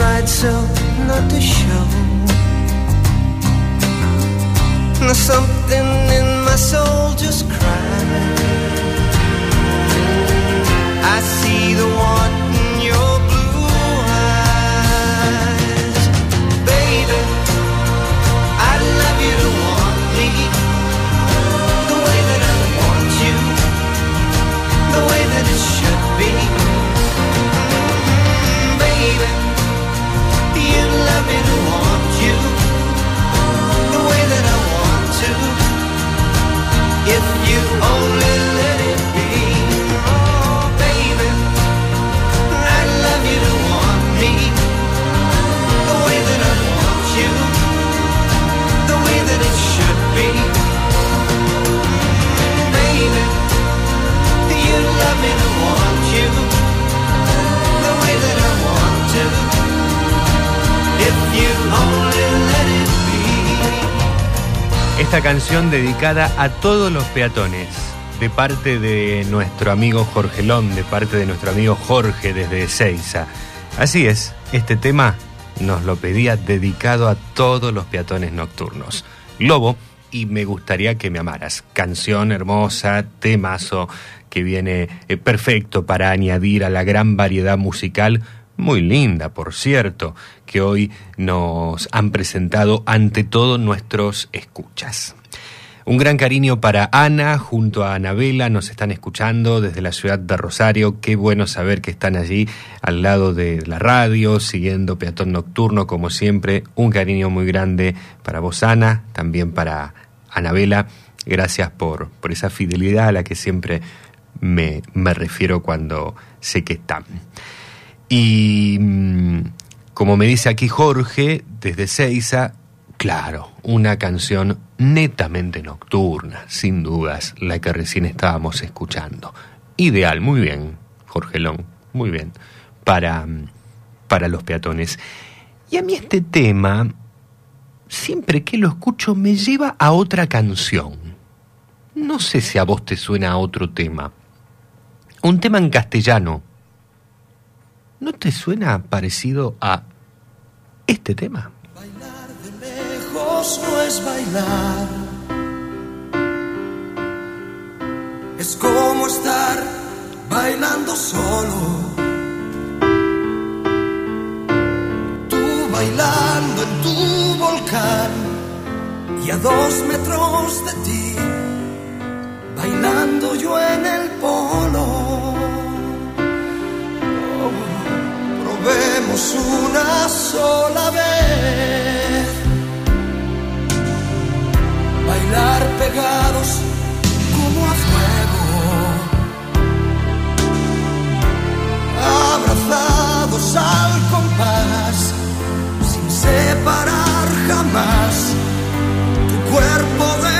tried so not to show. Something in my soul just cried. I see the want want you the way that I want to. If you only Esta canción dedicada a todos los peatones, de parte de nuestro amigo Jorge Lom, de parte de nuestro amigo Jorge desde Ezeiza. Así es, este tema nos lo pedía dedicado a todos los peatones nocturnos. Lobo y Me gustaría que me amaras. Canción hermosa, temazo que viene eh, perfecto para añadir a la gran variedad musical muy linda, por cierto, que hoy nos han presentado ante todo nuestros escuchas. Un gran cariño para Ana, junto a Anabela, nos están escuchando desde la ciudad de Rosario. Qué bueno saber que están allí al lado de la radio, siguiendo Peatón Nocturno, como siempre. Un cariño muy grande para vos, Ana, también para Anabela. Gracias por, por esa fidelidad a la que siempre me, me refiero cuando sé que están. Y mm, como me dice aquí Jorge, desde Seiza, claro, una canción netamente nocturna, sin dudas, la que recién estábamos escuchando. Ideal, muy bien, Jorgelón, muy bien, para, mm, para los peatones. Y a mí este tema, siempre que lo escucho, me lleva a otra canción. No sé si a vos te suena a otro tema. Un tema en castellano. ¿No te suena parecido a este tema? lejos no es bailar. Es como estar bailando solo. Tú bailando en tu volcán y a dos metros de ti, bailando yo en el polo. Probemos una sola vez. Bailar pegados como a fuego, abrazados al compás, sin separar jamás tu cuerpo de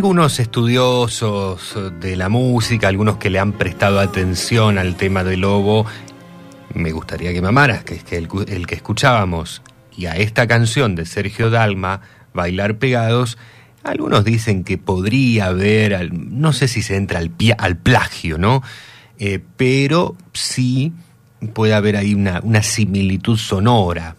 algunos estudiosos de la música, algunos que le han prestado atención al tema de Lobo, me gustaría que me amaras, que es que el, que escuchábamos, y a esta canción de Sergio Dalma, Bailar Pegados, algunos dicen que podría haber, no sé si se entra al, al plagio, ¿no? Eh, pero sí puede haber ahí una, similitud sonora.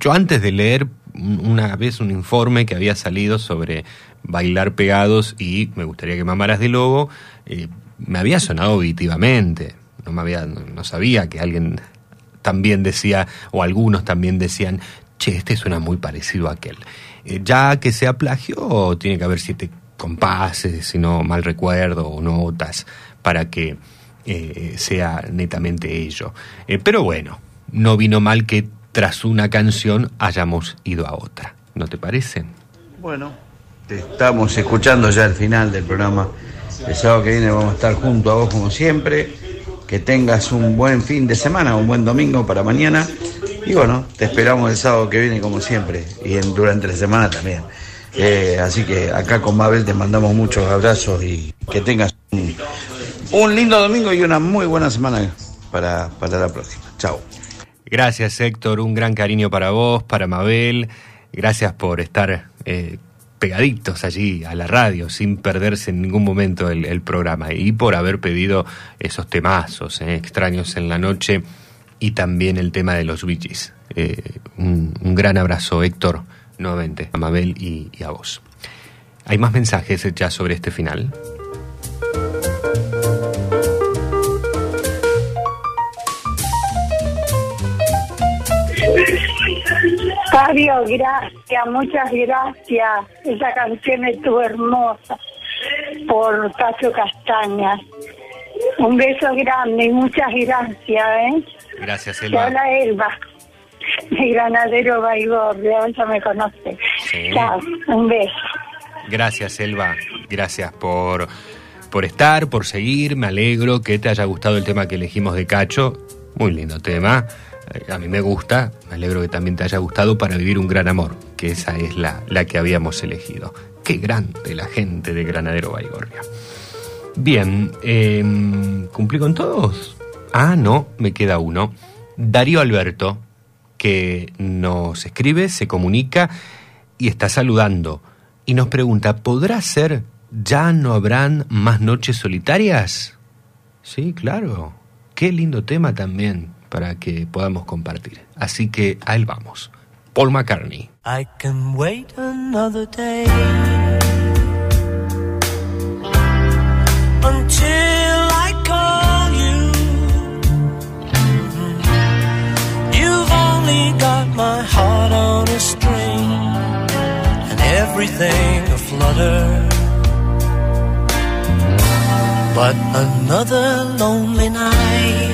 Yo antes de leer un- una vez un informe que había salido sobre bailar pegados y me gustaría que me amaras de lobo, eh, me había sonado auditivamente. No, me había, no, sabía que alguien también decía, o algunos también decían, che, este suena muy parecido a aquel. Eh, ya que sea plagio, tiene que haber siete compases, si no mal recuerdo, o notas, para que eh, sea netamente ello. Pero bueno, no vino mal que tras una canción hayamos ido a otra. ¿No te parece? Bueno, estamos escuchando ya el final del programa. El sábado que viene vamos a estar junto a vos como siempre. Que tengas un buen fin de semana, un buen domingo para mañana. Y bueno, te esperamos el sábado que viene como siempre. Y durante la semana también. Eh, así que acá con Mabel te mandamos muchos abrazos y que tengas un, un lindo domingo y una muy buena semana para, para la próxima. Chao. Gracias Héctor, un gran cariño para vos, para Mabel. Gracias por estar eh, pegaditos allí a la radio sin perderse en ningún momento el, programa y por haber pedido esos temazos eh, extraños en la noche y también el tema de los Gees. Eh, un, un gran abrazo Héctor, nuevamente, a Mabel y, y a vos. ¿Hay más mensajes ya sobre este final? Fabio, gracias, muchas gracias. Esa canción estuvo hermosa por Cacho Castaña. Un beso grande y muchas gracias, ¿eh? Gracias Elba. habla Elba, de Granadero Baigorria, ella me conoce. Sí. Chao, un beso. Gracias, Elba. Gracias por, por estar, por seguir. Me alegro que te haya gustado el tema que elegimos de Cacho. Muy lindo tema. A mí me gusta. Me alegro que también te haya gustado para vivir un gran amor, que esa es la, la que habíamos elegido. Qué grande la gente de Granadero Baigorria. Bien, em, ¿cumplí con todos? Ah, no, me queda uno. Darío Alberto, que nos escribe, se comunica y está saludando. Y nos pregunta, ¿podrá ser ya no habrán más noches solitarias? Sí, claro. Qué lindo tema también para que podamos compartir. Así que a él vamos. Paul McCartney. I can wait another day until I call you. You've only got my heart on a string and everything aflutter. But another lonely night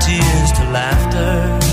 tears to laughter,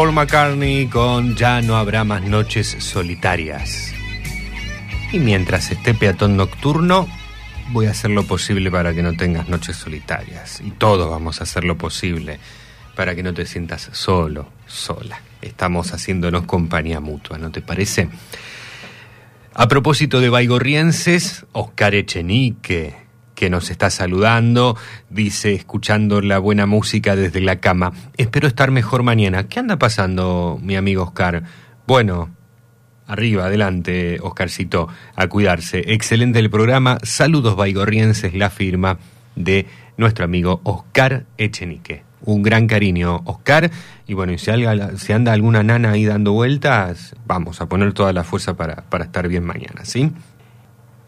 Paul McCartney con Ya no habrá más noches solitarias. Y mientras esté peatón nocturno, voy a hacer lo posible para que no tengas noches solitarias. Y todos vamos a hacer lo posible para que no te sientas solo, sola. Estamos haciéndonos compañía mutua, ¿no te parece? A propósito de baigorrienses, Oscar Echenique, que nos está saludando, dice, escuchando la buena música desde la cama, espero estar mejor mañana. ¿Qué anda pasando, mi amigo Oscar? Bueno, arriba, adelante, Oscarcito, a cuidarse. Excelente el programa, saludos baigorrienses, la firma de nuestro amigo Oscar Echenique. Un gran cariño, Oscar. Y bueno, si, si anda alguna nana ahí dando vueltas, vamos a poner toda la fuerza para, para estar bien mañana, ¿sí?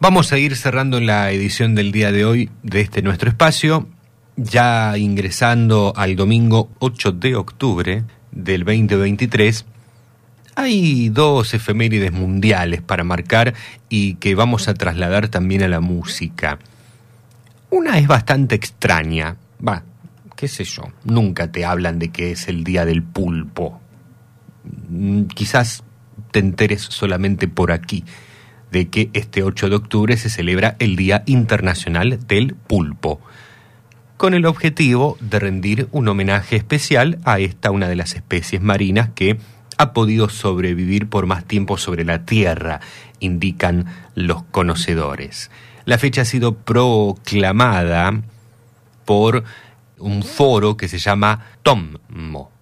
Vamos a ir cerrando la edición del día de hoy de este nuestro espacio, ya ingresando al domingo 8 de octubre del 2023. Hay dos efemérides mundiales para marcar y que vamos a trasladar también a la música. Una es bastante extraña, va, qué sé yo, nunca te hablan de que es el día del pulpo. Mm, Quizás te enteres solamente por aquí de que este 8 de octubre se celebra el Día Internacional del Pulpo, con el objetivo de rendir un homenaje especial a esta una de las especies marinas que ha podido sobrevivir por más tiempo sobre la Tierra, indican los conocedores. La fecha ha sido proclamada por un foro que se llama TOMMO.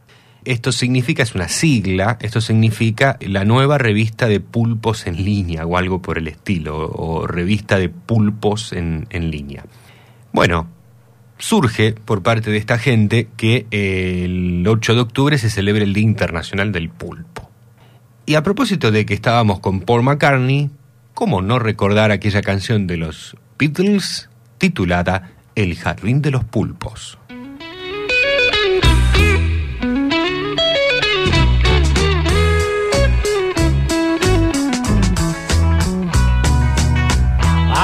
Esto significa, es una sigla, esto significa la nueva revista de pulpos en línea o algo por el estilo, o revista de pulpos en, en línea. Bueno, surge por parte de esta gente que el 8 de octubre se celebra el Día Internacional del Pulpo. Y a propósito de que estábamos con Paul McCartney, ¿cómo no recordar aquella canción de los Beatles titulada El Jardín de los Pulpos?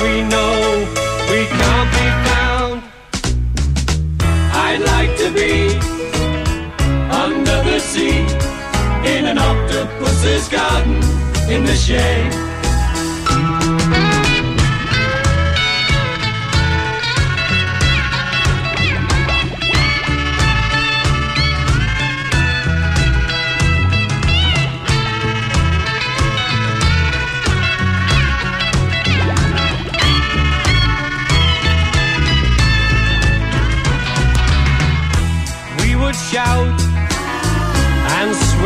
we know we can't be found. I'd like to be under the sea in an octopus's garden in the shade.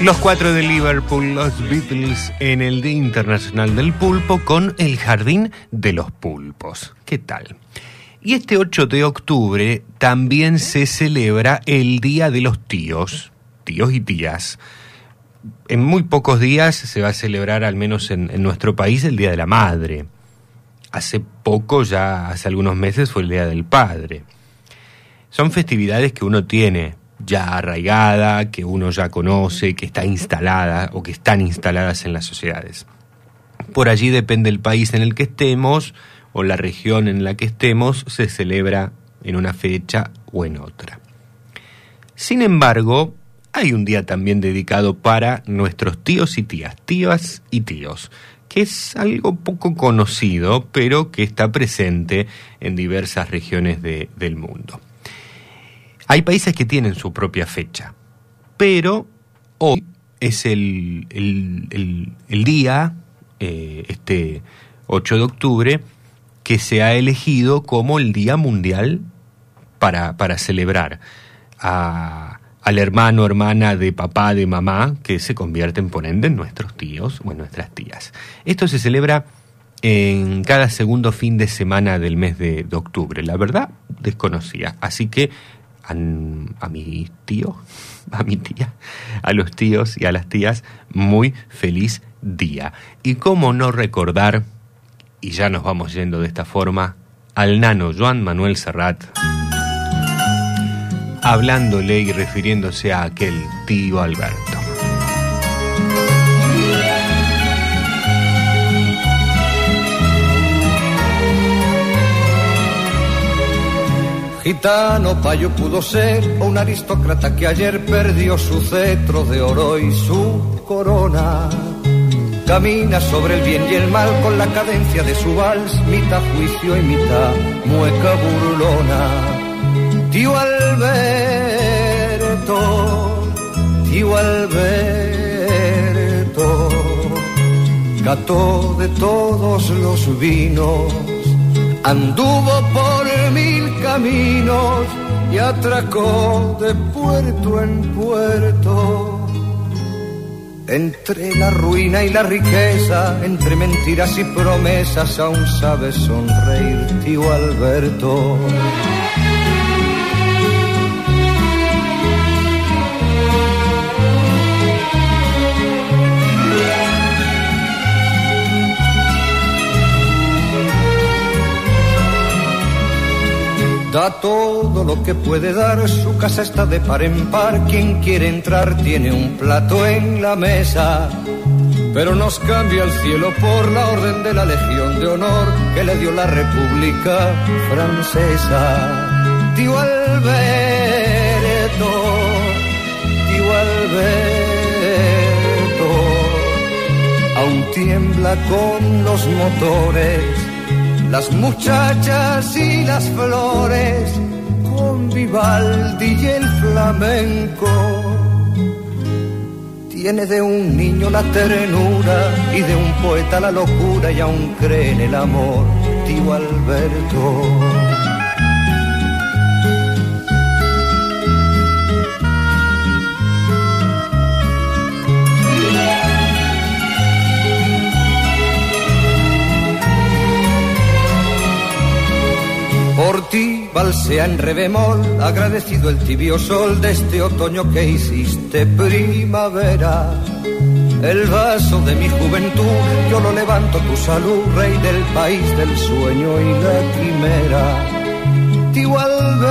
Los cuatro de Liverpool, los Beatles en el Día Internacional del Pulpo con el Jardín de los Pulpos. ¿Qué tal? Y este 8 de octubre también se celebra el Día de los Tíos, tíos y tías. En muy pocos días se va a celebrar, al menos en, en nuestro país, el Día de la Madre. Hace poco, ya hace algunos meses, fue el Día del Padre. Son festividades que uno tiene ya arraigada, que uno ya conoce, que está instalada o que están instaladas en las sociedades. Por allí depende el país en el que estemos o la región en la que estemos, se celebra en una fecha o en otra. Sin embargo, hay un día también dedicado para nuestros tíos y tías, tías y tíos, que es algo poco conocido, pero que está presente en diversas regiones de- del mundo. Hay países que tienen su propia fecha, pero hoy es el, el- el- día, eh, este 8 de octubre, que se ha elegido como el Día Mundial para, para celebrar a- al hermano, hermana de papá, de mamá, que se convierten, por ende, en nuestros tíos o en nuestras tías. Esto se celebra en cada segundo fin de semana del mes de, octubre. La verdad, desconocía. Así que a, a mi tío, a mi tía, a los tíos y a las tías, muy feliz día. Y cómo no recordar, y ya nos vamos yendo de esta forma, al nano Joan Manuel Serrat, hablándole y refiriéndose a aquel tío Alberto. Gitano payo pudo ser o un aristócrata que ayer perdió su cetro de oro y su corona. Camina sobre el bien y el mal con la cadencia de su vals, mitad juicio y mitad mueca burlona. Tío Alberto, tío Alberto, cató de todos los vinos, anduvo por mil caminos y atracó de puerto en puerto. Entre la ruina y la riqueza, entre mentiras y promesas, aún sabe sonreír, tío Alberto. Da todo lo que puede dar, su casa está de par en par, quien quiere entrar tiene un plato en la mesa. Pero nos cambia el cielo por la orden de la Legión de Honor que le dio la República Francesa. Tío Alberto, tío Alberto, aún tiembla con los motores las muchachas y las flores, con Vivaldi y el flamenco. Tiene de un niño la ternura y de un poeta la locura y aún cree en el amor, tío Alberto. Por ti balsea en re bemol, agradecido el tibio sol de este otoño que hiciste primavera. El vaso de mi juventud, yo lo levanto tu salud, rey del país del sueño y la quimera. Tío Alberto,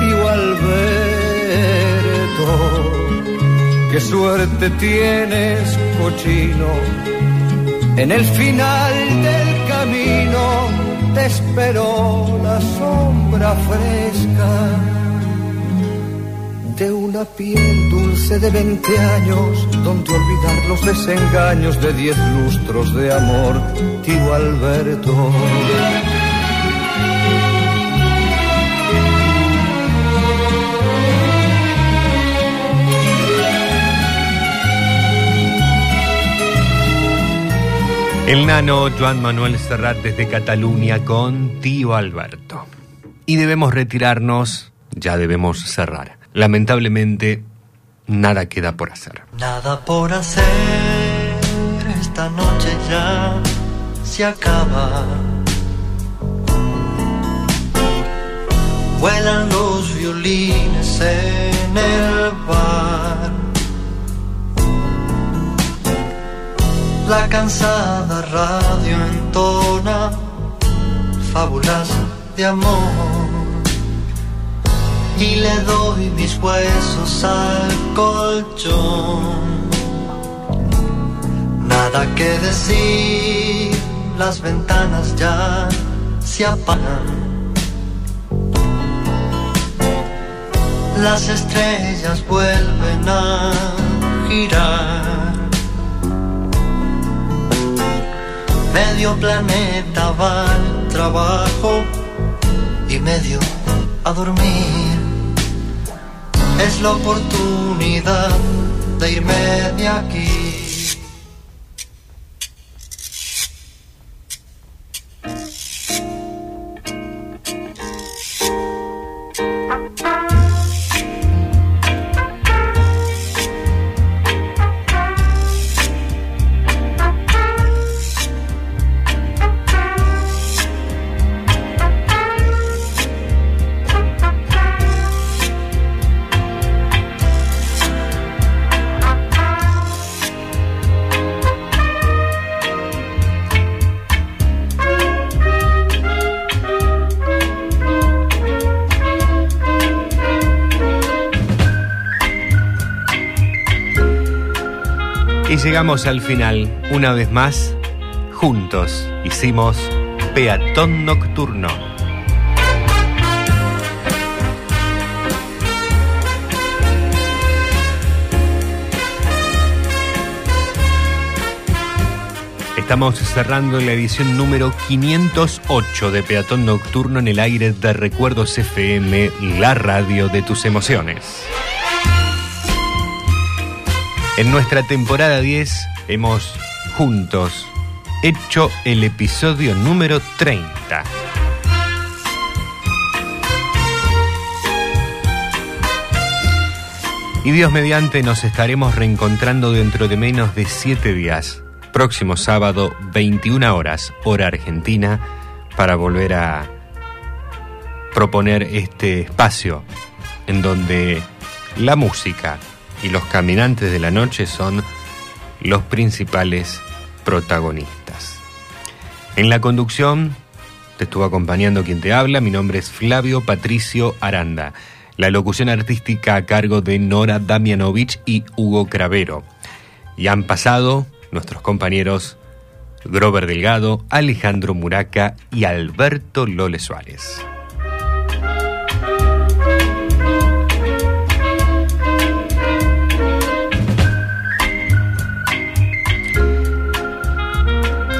tío Alberto, qué suerte tienes, cochino en el final del camino te esperó la sombra fresca de una piel dulce de 20 años, donde olvidar los desengaños de diez lustros de amor, tío Alberto. El nano Joan Manuel Serrat desde Cataluña con tío Alberto. Y debemos retirarnos, ya debemos cerrar. lamentablemente nada queda por hacer. Nada por hacer, esta noche ya se acaba. Vuelan los violines en el bar. La cansada radio entona fábulas de amor y le doy mis huesos al colchón. Nada que decir, las ventanas ya se apagan. Las estrellas vuelven a girar. Medio planeta va al trabajo y medio a dormir. Es la oportunidad de irme de aquí. Llegamos al final, una vez más, juntos hicimos Peatón Nocturno. Estamos cerrando la edición número 508 de Peatón Nocturno en el aire de Recuerdos FM, la radio de tus emociones. En nuestra temporada 10 hemos juntos hecho el episodio número 30. Y Dios mediante nos estaremos reencontrando dentro de menos de 7 días, próximo sábado 21 horas, hora argentina, para volver a proponer este espacio en donde la música y los caminantes de la noche son los principales protagonistas. En la conducción te estuvo acompañando quien te habla, mi nombre es Flavio Patricio Aranda. La locución artística a cargo de Nora Damianovich y Hugo Cravero. Y han pasado nuestros compañeros Grover Delgado, Alejandro Muraca y Alberto Lole Suárez.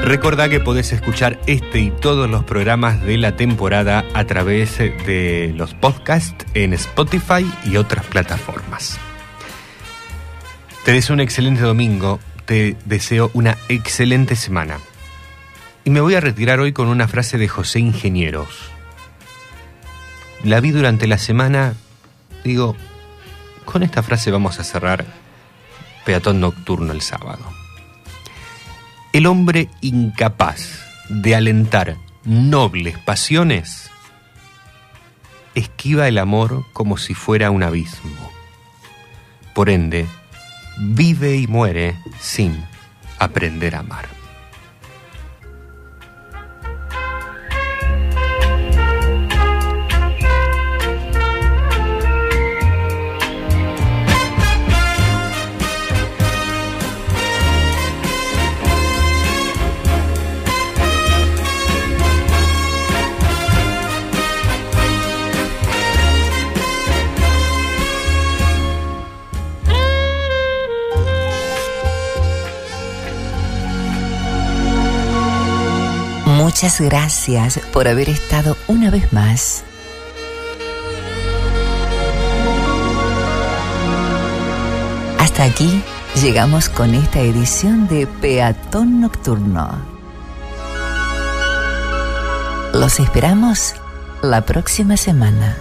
Recordá que podés escuchar este y todos los programas de la temporada a través de los podcasts en Spotify y otras plataformas. Te deseo un excelente domingo, te deseo una excelente semana. Y me voy a retirar hoy con una frase de José Ingenieros. La vi durante la semana, digo, con esta frase vamos a cerrar Peatón Nocturno el sábado. El hombre incapaz de alentar nobles pasiones esquiva el amor como si fuera un abismo. Por ende, vive y muere sin aprender a amar. Muchas gracias por haber estado una vez más. Hasta aquí llegamos con esta edición de Peatón Nocturno. Los esperamos la próxima semana.